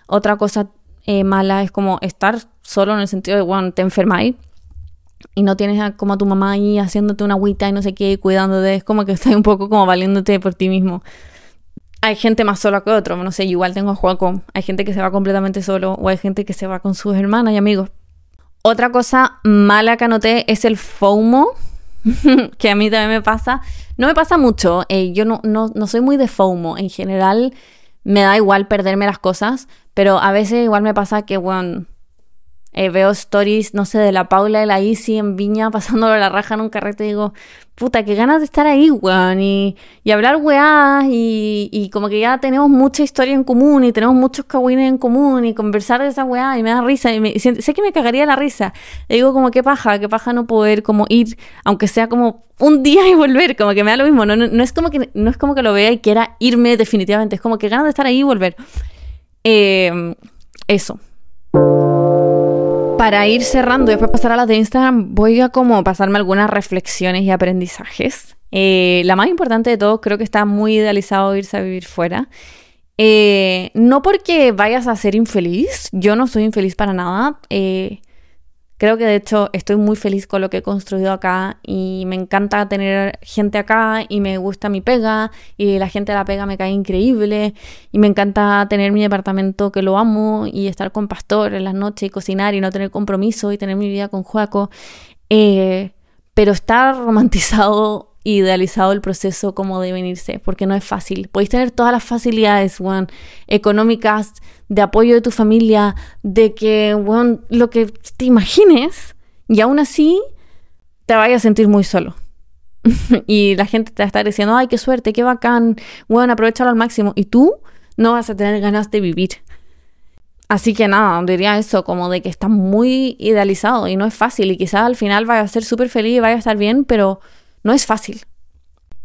Otra cosa eh, mala es como estar solo en el sentido de, bueno, te enfermáis y no tienes como a tu mamá ahí haciéndote una agüita y no sé qué, cuidándote, es como que estás un poco como valiéndote por ti mismo. Hay gente más sola que otro, no sé, igual tengo a Joaco, hay gente que se va completamente solo o hay gente que se va con sus hermanas y amigos. Otra cosa mala que anoté es el FOMO, que a mí también me pasa. No me pasa mucho, eh, yo no, no, no soy muy de FOMO. En general, me da igual perderme las cosas, pero a veces igual me pasa que, bueno, eh, veo stories, no sé, de la Paula de la Easy en Viña pasándolo la raja en un carrete y digo, puta, qué ganas de estar ahí, weón, y, y hablar weá, y, y, como que ya tenemos mucha historia en común y tenemos muchos cagüines en común y conversar de esa weá y me da risa y, me, sé que me cagaría la risa. Digo como, qué paja, qué paja no poder como ir, aunque sea como un día y volver, como que me da lo mismo, no, no, es, como que, no es como que lo vea y quiera irme definitivamente, es como que ganas de estar ahí y volver. Eh, eso para ir cerrando y después pasar a las de Instagram, voy a como pasarme algunas reflexiones y aprendizajes. Eh, la más importante de todo, creo que está muy idealizado irse a vivir fuera. Eh, no porque vayas a ser infeliz, yo no soy infeliz para nada. Eh, Creo que de hecho estoy muy feliz con lo que he construido acá y me encanta tener gente acá y me gusta mi pega y la gente de la pega me cae increíble y me encanta tener mi departamento que lo amo y estar con Pastor en las noches y cocinar y no tener compromiso y tener mi vida con Juaco. Eh, pero está romantizado idealizado el proceso como de venirse, porque no es fácil. Podéis tener todas las facilidades, económicas, de apoyo de tu familia, de que, lo que te imagines, y aún así te vayas a sentir muy solo. y la gente te va a estar diciendo, ay, qué suerte, qué bacán, bueno, aprovechalo al máximo. Y tú no vas a tener ganas de vivir. Así que nada, diría eso, como de que está muy idealizado y no es fácil. Y quizás al final vaya a ser súper feliz y vaya a estar bien, pero no es fácil.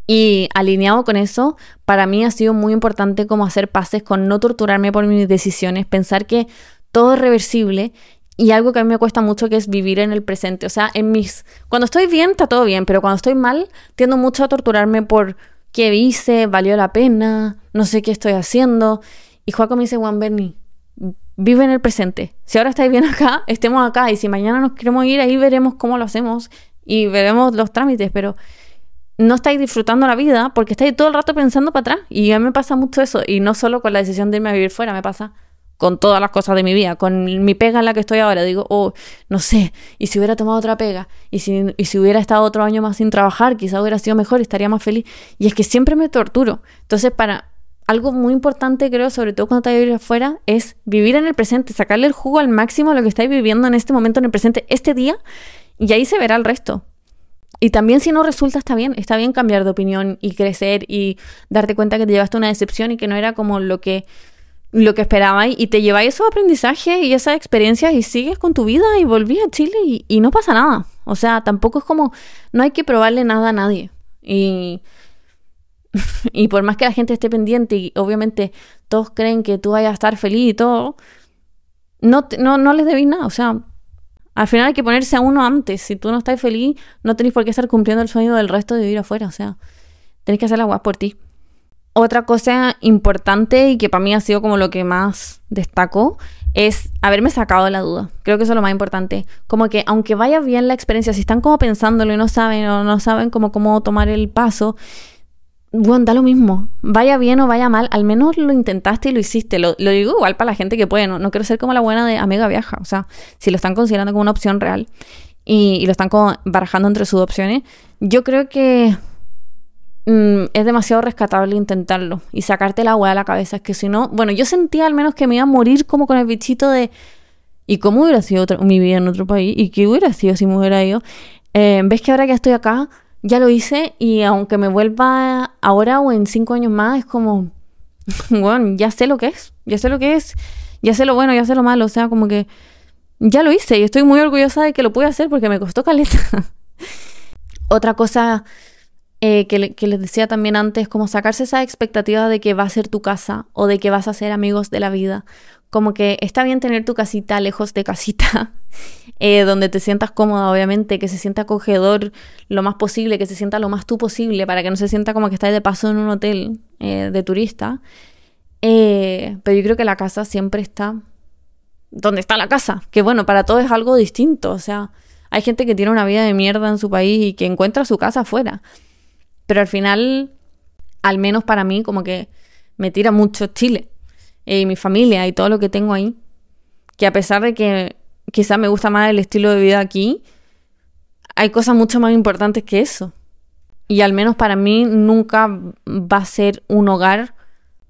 Y alineado con eso, para mí ha sido muy importante como hacer pases con no torturarme por mis decisiones, pensar que todo es reversible y algo que a mí me cuesta mucho que es vivir en el presente. O sea, en mis... Cuando estoy bien, está todo bien, pero cuando estoy mal, tiendo mucho a torturarme por qué hice, valió la pena, no sé qué estoy haciendo. Y Juaco me dice, Juan Bernie, vive en el presente. Si ahora estáis bien acá, estemos acá. Y si mañana nos queremos ir, ahí veremos cómo lo hacemos y veremos los trámites, pero no estáis disfrutando la vida porque estáis todo el rato pensando para atrás. Y a mí me pasa mucho eso. Y no solo con la decisión de irme a vivir fuera, me pasa con todas las cosas de mi vida, con mi pega en la que estoy ahora. Digo, oh, no sé, y si hubiera tomado otra pega, y si, y si hubiera estado otro año más sin trabajar, quizá hubiera sido mejor, estaría más feliz. Y es que siempre me torturo. Entonces, para algo muy importante, creo, sobre todo cuando estás a vivir afuera, es vivir en el presente, sacarle el jugo al máximo a lo que estáis viviendo en este momento, en el presente, este día, y ahí se verá el resto. Y también si no resulta, está bien, está bien cambiar de opinión y crecer y darte cuenta que te llevaste una decepción y que no era como lo que, lo que esperabais y te lleváis esos aprendizajes y esas experiencias y sigues con tu vida y volví a Chile y, y no pasa nada. O sea, tampoco es como, no hay que probarle nada a nadie. Y, y por más que la gente esté pendiente y obviamente todos creen que tú vayas a estar feliz y todo, no, no, no les debís nada. O sea, al final hay que ponerse a uno antes. Si tú no estás feliz, no tenés por qué estar cumpliendo el sueño del resto de vivir afuera. O sea, tenés que hacer la guas por ti. Otra cosa importante y que para mí ha sido como lo que más destaco es haberme sacado la duda. Creo que eso es lo más importante. Como que aunque vaya bien la experiencia, si están como pensándolo y no saben o no saben cómo, cómo tomar el paso, bueno, da lo mismo. Vaya bien o vaya mal, al menos lo intentaste y lo hiciste. Lo, digo igual para la gente que puede. No, quiero ser como la buena de amiga viaja. O sea, si lo están considerando como una opción real y, lo están barajando entre sus opciones, yo creo que mm, es demasiado rescatable intentarlo y sacarte la agua a la cabeza. Es que si no, bueno, yo sentía al menos que me iba a morir como con el bichito de. ¿Y cómo hubiera sido mi vida en otro país? ¿Y qué hubiera sido si me hubiera ido? Eh, ¿Ves que ahora que estoy acá? Ya lo hice y aunque me vuelva ahora o en cinco años más, es como, bueno, ya sé lo que es, ya sé lo que es. ya sé lo bueno, ya sé lo malo, o sea, como que ya lo hice y estoy muy orgullosa de que lo pude hacer porque me costó caleta. Otra cosa eh, que, que, les decía también antes, como sacarse esa expectativa de que va a ser tu casa o de que vas a ser amigos de la vida. Como que está bien tener tu casita lejos de casita, eh, donde te sientas cómoda, obviamente, que se sienta acogedor lo más posible, que se sienta lo más tú posible, para que no se sienta como que estás de paso en un hotel eh, de turista. pero yo creo que la casa siempre está donde está la casa, que bueno, para todos es algo distinto, o sea, hay gente que tiene una vida de mierda en su país y que encuentra su casa afuera. Pero al final, al menos para mí, como que me tira mucho Chile y mi familia y todo lo que tengo ahí. Que a pesar de que quizás me gusta más el estilo de vida aquí, hay cosas mucho más importantes que eso. Y al menos para mí nunca va a ser un hogar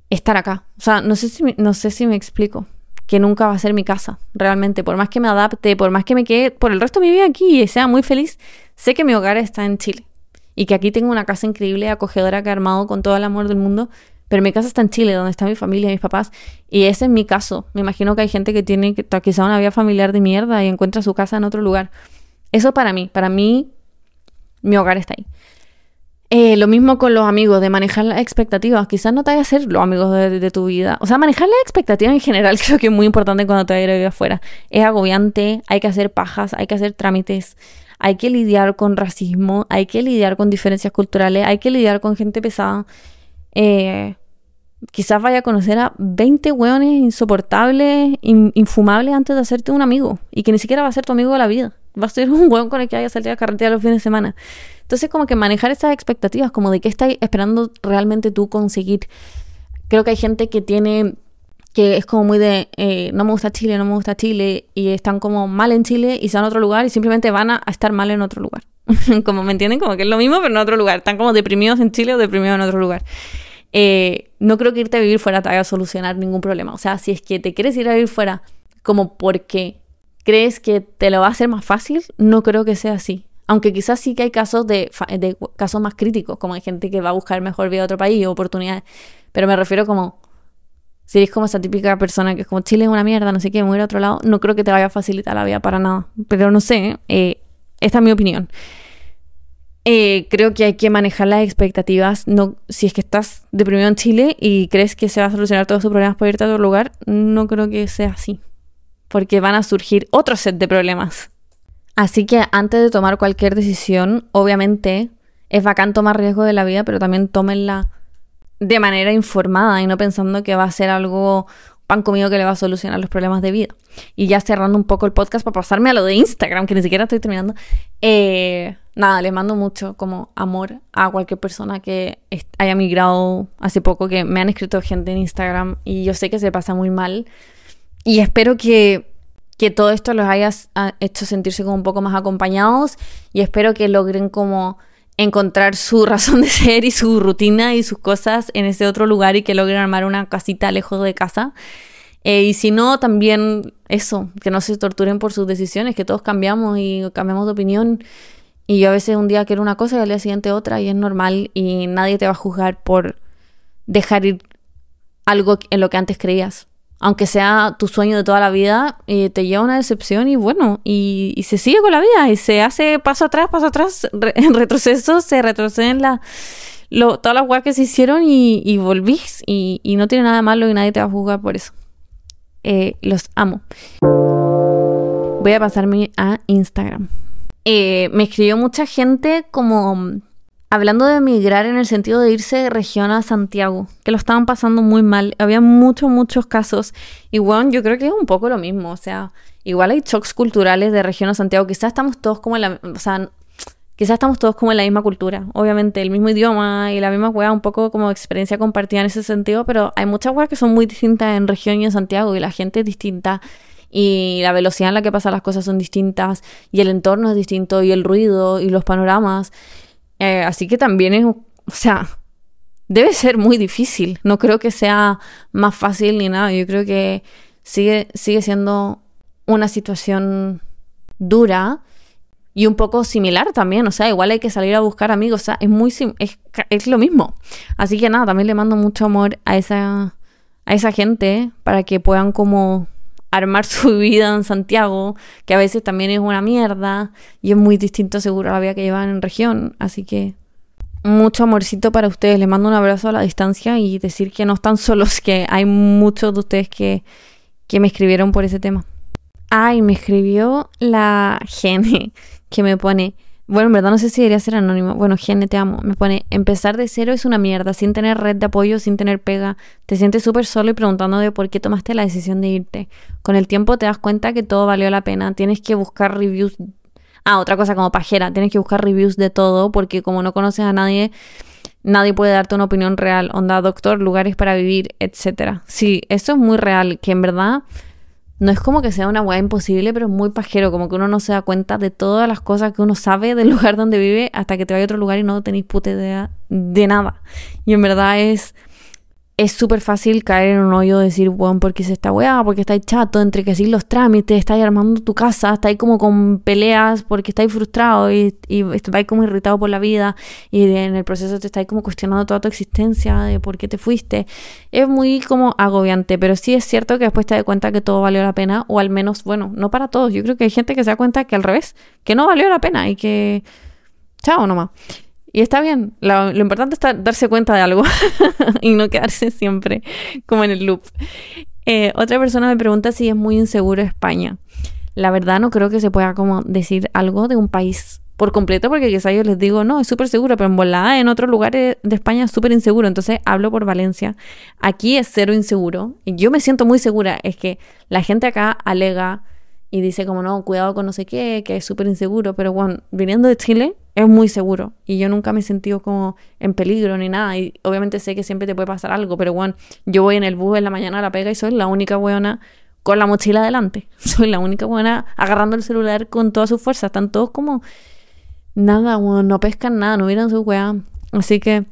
estar acá. O sea, no sé si no sé si me explico. Que nunca va a ser mi casa, realmente. Por más que me adapte, por más que me quede por el resto de mi vida aquí y sea muy feliz, sé que mi hogar está en Chile y que aquí tengo una casa increíble, acogedora, que he armado con todo el amor del mundo, pero mi casa está en Chile, donde está mi familia, mis papás, y ese es mi caso. Me imagino que hay gente que tiene quizá una vida familiar de mierda y encuentra su casa en otro lugar. Eso para mí, para mí, mi hogar está ahí. Eh, lo mismo con los amigos, de manejar las expectativas. Quizás no te vayas a ser los amigos de, tu vida. O sea, manejar las expectativas en general creo que es muy importante cuando te vayas a ir afuera. Es agobiante, hay que hacer pajas, hay que hacer trámites, hay que lidiar con racismo, hay que lidiar con diferencias culturales, hay que lidiar con gente pesada. Eh, quizás vaya a conocer a 20 hueones insoportables, infumables antes de hacerte un amigo y que ni siquiera va a ser tu amigo de la vida. Va a ser un hueón con el que vaya a salir a carretera los fines de semana. Entonces, como que manejar esas expectativas, como de qué estás esperando realmente tú conseguir. Creo que hay gente que tiene que es como muy de eh, no me gusta Chile, no me gusta Chile, y están como mal en Chile y se van a otro lugar y simplemente van a, estar mal en otro lugar. como me entienden, como que es lo mismo, pero en otro lugar. Están como deprimidos en Chile o deprimidos en otro lugar. Eh, no creo que irte a vivir fuera te vaya a solucionar ningún problema. O sea, si es que te quieres ir a vivir fuera como porque crees que te lo va a hacer más fácil, no creo que sea así. Aunque quizás sí que hay casos de, de casos más críticos, como hay gente que va a buscar mejor vida a otro país o oportunidades. Pero me refiero como si eres como esa típica persona que es como Chile es una mierda, no sé qué, voy a otro lado, no creo que te vaya a facilitar la vida para nada. Pero no sé, eh, esta es mi opinión. Eh, creo que hay que manejar las expectativas. No, si es que estás deprimido en Chile y crees que se va a solucionar todos tus problemas por irte a otro lugar, no creo que sea así. Porque van a surgir otro set de problemas. Así que antes de tomar cualquier decisión, obviamente es bacán tomar riesgo de la vida, pero también tómenla de manera informada y no pensando que va a ser algo pan comido que le va a solucionar los problemas de vida. Y ya cerrando un poco el podcast para pasarme a lo de Instagram, que ni siquiera estoy terminando. Eh, nada, les mando mucho como amor a cualquier persona que haya migrado hace poco, que me han escrito gente en Instagram y yo sé que se pasa muy mal. Y espero que, que todo esto los haya hecho sentirse como un poco más acompañados y espero que logren como encontrar su razón de ser y su rutina y sus cosas en ese otro lugar y que logren armar una casita lejos de casa. Eh, y si no, también eso, que no se torturen por sus decisiones, que todos cambiamos y cambiamos de opinión. Y yo a veces un día quiero una cosa y al día siguiente otra y es normal y nadie te va a juzgar por dejar ir algo en lo que antes creías aunque sea tu sueño de toda la vida, eh, te lleva una decepción y bueno, y, se sigue con la vida y se hace paso atrás, paso atrás, en retroceso, se retroceden la, todas las cosas que se hicieron y, y volvís y, no tiene nada malo y nadie te va a juzgar por eso. Eh, los amo. Voy a pasarme a Instagram. Eh, me escribió mucha gente como hablando de emigrar en el sentido de irse de región a Santiago, que lo estaban pasando muy mal. Había muchos, muchos casos. Y bueno, yo creo que es un poco lo mismo. O sea, igual hay shocks culturales de región a Santiago. Quizás estamos todos como en la. O sea, quizás estamos todos como en la misma cultura. Obviamente, el mismo idioma y la misma hueá, un poco como experiencia compartida en ese sentido. Pero hay muchas hueás que son muy distintas en región y en Santiago. Y la gente es distinta y la velocidad en la que pasan las cosas son distintas y el entorno es distinto y el ruido y los panoramas eh, así que también es, o sea, debe ser muy difícil. No creo que sea más fácil ni nada. Yo creo que sigue, sigue siendo una situación dura y un poco similar también. O sea, igual hay que salir a buscar amigos. O sea, es muy es, es lo mismo. Así que nada, también le mando mucho amor a esa a esa gente para que puedan como armar su vida en Santiago, que a veces también es una mierda y es muy distinto seguro a la vida que llevan en región. Así que mucho amorcito para ustedes. Les mando un abrazo a la distancia y decir que no están solos, que hay muchos de ustedes que, que me escribieron por ese tema. Ay, me escribió la Gene que me pone, bueno, en verdad no sé si debería ser anónimo. Bueno, Gene, te amo. Me pone, empezar de cero es una mierda, sin tener red de apoyo, sin tener pega. Te sientes súper solo y preguntando de por qué tomaste la decisión de irte. Con el tiempo te das cuenta que todo valió la pena. Tienes que buscar reviews. Ah, otra cosa como pajera. Tienes que buscar reviews de todo porque como no conoces a nadie, nadie puede darte una opinión real. Onda, doctor, lugares para vivir, etcétera. Sí, eso es muy real. Que en verdad no es como que sea una weá imposible, pero es muy pajero, como que uno no se da cuenta de todas las cosas que uno sabe del lugar donde vive hasta que te vaya a otro lugar y no tenéis puta idea de nada. Y en verdad es es súper fácil caer en un hoyo de decir, bueno, porque se está weá, porque estáis chato, entre que sí los trámites, estáis armando tu casa, estáis como con peleas porque estáis frustrado y, y como irritado por la vida y en el proceso te estáis como cuestionando toda tu existencia de por qué te fuiste. Es muy como agobiante, pero sí es cierto que después te das cuenta que todo valió la pena, o al menos, bueno, no para todos, yo creo que hay gente que se da cuenta que al revés, que no valió la pena y que... Chao nomás. Y está bien, lo, importante es darse cuenta de algo y no quedarse siempre como en el loop. Eh, otra persona me pregunta si es muy inseguro España. La verdad no creo que se pueda como decir algo de un país por completo, porque quizá yo les digo, no, es súper seguro, pero en volada en otros lugares de España es súper inseguro. Entonces hablo por Valencia. Aquí es cero inseguro. Y yo me siento muy segura. Es que la gente acá alega y dice como no, cuidado con no sé qué, que es súper inseguro, pero bueno, viniendo de Chile es muy seguro. Y yo nunca me he sentido como en peligro ni nada. Y obviamente sé que siempre te puede pasar algo, pero bueno, yo voy en el bus en la mañana a la pega y soy la única buena con la mochila adelante, soy la única buena agarrando el celular con todas sus fuerzas, están todos como nada, bueno, no pescan nada, no miran su weá, así que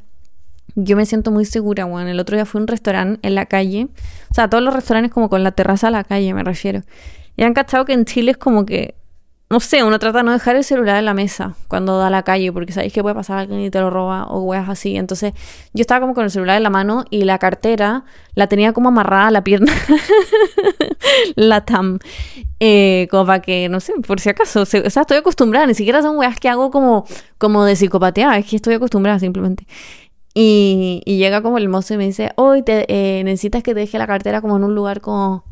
yo me siento muy segura, bueno, el otro día fui a un restaurante en la calle, o sea, todos los restaurantes como con la terraza a la calle me refiero. Y han cachado que en Chile es como que, no sé, uno trata de no dejar el celular en la mesa cuando da a la calle, porque sabéis que puede pasar alguien y te lo roba o weas así. Entonces yo estaba como con el celular en la mano y la cartera la tenía como amarrada a la pierna, la TAM, eh, como para que, no sé, por si acaso, o sea, estoy acostumbrada, ni siquiera son weas que hago como, como de psicopatía, es que estoy acostumbrada simplemente. Y, llega como el mozo y me dice, hoy te, eh, necesitas que te deje la cartera como en un lugar como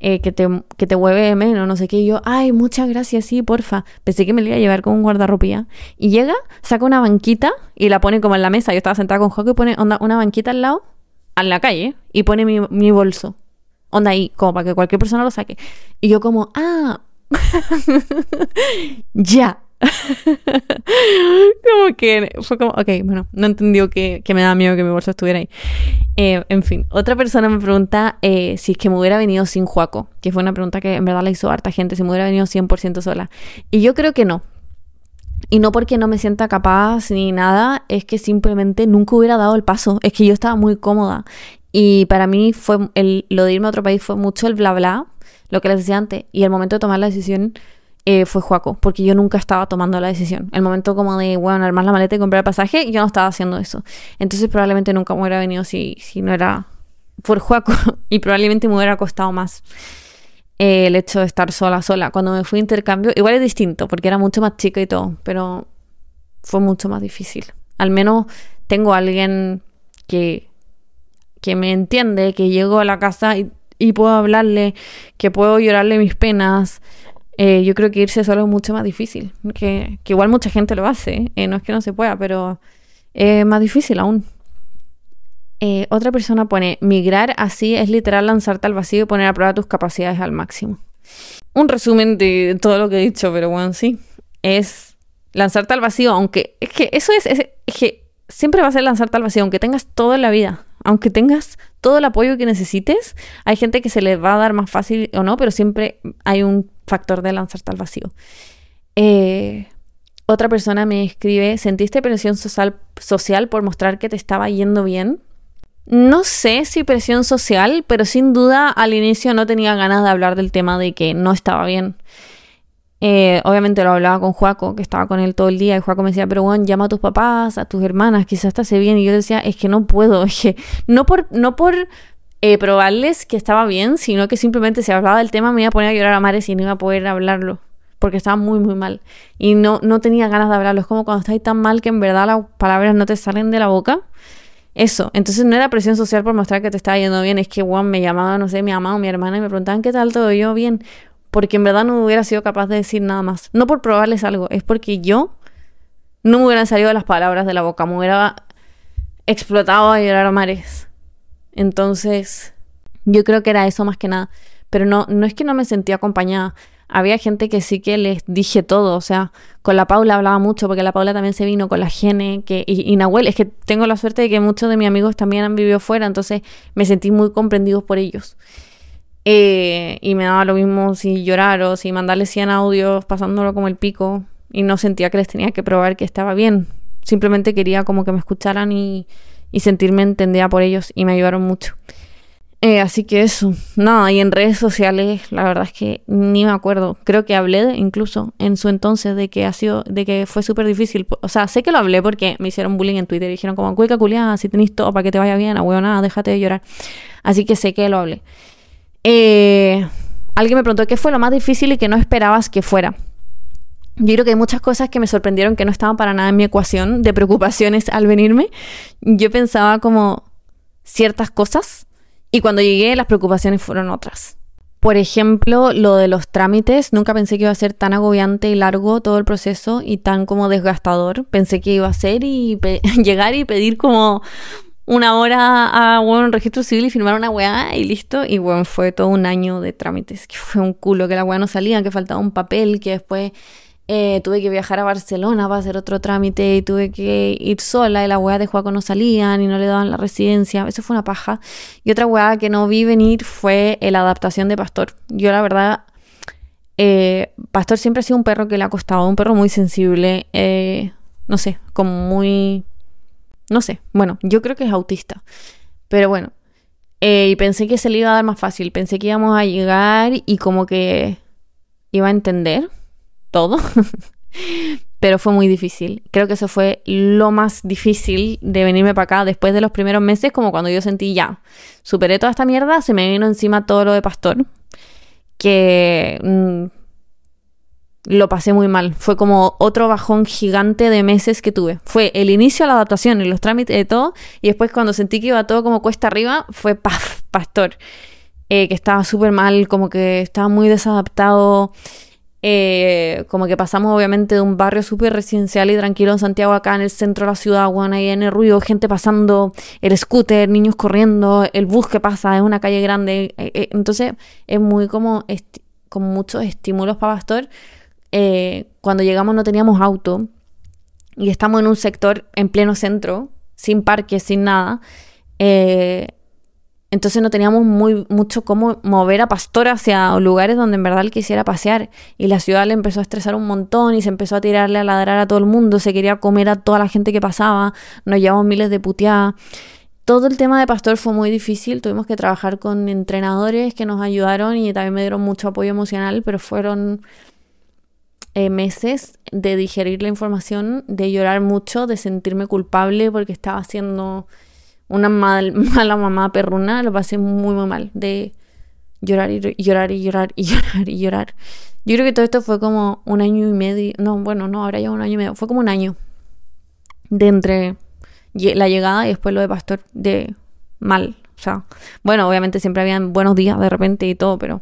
eh, que, te, que te hueve menos, no sé qué. Y yo, ay, muchas gracias, sí, porfa. Pensé que me lo iba a llevar con un guardarropía. Y llega, saca una banquita y la pone como en la mesa. Yo estaba sentada con Joco y pone onda, una banquita al lado, en la calle, y pone mi, mi bolso. Onda ahí, como para que cualquier persona lo saque. Y yo como, ah, ya. como que fue como, ok, bueno, no entendió que, me da miedo que mi bolsa estuviera ahí. Eh, en fin, otra persona me pregunta eh, si es que me hubiera venido sin Juaco, que fue una pregunta que en verdad la hizo harta gente, si me hubiera venido 100% sola. Y yo creo que no. Y no porque no me sienta capaz ni nada, es que simplemente nunca hubiera dado el paso. Es que yo estaba muy cómoda. Y para mí fue el, lo de irme a otro país fue mucho el bla bla, lo que les decía antes. Y el momento de tomar la decisión eh, fue Juaco, porque yo nunca estaba tomando la decisión. El momento como de, bueno, armar la maleta y comprar el pasaje, yo no estaba haciendo eso. Entonces probablemente nunca me hubiera venido si, si no era por Juaco y probablemente me hubiera costado más eh, el hecho de estar sola, sola. Cuando me fui a intercambio, igual es distinto, porque era mucho más chica y todo, pero fue mucho más difícil. Al menos tengo alguien que, que me entiende, que llego a la casa y, y puedo hablarle, que puedo llorarle mis penas, eh, yo creo que irse solo es mucho más difícil, que, igual mucha gente lo hace, eh, no es que no se pueda, pero es más difícil aún. Eh, otra persona pone, migrar así es literal lanzarte al vacío y poner a prueba tus capacidades al máximo. Un resumen de todo lo que he dicho, pero bueno, sí, es lanzarte al vacío, aunque es que eso es, es que siempre va a ser lanzarte al vacío, aunque tengas toda la vida, aunque tengas todo el apoyo que necesites, hay gente que se les va a dar más fácil o no, pero siempre hay un factor de lanzarte al vacío. Eh, otra persona me escribe, ¿sentiste presión social, social por mostrar que te estaba yendo bien? No sé si presión social, pero sin duda al inicio no tenía ganas de hablar del tema de que no estaba bien. Eh, obviamente lo hablaba con Juaco, que estaba con él todo el día, y Juaco me decía, pero bueno, llama a tus papás, a tus hermanas, quizás estás bien. Y yo decía, es que no puedo, es que no por, no por eh, probarles que estaba bien, sino que simplemente si hablaba del tema me iba a poner a llorar a mares y no iba a poder hablarlo. Porque estaba muy, muy mal. Y no, no tenía ganas de hablarlo. Es como cuando estás tan mal que en verdad las palabras no te salen de la boca. Eso. Entonces no era presión social por mostrar que te estaba yendo bien. Es que, wow, me llamaba, no sé, mi mamá o mi hermana y me preguntaban qué tal todo yo bien. Porque en verdad no hubiera sido capaz de decir nada más. No por probarles algo, es porque yo no me hubieran salido las palabras de la boca. Me hubiera explotado a llorar a mares. Entonces, yo creo que era eso más que nada. Pero no, no es que no me sentía acompañada. Había gente que sí que les dije todo. O sea, con la Paula hablaba mucho, porque la Paula también se vino con la Gene, que, y, Nahuel, es que tengo la suerte de que muchos de mis amigos también han vivido fuera, entonces me sentí muy comprendidos por ellos. Eh, y me daba lo mismo si llorar o si mandarles 100 audios pasándolo como el pico. Y no sentía que les tenía que probar que estaba bien. Simplemente quería como que me escucharan y, y sentirme entendida por ellos y me ayudaron mucho. Eh, así que eso, nada, y en redes sociales la verdad es que ni me acuerdo. Creo que hablé incluso en su entonces de que ha sido, de que fue súper difícil. O sea, sé que lo hablé porque me hicieron bullying en Twitter y dijeron como, cuica culiada, si tenéis todo para que te vaya bien, a nada, déjate de llorar. Así que sé que lo hablé. Eh, alguien me preguntó qué fue lo más difícil y que no esperabas que fuera. Yo creo que hay muchas cosas que me sorprendieron que no estaban para nada en mi ecuación de preocupaciones al venirme. Yo pensaba como ciertas cosas y cuando llegué las preocupaciones fueron otras. Por ejemplo, lo de los trámites, nunca pensé que iba a ser tan agobiante y largo todo el proceso y tan como desgastador. Pensé que iba a ser y llegar y pedir como una hora a un registro civil y firmar una weá y listo. Y bueno, fue todo un año de trámites, que fue un culo, que la weá no salía, que faltaba un papel, que después eh, tuve que viajar a Barcelona para hacer otro trámite y tuve que ir sola y la weá de Juaco no salían y no le daban la residencia. Eso fue una paja. Y otra weá que no vi venir fue la adaptación de Pastor. Yo la verdad, eh, Pastor siempre ha sido un perro que le ha costado, un perro muy sensible, eh, no sé, como muy... No sé, bueno, yo creo que es autista. Pero bueno, y pensé que se le iba a dar más fácil. Pensé que íbamos a llegar y como que iba a entender todo, pero fue muy difícil. Creo que eso fue lo más difícil de venirme para acá después de los primeros meses, como cuando yo sentí ya, superé toda esta mierda, se me vino encima todo lo de pastor, que mm, lo pasé muy mal. Fue como otro bajón gigante de meses que tuve. Fue el inicio de la adaptación y los trámites de todo, y después cuando sentí que iba todo como cuesta arriba, fue paf, pastor. Eh, que estaba súper mal, como que estaba muy desadaptado. Eh, como que pasamos obviamente de un barrio súper residencial y tranquilo en Santiago acá en el centro de la ciudad, bueno, ahí en el ruido, gente pasando, el scooter, niños corriendo, el bus que pasa, es una calle grande. Eh, eh, entonces es muy como con muchos estímulos para Pastor. cuando llegamos no teníamos auto y estamos en un sector en pleno centro, sin parques, sin nada. Entonces no teníamos muy, mucho cómo mover a Pastor hacia lugares donde en verdad él quisiera pasear. Y la ciudad le empezó a estresar un montón y se empezó a tirarle a ladrar a todo el mundo. Se quería comer a toda la gente que pasaba. Nos llevamos miles de puteadas. Todo el tema de Pastor fue muy difícil. Tuvimos que trabajar con entrenadores que nos ayudaron y también me dieron mucho apoyo emocional, pero fueron eh, meses de digerir la información, de llorar mucho, de sentirme culpable porque estaba haciendo una mal, mala mamá perruna, lo pasé muy, muy mal. De llorar y llorar y llorar y llorar y llorar. Yo creo que todo esto fue como un año y medio. No, bueno, no, ahora ya un año y medio. Fue como un año de entre la llegada y después lo de Pastor de mal. O sea, bueno, obviamente siempre habían buenos días de repente y todo, pero.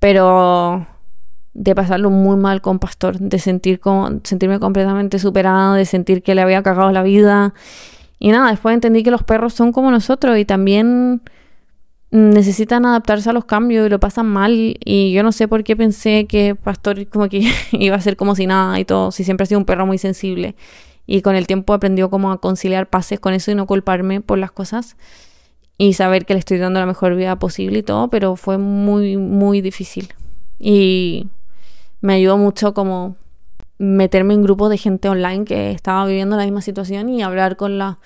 Pero de pasarlo muy mal con Pastor, de sentir como, sentirme completamente superada, de sentir que le había cagado la vida y nada, después entendí que los perros son como nosotros y también necesitan adaptarse a los cambios y lo pasan mal. Y yo no sé por qué pensé que Pastor como que iba a ser como si nada y todo, si siempre ha sido un perro muy sensible. Y con el tiempo aprendió como a conciliar pases con eso y no culparme por las cosas. Y saber que le estoy dando la mejor vida posible y todo, pero fue muy, muy difícil. Y me ayudó mucho como meterme en grupos de gente online que estaba viviendo la misma situación y hablar con la,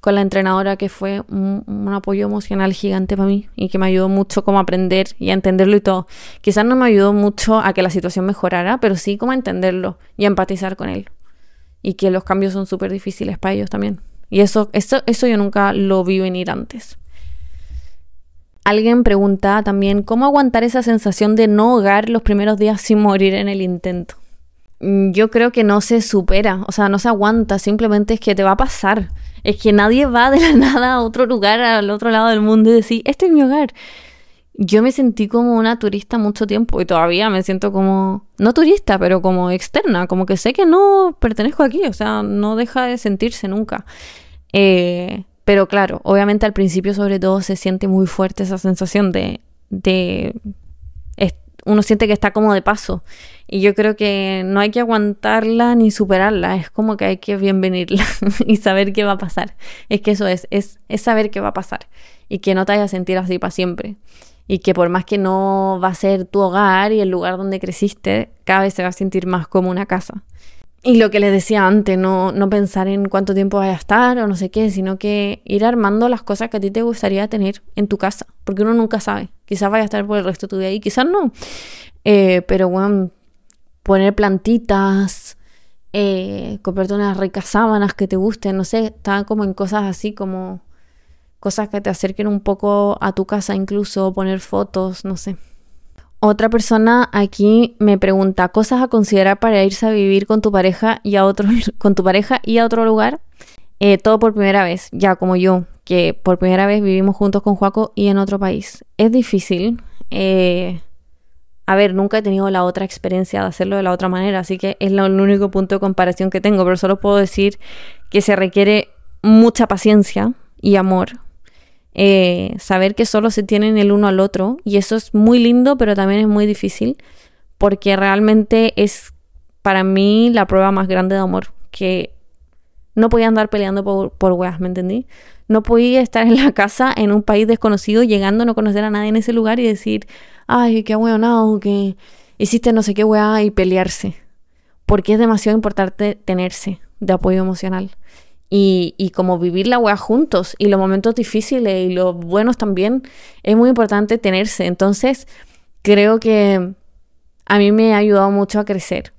con la entrenadora que fue un, apoyo emocional gigante para mí y que me ayudó mucho como a aprender y a entenderlo y todo. Quizás no me ayudó mucho a que la situación mejorara, pero sí como a entenderlo y a empatizar con él. Y que los cambios son súper difíciles para ellos también. Y eso, eso, eso yo nunca lo vi venir antes. Alguien pregunta también cómo aguantar esa sensación de no hogar los primeros días sin morir en el intento. Mm, yo creo que no se supera, o sea, no se aguanta, simplemente es que te va a pasar. Es que nadie va de la nada a otro lugar, al otro lado del mundo y decir, este es mi hogar. Yo me sentí como una turista mucho tiempo y todavía me siento como, no turista, pero como externa, como que sé que no pertenezco aquí, o sea, no deja de sentirse nunca. Eh, pero claro, obviamente al principio sobre todo se siente muy fuerte esa sensación de, de uno siente que está como de paso. Y yo creo que no hay que aguantarla ni superarla, es como que hay que bienvenirla y saber qué va a pasar. Es que eso es, es, es saber qué va a pasar y que no te vayas a sentir así para siempre. Y que por más que no va a ser tu hogar y el lugar donde creciste, cada vez se va a sentir más como una casa. Y lo que les decía antes, no, no pensar en cuánto tiempo vaya a estar o no sé qué, sino que ir armando las cosas que a ti te gustaría tener en tu casa, porque uno nunca sabe. Quizás vaya a estar por el resto de tu vida y quizás no. Eh, pero bueno, poner plantitas, eh, comprarte unas ricas sábanas que te gusten, no sé, están como en cosas así como cosas que te acerquen un poco a tu casa, incluso poner fotos, no sé. Otra persona aquí me pregunta cosas a considerar para irse a vivir con tu pareja y a otro con tu pareja y a otro lugar. Eh, todo por primera vez, ya como yo, que por primera vez vivimos juntos con Juaco y en otro país. Es difícil. Eh, a ver, nunca he tenido la otra experiencia de hacerlo de la otra manera, así que es el único punto de comparación que tengo, pero solo puedo decir que se requiere mucha paciencia y amor eh, saber que solo se tienen el uno al otro y eso es muy lindo pero también es muy difícil porque realmente es para mí la prueba más grande de amor que no podía andar peleando por, por weas, ¿me entendí? No podía estar en la casa en un país desconocido llegando a no conocer a nadie en ese lugar y decir, ay, qué no, que hiciste no sé qué wea y pelearse. Porque es demasiado importante tenerse de apoyo emocional y, y como vivir la weá juntos y los momentos difíciles y los buenos también, es muy importante tenerse. Entonces, creo que a mí me ha ayudado mucho a crecer,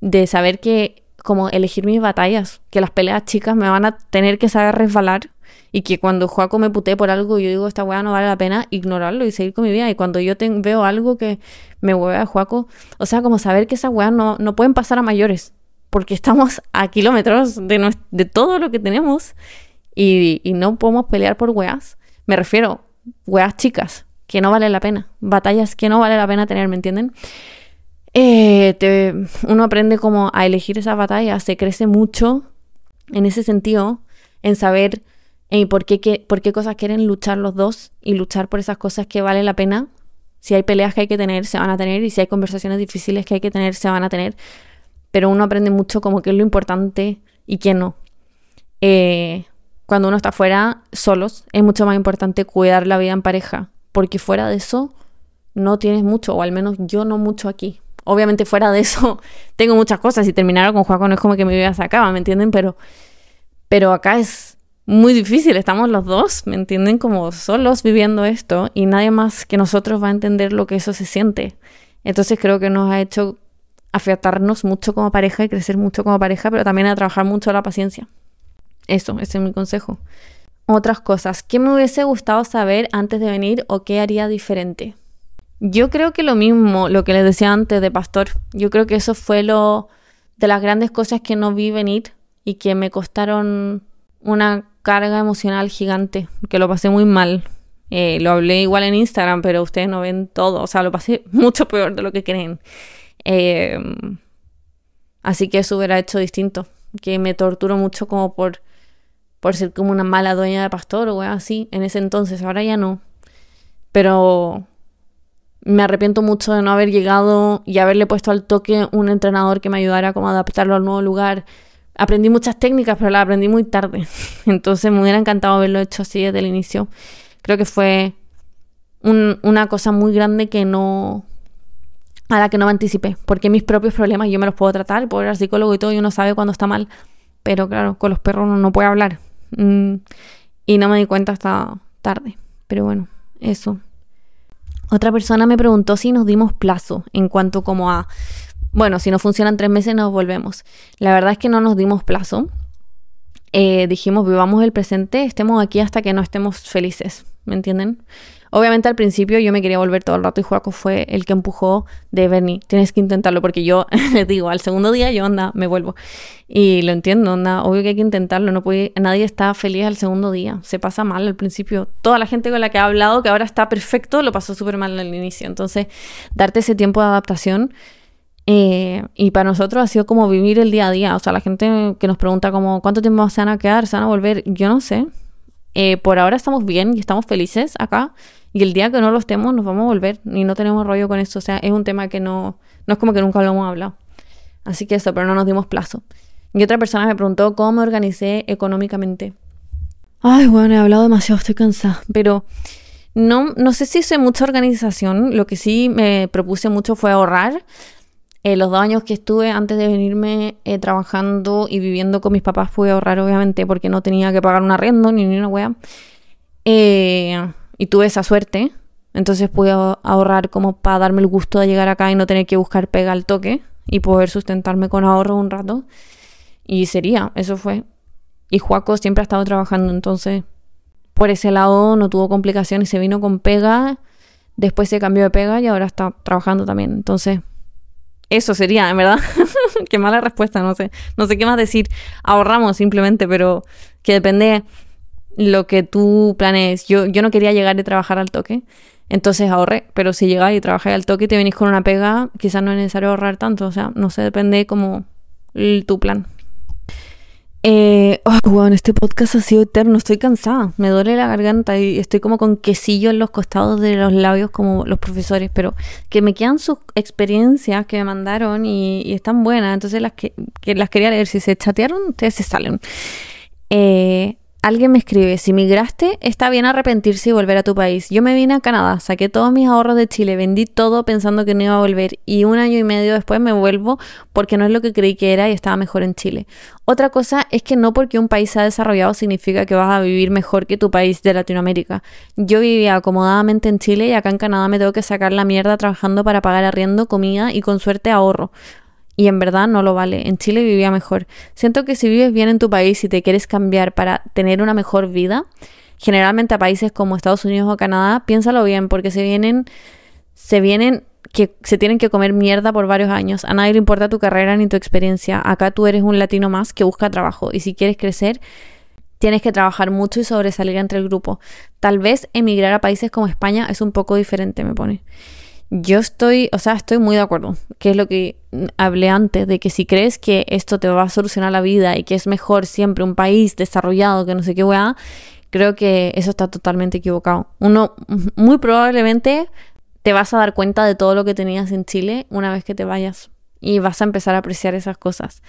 de saber que como elegir mis batallas, que las peleas chicas me van a tener que saber resbalar y que cuando Juaco me puté por algo yo digo esta weá no vale la pena ignorarlo y seguir con mi vida y cuando yo veo algo que me hueve a Juaco, o sea, como saber que esas weas no, no pueden pasar a mayores, porque estamos a kilómetros de, de todo lo que tenemos y, no podemos pelear por weas. Me refiero, weas chicas, que no vale la pena, batallas que no vale la pena tener, ¿me entienden? Eh, uno aprende como a elegir esas batallas, se crece mucho en ese sentido, en saber eh, por, qué, por qué cosas quieren luchar los dos y luchar por esas cosas que vale la pena. Si hay peleas que hay que tener, se van a tener, y si hay conversaciones difíciles que hay que tener, se van a tener pero uno aprende mucho como qué es lo importante y qué no. Eh, cuando uno está fuera, solos, es mucho más importante cuidar la vida en pareja, porque fuera de eso no tienes mucho, o al menos yo no mucho aquí. Obviamente fuera de eso tengo muchas cosas, y terminar con Juaco no es como que mi vida se acaba, ¿me entienden? Pero, pero acá es muy difícil, estamos los dos, ¿me entienden? Como solos viviendo esto y nadie más que nosotros va a entender lo que eso se siente. Entonces creo que nos ha hecho afiatarnos mucho como pareja y crecer mucho como pareja, pero también a trabajar mucho la paciencia. Eso, ese es mi consejo. Otras cosas, ¿qué me hubiese gustado saber antes de venir o qué haría diferente? Yo creo que lo mismo, lo que les decía antes de Pastor, yo creo que eso fue lo de las grandes cosas que no vi venir y que me costaron una carga emocional gigante, que lo pasé muy mal. Eh, lo hablé igual en Instagram, pero ustedes no ven todo, o sea, lo pasé mucho peor de lo que creen. Em, así que eso hubiera hecho distinto. Que me torturo mucho como por, por ser como una mala dueña de pastor o así en ese entonces. Ahora ya no. Pero me arrepiento mucho de no haber llegado y haberle puesto al toque un entrenador que me ayudara a adaptarlo al nuevo lugar. Aprendí muchas técnicas, pero las aprendí muy tarde. Entonces me hubiera encantado haberlo hecho así desde el inicio. Creo que fue una cosa muy grande que no, a la que no me anticipé, porque mis propios problemas yo me los puedo tratar, puedo ir al psicólogo y todo, y uno sabe cuando está mal, pero claro, con los perros uno no puede hablar. Mm, y no me di cuenta hasta tarde, pero bueno, eso. Otra persona me preguntó si nos dimos plazo en cuanto como a, bueno, si no funcionan tres meses nos volvemos. La verdad es que no nos dimos plazo. Eh, dijimos, vivamos el presente, estemos aquí hasta que no estemos felices, ¿me entienden? Obviamente al principio yo me quería volver todo el rato y Juaco fue el que empujó de Bernie, tienes que intentarlo porque yo les digo, al segundo día yo anda, me vuelvo. Y lo entiendo, anda, obvio que hay que intentarlo, no puede, nadie está feliz al segundo día, se pasa mal al principio. Toda la gente con la que ha hablado que ahora está perfecto lo pasó súper mal al inicio. Entonces, darte ese tiempo de adaptación eh, y para nosotros ha sido como vivir el día a día. O sea, la gente que nos pregunta como cuánto tiempo se van a quedar, se van a volver, yo no sé. Eh, por ahora estamos bien y estamos felices acá. Y el día que no lo estemos, nos vamos a volver. Y no tenemos rollo con esto. O sea, es un tema que no, no es como que nunca lo hemos hablado. Así que eso, pero no nos dimos plazo. Y otra persona me preguntó cómo me organicé económicamente. Ay, bueno, he hablado demasiado, estoy cansada. Pero no, no sé si hice mucha organización. Lo que sí me propuse mucho fue ahorrar. Eh, los dos años que estuve antes de venirme eh, trabajando y viviendo con mis papás fue ahorrar, obviamente, porque no tenía que pagar un arriendo ni, ni una wea. Eh, y tuve esa suerte. Entonces pude ahorrar como para darme el gusto de llegar acá y no tener que buscar pega al toque y poder sustentarme con ahorro un rato. Y sería, eso fue. Y Juaco siempre ha estado trabajando, entonces por ese lado no tuvo complicaciones, se vino con pega, después se cambió de pega y ahora está trabajando también. Entonces eso sería, en verdad. qué mala respuesta, no sé. No sé qué más decir. Ahorramos simplemente, pero que depende lo que tú planees. Yo, yo no quería llegar y trabajar al toque. Entonces ahorré, pero si llegas y trabajas al toque y te venís con una pega, quizás no es necesario ahorrar tanto. O sea, no sé, depende como tu plan. Eh, oh, este podcast ha sido eterno, estoy cansada, me duele la garganta y estoy como con quesillo en los costados de los labios como los profesores, pero que me quedan sus experiencias que me mandaron y, están buenas, entonces las que, que, las quería leer, si se chatearon, ustedes se salen. Eh, Alguien me escribe, si migraste, está bien arrepentirse y volver a tu país. Yo me vine a Canadá, saqué todos mis ahorros de Chile, vendí todo pensando que no iba a volver y un año y medio después me vuelvo porque no es lo que creí que era y estaba mejor en Chile. Otra cosa es que no porque un país se ha desarrollado significa que vas a vivir mejor que tu país de Latinoamérica. Yo vivía acomodadamente en Chile y acá en Canadá me tengo que sacar la mierda trabajando para pagar arriendo, comida y con suerte ahorro y en verdad no lo vale. En Chile vivía mejor. Siento que si vives bien en tu país y te quieres cambiar para tener una mejor vida, generalmente a países como Estados Unidos o Canadá, piénsalo bien porque se vienen se vienen que se tienen que comer mierda por varios años. A nadie le importa tu carrera ni tu experiencia. Acá tú eres un latino más que busca trabajo y si quieres crecer tienes que trabajar mucho y sobresalir entre el grupo. Tal vez emigrar a países como España es un poco diferente, me pone. Yo estoy, o sea, estoy muy de acuerdo, que es lo que hablé antes, de que si crees que esto te va a solucionar la vida y que es mejor siempre un país desarrollado que no sé qué weá, creo que eso está totalmente equivocado. Uno, muy probablemente te vas a dar cuenta de todo lo que tenías en Chile una vez que te vayas y vas a empezar a apreciar esas cosas.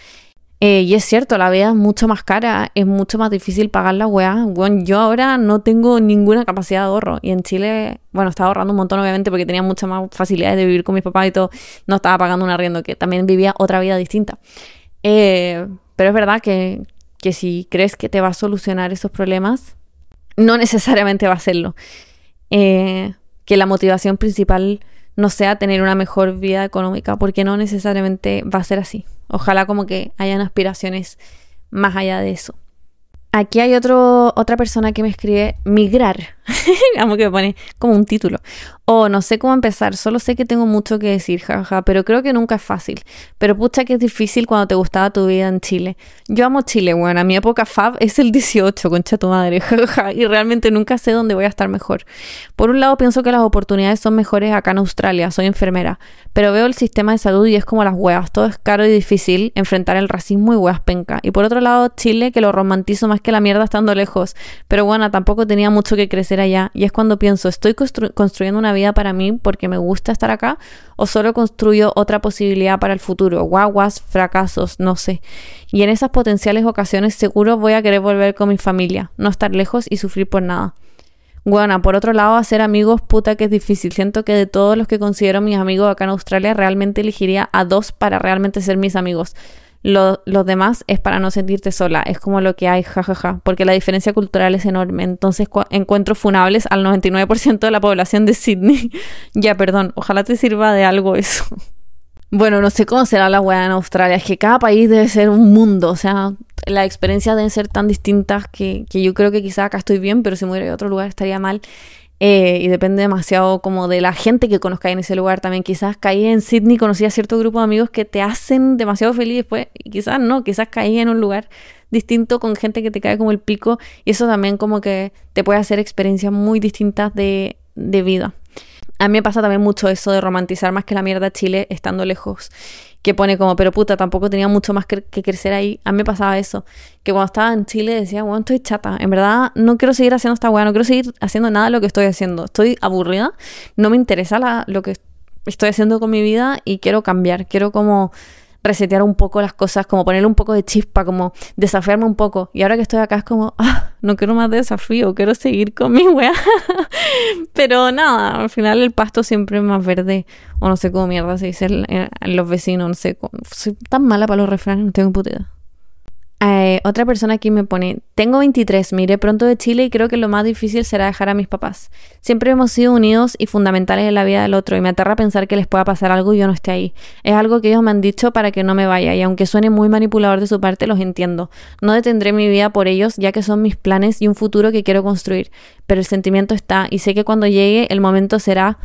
Eh, y es cierto, la vida es mucho más cara, es mucho más difícil pagar la weá. Bueno, yo ahora no tengo ninguna capacidad de ahorro. Y en Chile, bueno, estaba ahorrando un montón, obviamente, porque tenía muchas más facilidades de vivir con mis papás y todo. No estaba pagando un arriendo, que también vivía otra vida distinta. Eh, pero es verdad que, que si crees que te va a solucionar esos problemas, no necesariamente va a hacerlo. Eh, que la motivación principal no sea tener una mejor vida económica, porque no necesariamente va a ser así. Ojalá como que hayan aspiraciones más allá de eso. Aquí hay otro, otra persona que me escribe migrar. Vamos que me pone como un título. O no sé cómo empezar, solo sé que tengo mucho que decir, jaja, pero creo que nunca es fácil. Pero pucha que es difícil cuando te gustaba tu vida en Chile. Yo amo Chile, bueno, a mi época fab es el 18, concha tu madre, jaja, y realmente nunca sé dónde voy a estar mejor. Por un lado pienso que las oportunidades son mejores acá en Australia, soy enfermera, pero veo el sistema de salud y es como las huevas, todo es caro y difícil enfrentar el racismo y huevas penca. Y por otro lado, Chile, que lo romantizo más que la mierda estando lejos, pero bueno, tampoco tenía mucho que crecer allá, y es cuando pienso, estoy construyendo una vida para mí porque me gusta estar acá o solo construyo otra posibilidad para el futuro, guaguas, fracasos, no sé. Y en esas potenciales ocasiones seguro voy a querer volver con mi familia, no estar lejos y sufrir por nada. Bueno, por otro lado, hacer amigos, puta que es difícil. Siento que de todos los que considero mis amigos acá en Australia, realmente elegiría a dos para realmente ser mis amigos. Lo, los demás es para no sentirte sola, es como lo que hay, jajaja, porque la diferencia cultural es enorme. Entonces encuentro funables al 99% de la población de Sydney. ya, perdón, ojalá te sirva de algo eso. bueno, no sé cómo será la weá en Australia, es que cada país debe ser un mundo, o sea, las experiencias deben ser tan distintas que, que yo creo que quizá acá estoy bien, pero si me a otro lugar estaría mal. Eh, y depende demasiado como de la gente que conozca en ese lugar también. Quizás caí en Sydney, conocí a cierto grupo de amigos que te hacen demasiado feliz después, y quizás no, quizás caí en un lugar distinto con gente que te cae como el pico y eso también como que te puede hacer experiencias muy distintas de, de vida. A mí me pasa también mucho eso de romantizar más que la mierda Chile estando lejos. Que pone como, pero puta, tampoco tenía mucho más que, crecer ahí. A mí me pasaba eso. Que cuando estaba en Chile decía, bueno, estoy chata. En verdad, no quiero seguir haciendo esta weá, no quiero seguir haciendo nada de lo que estoy haciendo. Estoy aburrida, no me interesa la, lo que estoy haciendo con mi vida y quiero cambiar. Quiero como resetear un poco las cosas, como ponerle un poco de chispa, como desafiarme un poco. Y ahora que estoy acá es como, ah, no quiero más desafío, quiero seguir con mi wea. Pero nada, al final el pasto siempre es más verde, o no sé cómo mierda se dice los vecinos, no sé, soy tan mala para los refranes, no tengo puta eh, otra persona aquí me pone, tengo 23, me pronto de Chile y creo que lo más difícil será dejar a mis papás. Siempre hemos sido unidos y fundamentales en la vida del otro y me aterra pensar que les pueda pasar algo y yo no esté ahí. Es algo que ellos me han dicho para que no me vaya y aunque suene muy manipulador de su parte, los entiendo. No detendré mi vida por ellos ya que son mis planes y un futuro que quiero construir, pero el sentimiento está y sé que cuando llegue el momento será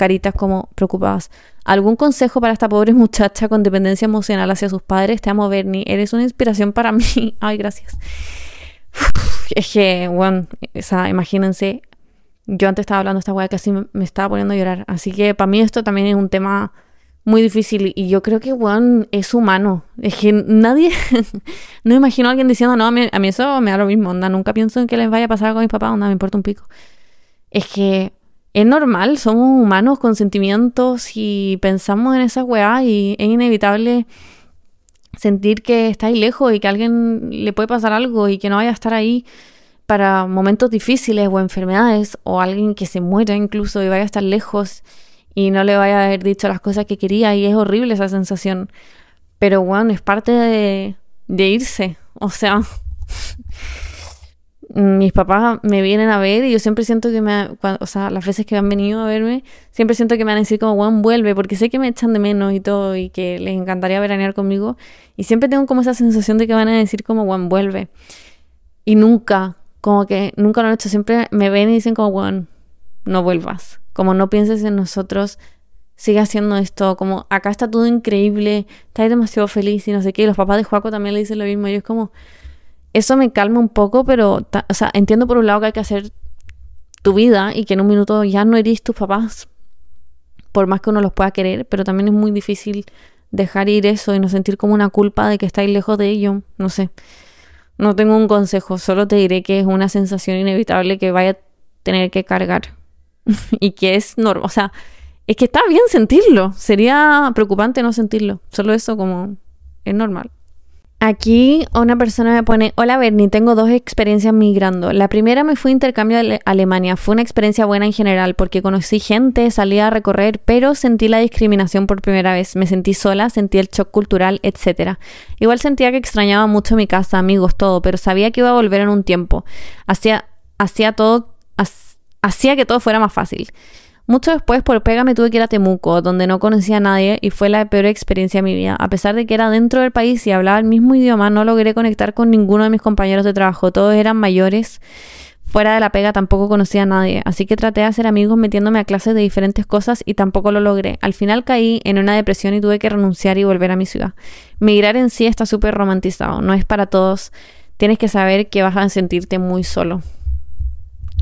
caritas como preocupadas. ¿Algún consejo para esta pobre muchacha con dependencia emocional hacia sus padres? Te amo, Bernie. Eres una inspiración para mí. Ay, gracias. es que, bueno, o sea, imagínense, yo antes estaba hablando de esta weá casi me, me estaba poniendo a llorar. Así que para mí esto también es un tema muy difícil y yo creo que, bueno, es humano. Es que nadie, no imagino a alguien diciendo, no, a mí, a mí, eso me da lo mismo, onda, nunca pienso en que les vaya a pasar con mis papás, onda, me importa un pico. Es que es normal, somos humanos con sentimientos y pensamos en esa weá y es inevitable sentir que está ahí lejos y que a alguien le puede pasar algo y que no vaya a estar ahí para momentos difíciles o enfermedades o alguien que se muera incluso y vaya a estar lejos y no le vaya a haber dicho las cosas que quería y es horrible esa sensación. Pero bueno, es parte de, de irse. O sea, mis papás me vienen a ver y yo siempre siento que me, o sea, las veces que han venido a verme, siempre siento que me van a decir como, Juan, vuelve, porque sé que me echan de menos y todo y que les encantaría veranear conmigo. Y siempre tengo como esa sensación de que van a decir como, Juan, vuelve. Y nunca, como que nunca lo han hecho, siempre me ven y dicen como, Juan, no vuelvas. Como no pienses en nosotros, sigue haciendo esto, como acá está todo increíble, estás demasiado feliz y no sé qué. Y los papás de Juaco también le dicen lo mismo. Y es como, eso me calma un poco, pero, o sea, entiendo por un lado que hay que hacer tu vida y que en un minuto ya no eres tus papás, por más que uno los pueda querer, pero también es muy difícil dejar ir eso y no sentir como una culpa de que estáis lejos de ello, no sé. No tengo un consejo, solo te diré que es una sensación inevitable que vaya a tener que cargar y que es normal, o sea, es que está bien sentirlo, sería preocupante no sentirlo, solo eso como es normal. Aquí una persona me pone, hola Bernie, tengo dos experiencias migrando. La primera me fui a intercambio a Alemania. Fue una experiencia buena en general porque conocí gente, salí a recorrer, pero sentí la discriminación por primera vez. Me sentí sola, sentí el shock cultural, etc. Igual sentía que extrañaba mucho mi casa, amigos, todo, pero sabía que iba a volver en un tiempo. Hacía, hacía todo, hacía que todo fuera más fácil. Mucho después, por pega, me tuve que ir a Temuco, donde no conocía a nadie y fue la peor experiencia de mi vida. A pesar de que era dentro del país y hablaba el mismo idioma, no logré conectar con ninguno de mis compañeros de trabajo. Todos eran mayores. Fuera de la pega tampoco conocía a nadie, así que traté de hacer amigos metiéndome a clases de diferentes cosas y tampoco lo logré. Al final caí en una depresión y tuve que renunciar y volver a mi ciudad. Migrar en sí está súper romantizado, no es para todos. Tienes que saber que vas a sentirte muy solo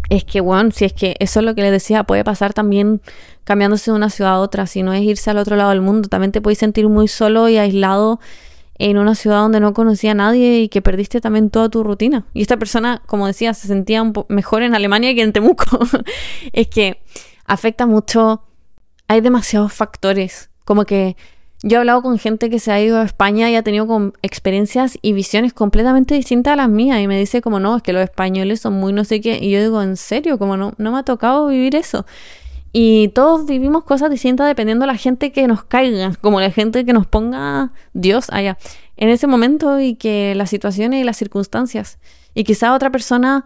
es que, bueno, si es que eso es lo que les decía, puede pasar también cambiándose de una ciudad a otra, si no es irse al otro lado del mundo, también te puedes sentir muy solo y aislado en una ciudad donde no conocía a nadie y que perdiste también toda tu rutina. Y esta persona, como decía, se sentía un mejor en Alemania que en Temuco. es que afecta mucho, hay demasiados factores, como que yo he hablado con gente que se ha ido a España y ha tenido experiencias y visiones completamente distintas a las mías y me dice como no, es que los españoles son muy no sé qué y yo digo, ¿en serio? Como no, no me ha tocado vivir eso. Y todos vivimos cosas distintas dependiendo de la gente que nos caiga, como la gente que nos ponga Dios allá en ese momento y que las situaciones y las circunstancias. Y quizá otra persona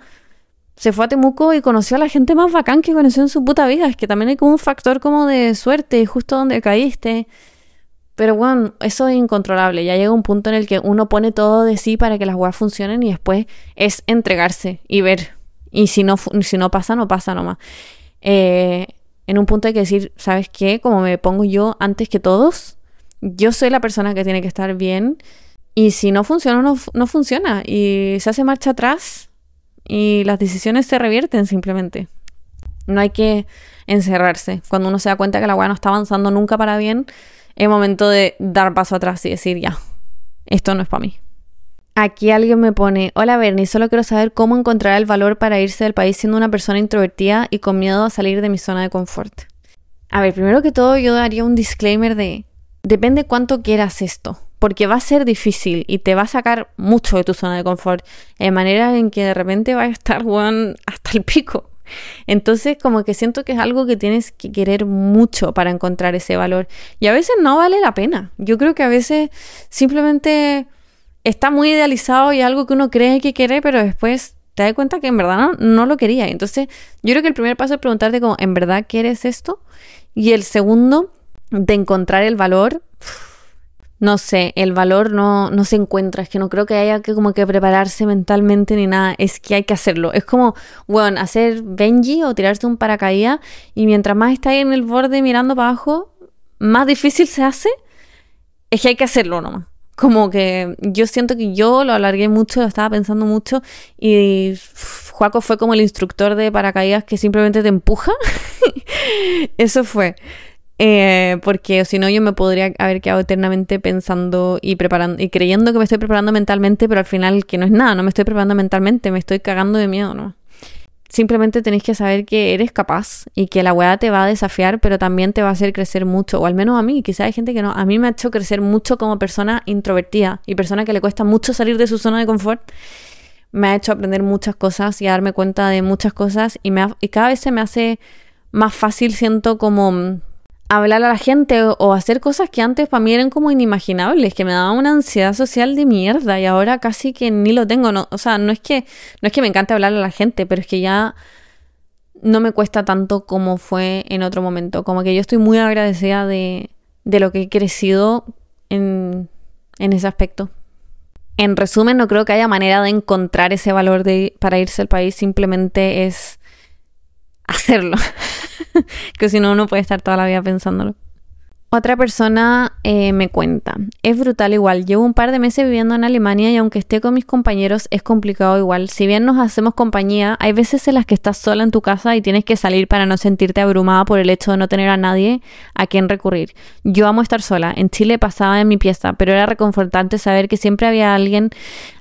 se fue a Temuco y conoció a la gente más bacán que conoció en su puta vida. Es que también hay como un factor como de suerte, justo donde caíste. Pero bueno, eso es incontrolable. Ya llega un punto en el que uno pone todo de sí para que las weas funcionen y después es entregarse y ver. Y si no, si no pasa, no pasa nomás. eh, en un punto hay que decir, ¿sabes qué? Como me pongo yo antes que todos, yo soy la persona que tiene que estar bien y si no funciona, no, no funciona y se hace marcha atrás y las decisiones se revierten simplemente. No hay que encerrarse. Cuando uno se da cuenta que la weá no está avanzando nunca para bien, es momento de dar paso atrás y decir, ya, esto no es para mí. Aquí alguien me pone, hola Bernie, solo quiero saber cómo encontrar el valor para irse del país siendo una persona introvertida y con miedo a salir de mi zona de confort. A ver, primero que todo yo daría un disclaimer de, depende cuánto quieras esto, porque va a ser difícil y te va a sacar mucho de tu zona de confort, de manera en que de repente va a estar, Juan, hasta el pico. Entonces, como que siento que es algo que tienes que querer mucho para encontrar ese valor. Y a veces no vale la pena. Yo creo que a veces simplemente está muy idealizado y algo que uno cree que quiere, pero después te das cuenta que en verdad no, lo quería. Entonces, yo creo que el primer paso es preguntarte como, ¿en verdad quieres esto? Y el segundo, de encontrar el valor no sé, el valor no, no se encuentra, es que no creo que haya que como que prepararse mentalmente ni nada, es que hay que hacerlo. Es como, bueno, hacer Benji o tirarse un paracaídas y mientras más está ahí en el borde mirando para abajo, más difícil se hace, es que hay que hacerlo nomás. Como que yo siento que yo lo alargué mucho, lo estaba pensando mucho y Juaco fue como el instructor de paracaídas que simplemente te empuja. Eso fue. Eh, porque si no yo me podría haber quedado eternamente pensando y preparando y creyendo que me estoy preparando mentalmente, pero al final que no es nada, no me estoy preparando mentalmente, me estoy cagando de miedo, ¿no? Simplemente tenéis que saber que eres capaz y que la weá te va a desafiar, pero también te va a hacer crecer mucho, o al menos a mí, quizá hay gente que no, a mí me ha hecho crecer mucho como persona introvertida y persona que le cuesta mucho salir de su zona de confort. Me ha hecho aprender muchas cosas y darme cuenta de muchas cosas y, me y cada vez se me hace más fácil, siento como hablar a la gente o, hacer cosas que antes para mí eran como inimaginables, que me daba una ansiedad social de mierda y ahora casi que ni lo tengo, no, o sea, no es que no es que me encante hablar a la gente, pero es que ya no me cuesta tanto como fue en otro momento, como que yo estoy muy agradecida de, de lo que he crecido en, en ese aspecto. En resumen, no creo que haya manera de encontrar ese valor de, para irse al país, simplemente es hacerlo. que si no, uno puede estar toda la vida pensándolo. Otra persona eh, me cuenta, es brutal igual, llevo un par de meses viviendo en Alemania y aunque esté con mis compañeros es complicado igual. Si bien nos hacemos compañía, hay veces en las que estás sola en tu casa y tienes que salir para no sentirte abrumada por el hecho de no tener a nadie a quien recurrir. Yo amo estar sola, en Chile pasaba en mi pieza, pero era reconfortante saber que siempre había alguien,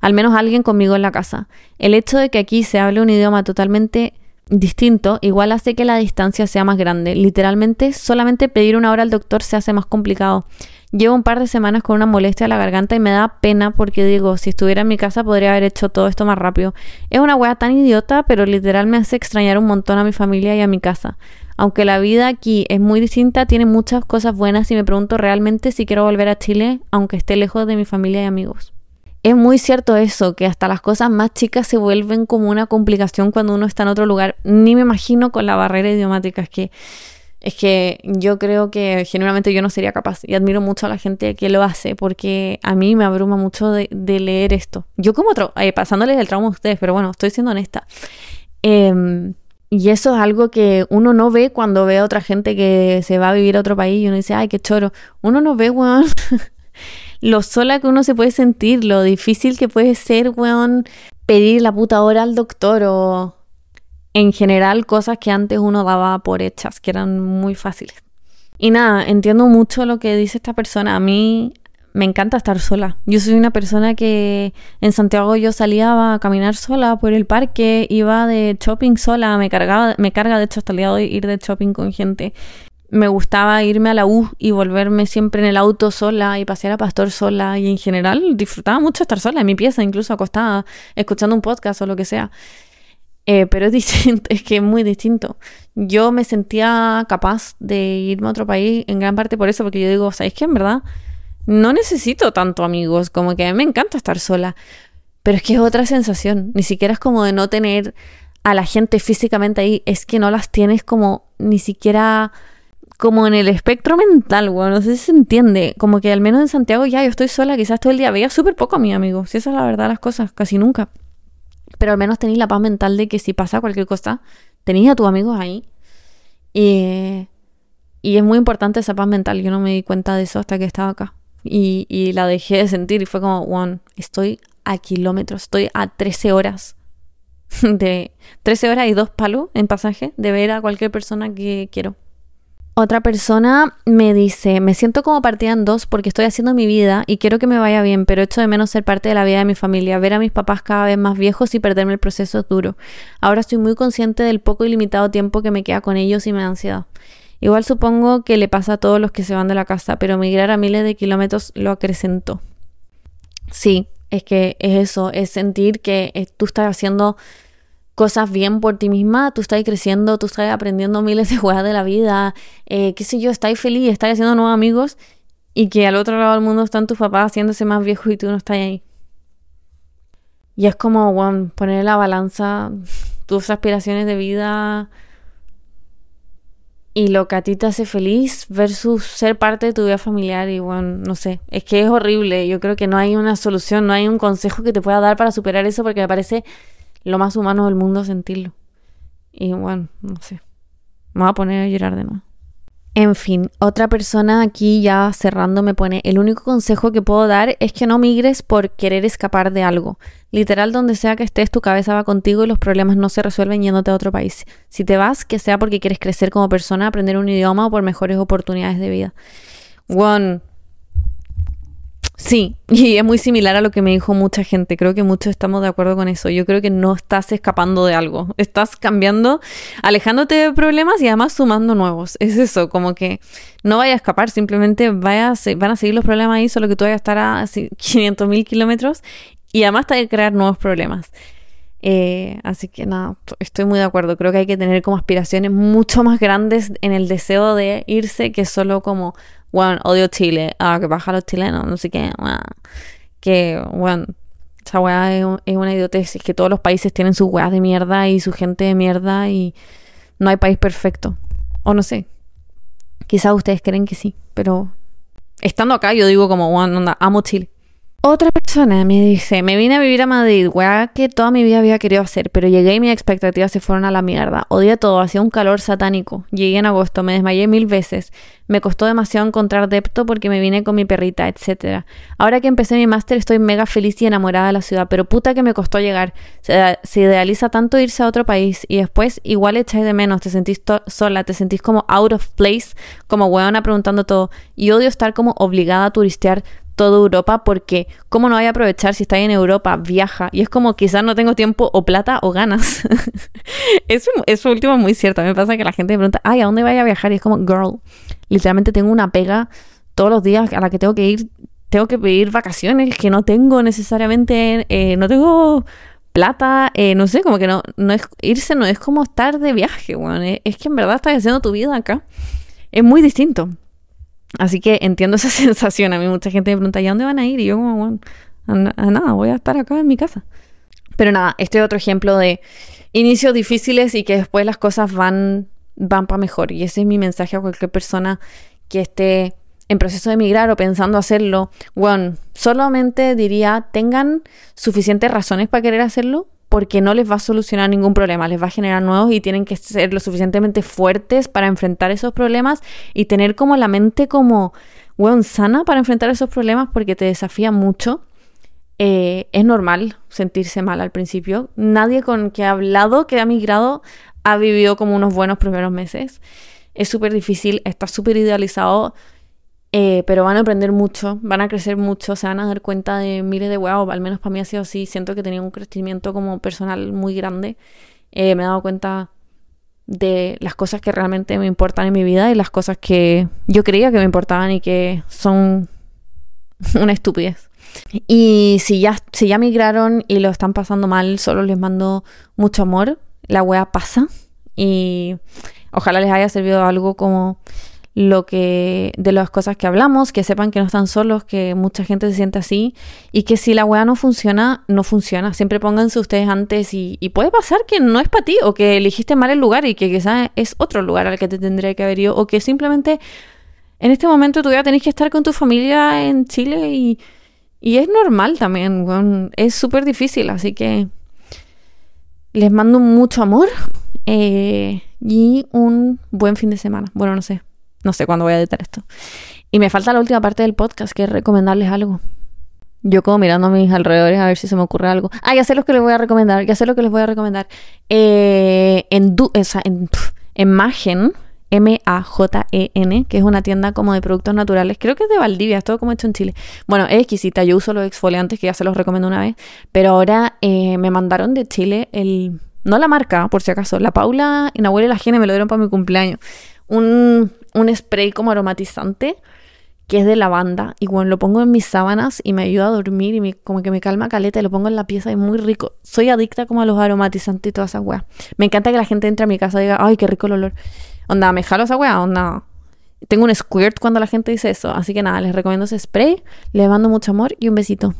al menos alguien conmigo en la casa. El hecho de que aquí se hable un idioma totalmente distinto, igual hace que la distancia sea más grande. Literalmente, solamente pedir una hora al doctor se hace más complicado. Llevo un par de semanas con una molestia a la garganta y me da pena porque digo, si estuviera en mi casa podría haber hecho todo esto más rápido. Es una wea tan idiota, pero literal me hace extrañar un montón a mi familia y a mi casa. Aunque la vida aquí es muy distinta, tiene muchas cosas buenas y me pregunto realmente si quiero volver a Chile, aunque esté lejos de mi familia y amigos es muy cierto eso, que hasta las cosas más chicas se vuelven como una complicación cuando uno está en otro lugar. Ni me imagino con la barrera idiomática. Es que, es que yo creo que genuinamente yo no sería capaz. Y admiro mucho a la gente que lo hace, porque a mí me abruma mucho de, leer esto. Yo como otro, eh, pasándoles el trauma a ustedes, pero bueno, estoy siendo honesta. Em, y eso es algo que uno no ve cuando ve a otra gente que se va a vivir a otro país y uno dice, ay, qué choro. Uno no ve, weón. lo sola que uno se puede sentir, lo difícil que puede ser, weón, pedir la puta hora al doctor o en general cosas que antes uno daba por hechas, que eran muy fáciles. Y nada, entiendo mucho lo que dice esta persona. A mí me encanta estar sola. Yo soy una persona que en Santiago yo salía a caminar sola por el parque, iba de shopping sola, me cargaba, me carga de hecho hasta el día de hoy ir de shopping con gente me gustaba irme a la U y volverme siempre en el auto sola y pasear a Pastor sola y en general disfrutaba mucho estar sola en mi pieza, incluso acostada, escuchando un podcast o lo que sea. Eh, pero es es que es muy distinto. Yo me sentía capaz de irme a otro país en gran parte por eso, porque yo digo, ¿sabéis qué? En verdad, no necesito tanto amigos, como que a mí me encanta estar sola. Pero es que es otra sensación, ni siquiera es como de no tener a la gente físicamente ahí, es que no las tienes como ni siquiera como en el espectro mental, bueno, no sé si se entiende. Como que al menos en Santiago ya yo estoy sola, quizás todo el día veía súper poco a mi amigo. Si esa es la verdad las cosas, casi nunca. Pero al menos tenéis la paz mental de que si pasa cualquier cosa, tenéis a tus amigos ahí. Y, y es muy importante esa paz mental. Yo no me di cuenta de eso hasta que estaba acá. Y, y la dejé de sentir y fue como, one, estoy a kilómetros, estoy a 13 horas de 13 horas y dos palos en pasaje de ver a cualquier persona que quiero. Otra persona me dice, me siento como partida en dos porque estoy haciendo mi vida y quiero que me vaya bien, pero echo de menos ser parte de la vida de mi familia, ver a mis papás cada vez más viejos y perderme el proceso duro. Ahora estoy muy consciente del poco y limitado tiempo que me queda con ellos y me da ansiedad. Igual supongo que le pasa a todos los que se van de la casa, pero migrar a miles de kilómetros lo acrecentó. Sí, es que es eso, es sentir que eh, tú estás haciendo cosas bien por ti misma, tú estás creciendo, tú estás aprendiendo miles de jugadas de la vida, eh, qué sé yo, estás feliz, estás haciendo nuevos amigos y que al otro lado del mundo están tus papás haciéndose más viejos y tú no estás ahí. Y es como, bueno, poner en la balanza tus aspiraciones de vida y lo que a ti te hace feliz versus ser parte de tu vida familiar y bueno, no sé, es que es horrible, yo creo que no hay una solución, no hay un consejo que te pueda dar para superar eso porque me parece lo más humano del mundo sentirlo. Y bueno, no sé. Me voy a poner a llorar de nuevo. En fin, otra persona aquí ya cerrando me pone, el único consejo que puedo dar es que no migres por querer escapar de algo. Literal, donde sea que estés, tu cabeza va contigo y los problemas no se resuelven yéndote a otro país. Si te vas, que sea porque quieres crecer como persona, aprender un idioma o por mejores oportunidades de vida. One, Sí, y es muy similar a lo que me dijo mucha gente. Creo que muchos estamos de acuerdo con eso. Yo creo que no estás escapando de algo. Estás cambiando, alejándote de problemas y además sumando nuevos. Es eso, como que no vaya a escapar, simplemente vaya van a seguir los problemas ahí, solo que tú vayas a estar a 500 mil kilómetros y además te hay que crear nuevos problemas. Eh, así que nada, estoy muy de acuerdo. Creo que hay que tener como aspiraciones mucho más grandes en el deseo de irse que solo como bueno, odio Chile, ah, que baja los chilenos, no sé qué, que, bueno, esa weá es, una idiotez, es que todos los países tienen sus weas de mierda y su gente de mierda y no hay país perfecto, o no sé, quizás ustedes creen que sí, pero estando acá yo digo como, bueno, amo Chile. Otra persona me dice, me vine a vivir a Madrid, weá que toda mi vida había querido hacer, pero llegué y mis expectativas se fueron a la mierda. Odié todo, hacía un calor satánico. Llegué en agosto, me desmayé mil veces. Me costó demasiado encontrar depto porque me vine con mi perrita, etc. Ahora que empecé mi máster estoy mega feliz y enamorada de la ciudad, pero puta que me costó llegar. Se, idealiza tanto irse a otro país y después igual echáis de menos, te sentís sola, te sentís como out of place, como weona preguntando todo. Y odio estar como obligada a turistear toda Europa porque ¿cómo no voy a aprovechar si estáis en Europa? Viaja. Y es como quizás no tengo tiempo o plata o ganas. eso, eso último es muy cierto. A mí me pasa que la gente me pregunta, ay, ¿a dónde vaya a viajar? Y es como, girl, literalmente tengo una pega todos los días a la que tengo que ir, tengo que pedir vacaciones que no tengo necesariamente, eh, no tengo plata, eh, no sé, como que no, no es, irse no es como estar de viaje, bueno, es que en verdad estás haciendo tu vida acá. Es muy distinto. Así que entiendo esa sensación. A mí mucha gente me pregunta, ¿y a dónde van a ir? Y yo como, bueno, nada, voy a estar acá en mi casa. Pero nada, este es otro ejemplo de inicios difíciles y que después las cosas van, van para mejor. Y ese es mi mensaje a cualquier persona que esté en proceso de emigrar o pensando hacerlo. Bueno, solamente diría, tengan suficientes razones para querer hacerlo, porque no les va a solucionar ningún problema, les va a generar nuevos y tienen que ser lo suficientemente fuertes para enfrentar esos problemas y tener como la mente como, weón, sana para enfrentar esos problemas porque te desafía mucho. Eh, es normal sentirse mal al principio. Nadie con que ha hablado, que ha migrado, ha vivido como unos buenos primeros meses. Es súper difícil, está súper idealizado eh, pero van a aprender mucho, van a crecer mucho, se van a dar cuenta de miles de huevos, al menos para mí ha sido así, siento que tenía un crecimiento como personal muy grande, eh, me he dado cuenta de las cosas que realmente me importan en mi vida y las cosas que yo creía que me importaban y que son una estupidez. Y si ya, si ya migraron y lo están pasando mal, solo les mando mucho amor, la wea pasa y ojalá les haya servido algo como lo que de las cosas que hablamos, que sepan que no están solos, que mucha gente se siente así y que si la weá no funciona, no funciona. Siempre pónganse ustedes antes y, puede pasar que no es para ti o que elegiste mal el lugar y que quizás es otro lugar al que te tendría que haber ido o que simplemente en este momento tú ya tenés que estar con tu familia en Chile y, y es normal también, es súper difícil, así que les mando mucho amor. Eh, y un buen fin de semana. Bueno, no sé, no sé cuándo voy a editar esto. Y me falta la última parte del podcast, que es recomendarles algo. Yo como mirando a mis alrededores a ver si se me ocurre algo. Ah, ya sé lo que les voy a recomendar, ya sé lo que les voy a recomendar. Eh, en, du en, en Magen, M-A-J-E-N, que es una tienda como de productos naturales. Creo que es de Valdivia, es todo como hecho en Chile. Bueno, es exquisita. Yo uso los exfoliantes que ya se los recomiendo una vez. Pero ahora eh, me mandaron de Chile el. No la marca, por si acaso. La Paula y Nahuel y la Gene me lo dieron para mi cumpleaños. Un, un spray como aromatizante que es de lavanda. Y bueno, lo pongo en mis sábanas y me ayuda a dormir y me, como que me calma caleta y lo pongo en la pieza y es muy rico. Soy adicta como a los aromatizantes y todas esas weas. Me encanta que la gente entre a mi casa y diga, ay, qué rico el olor. Onda, me jalo esa wea, onda. Tengo un squirt cuando la gente dice eso. Así que nada, les recomiendo ese spray. Les mando mucho amor y un besito.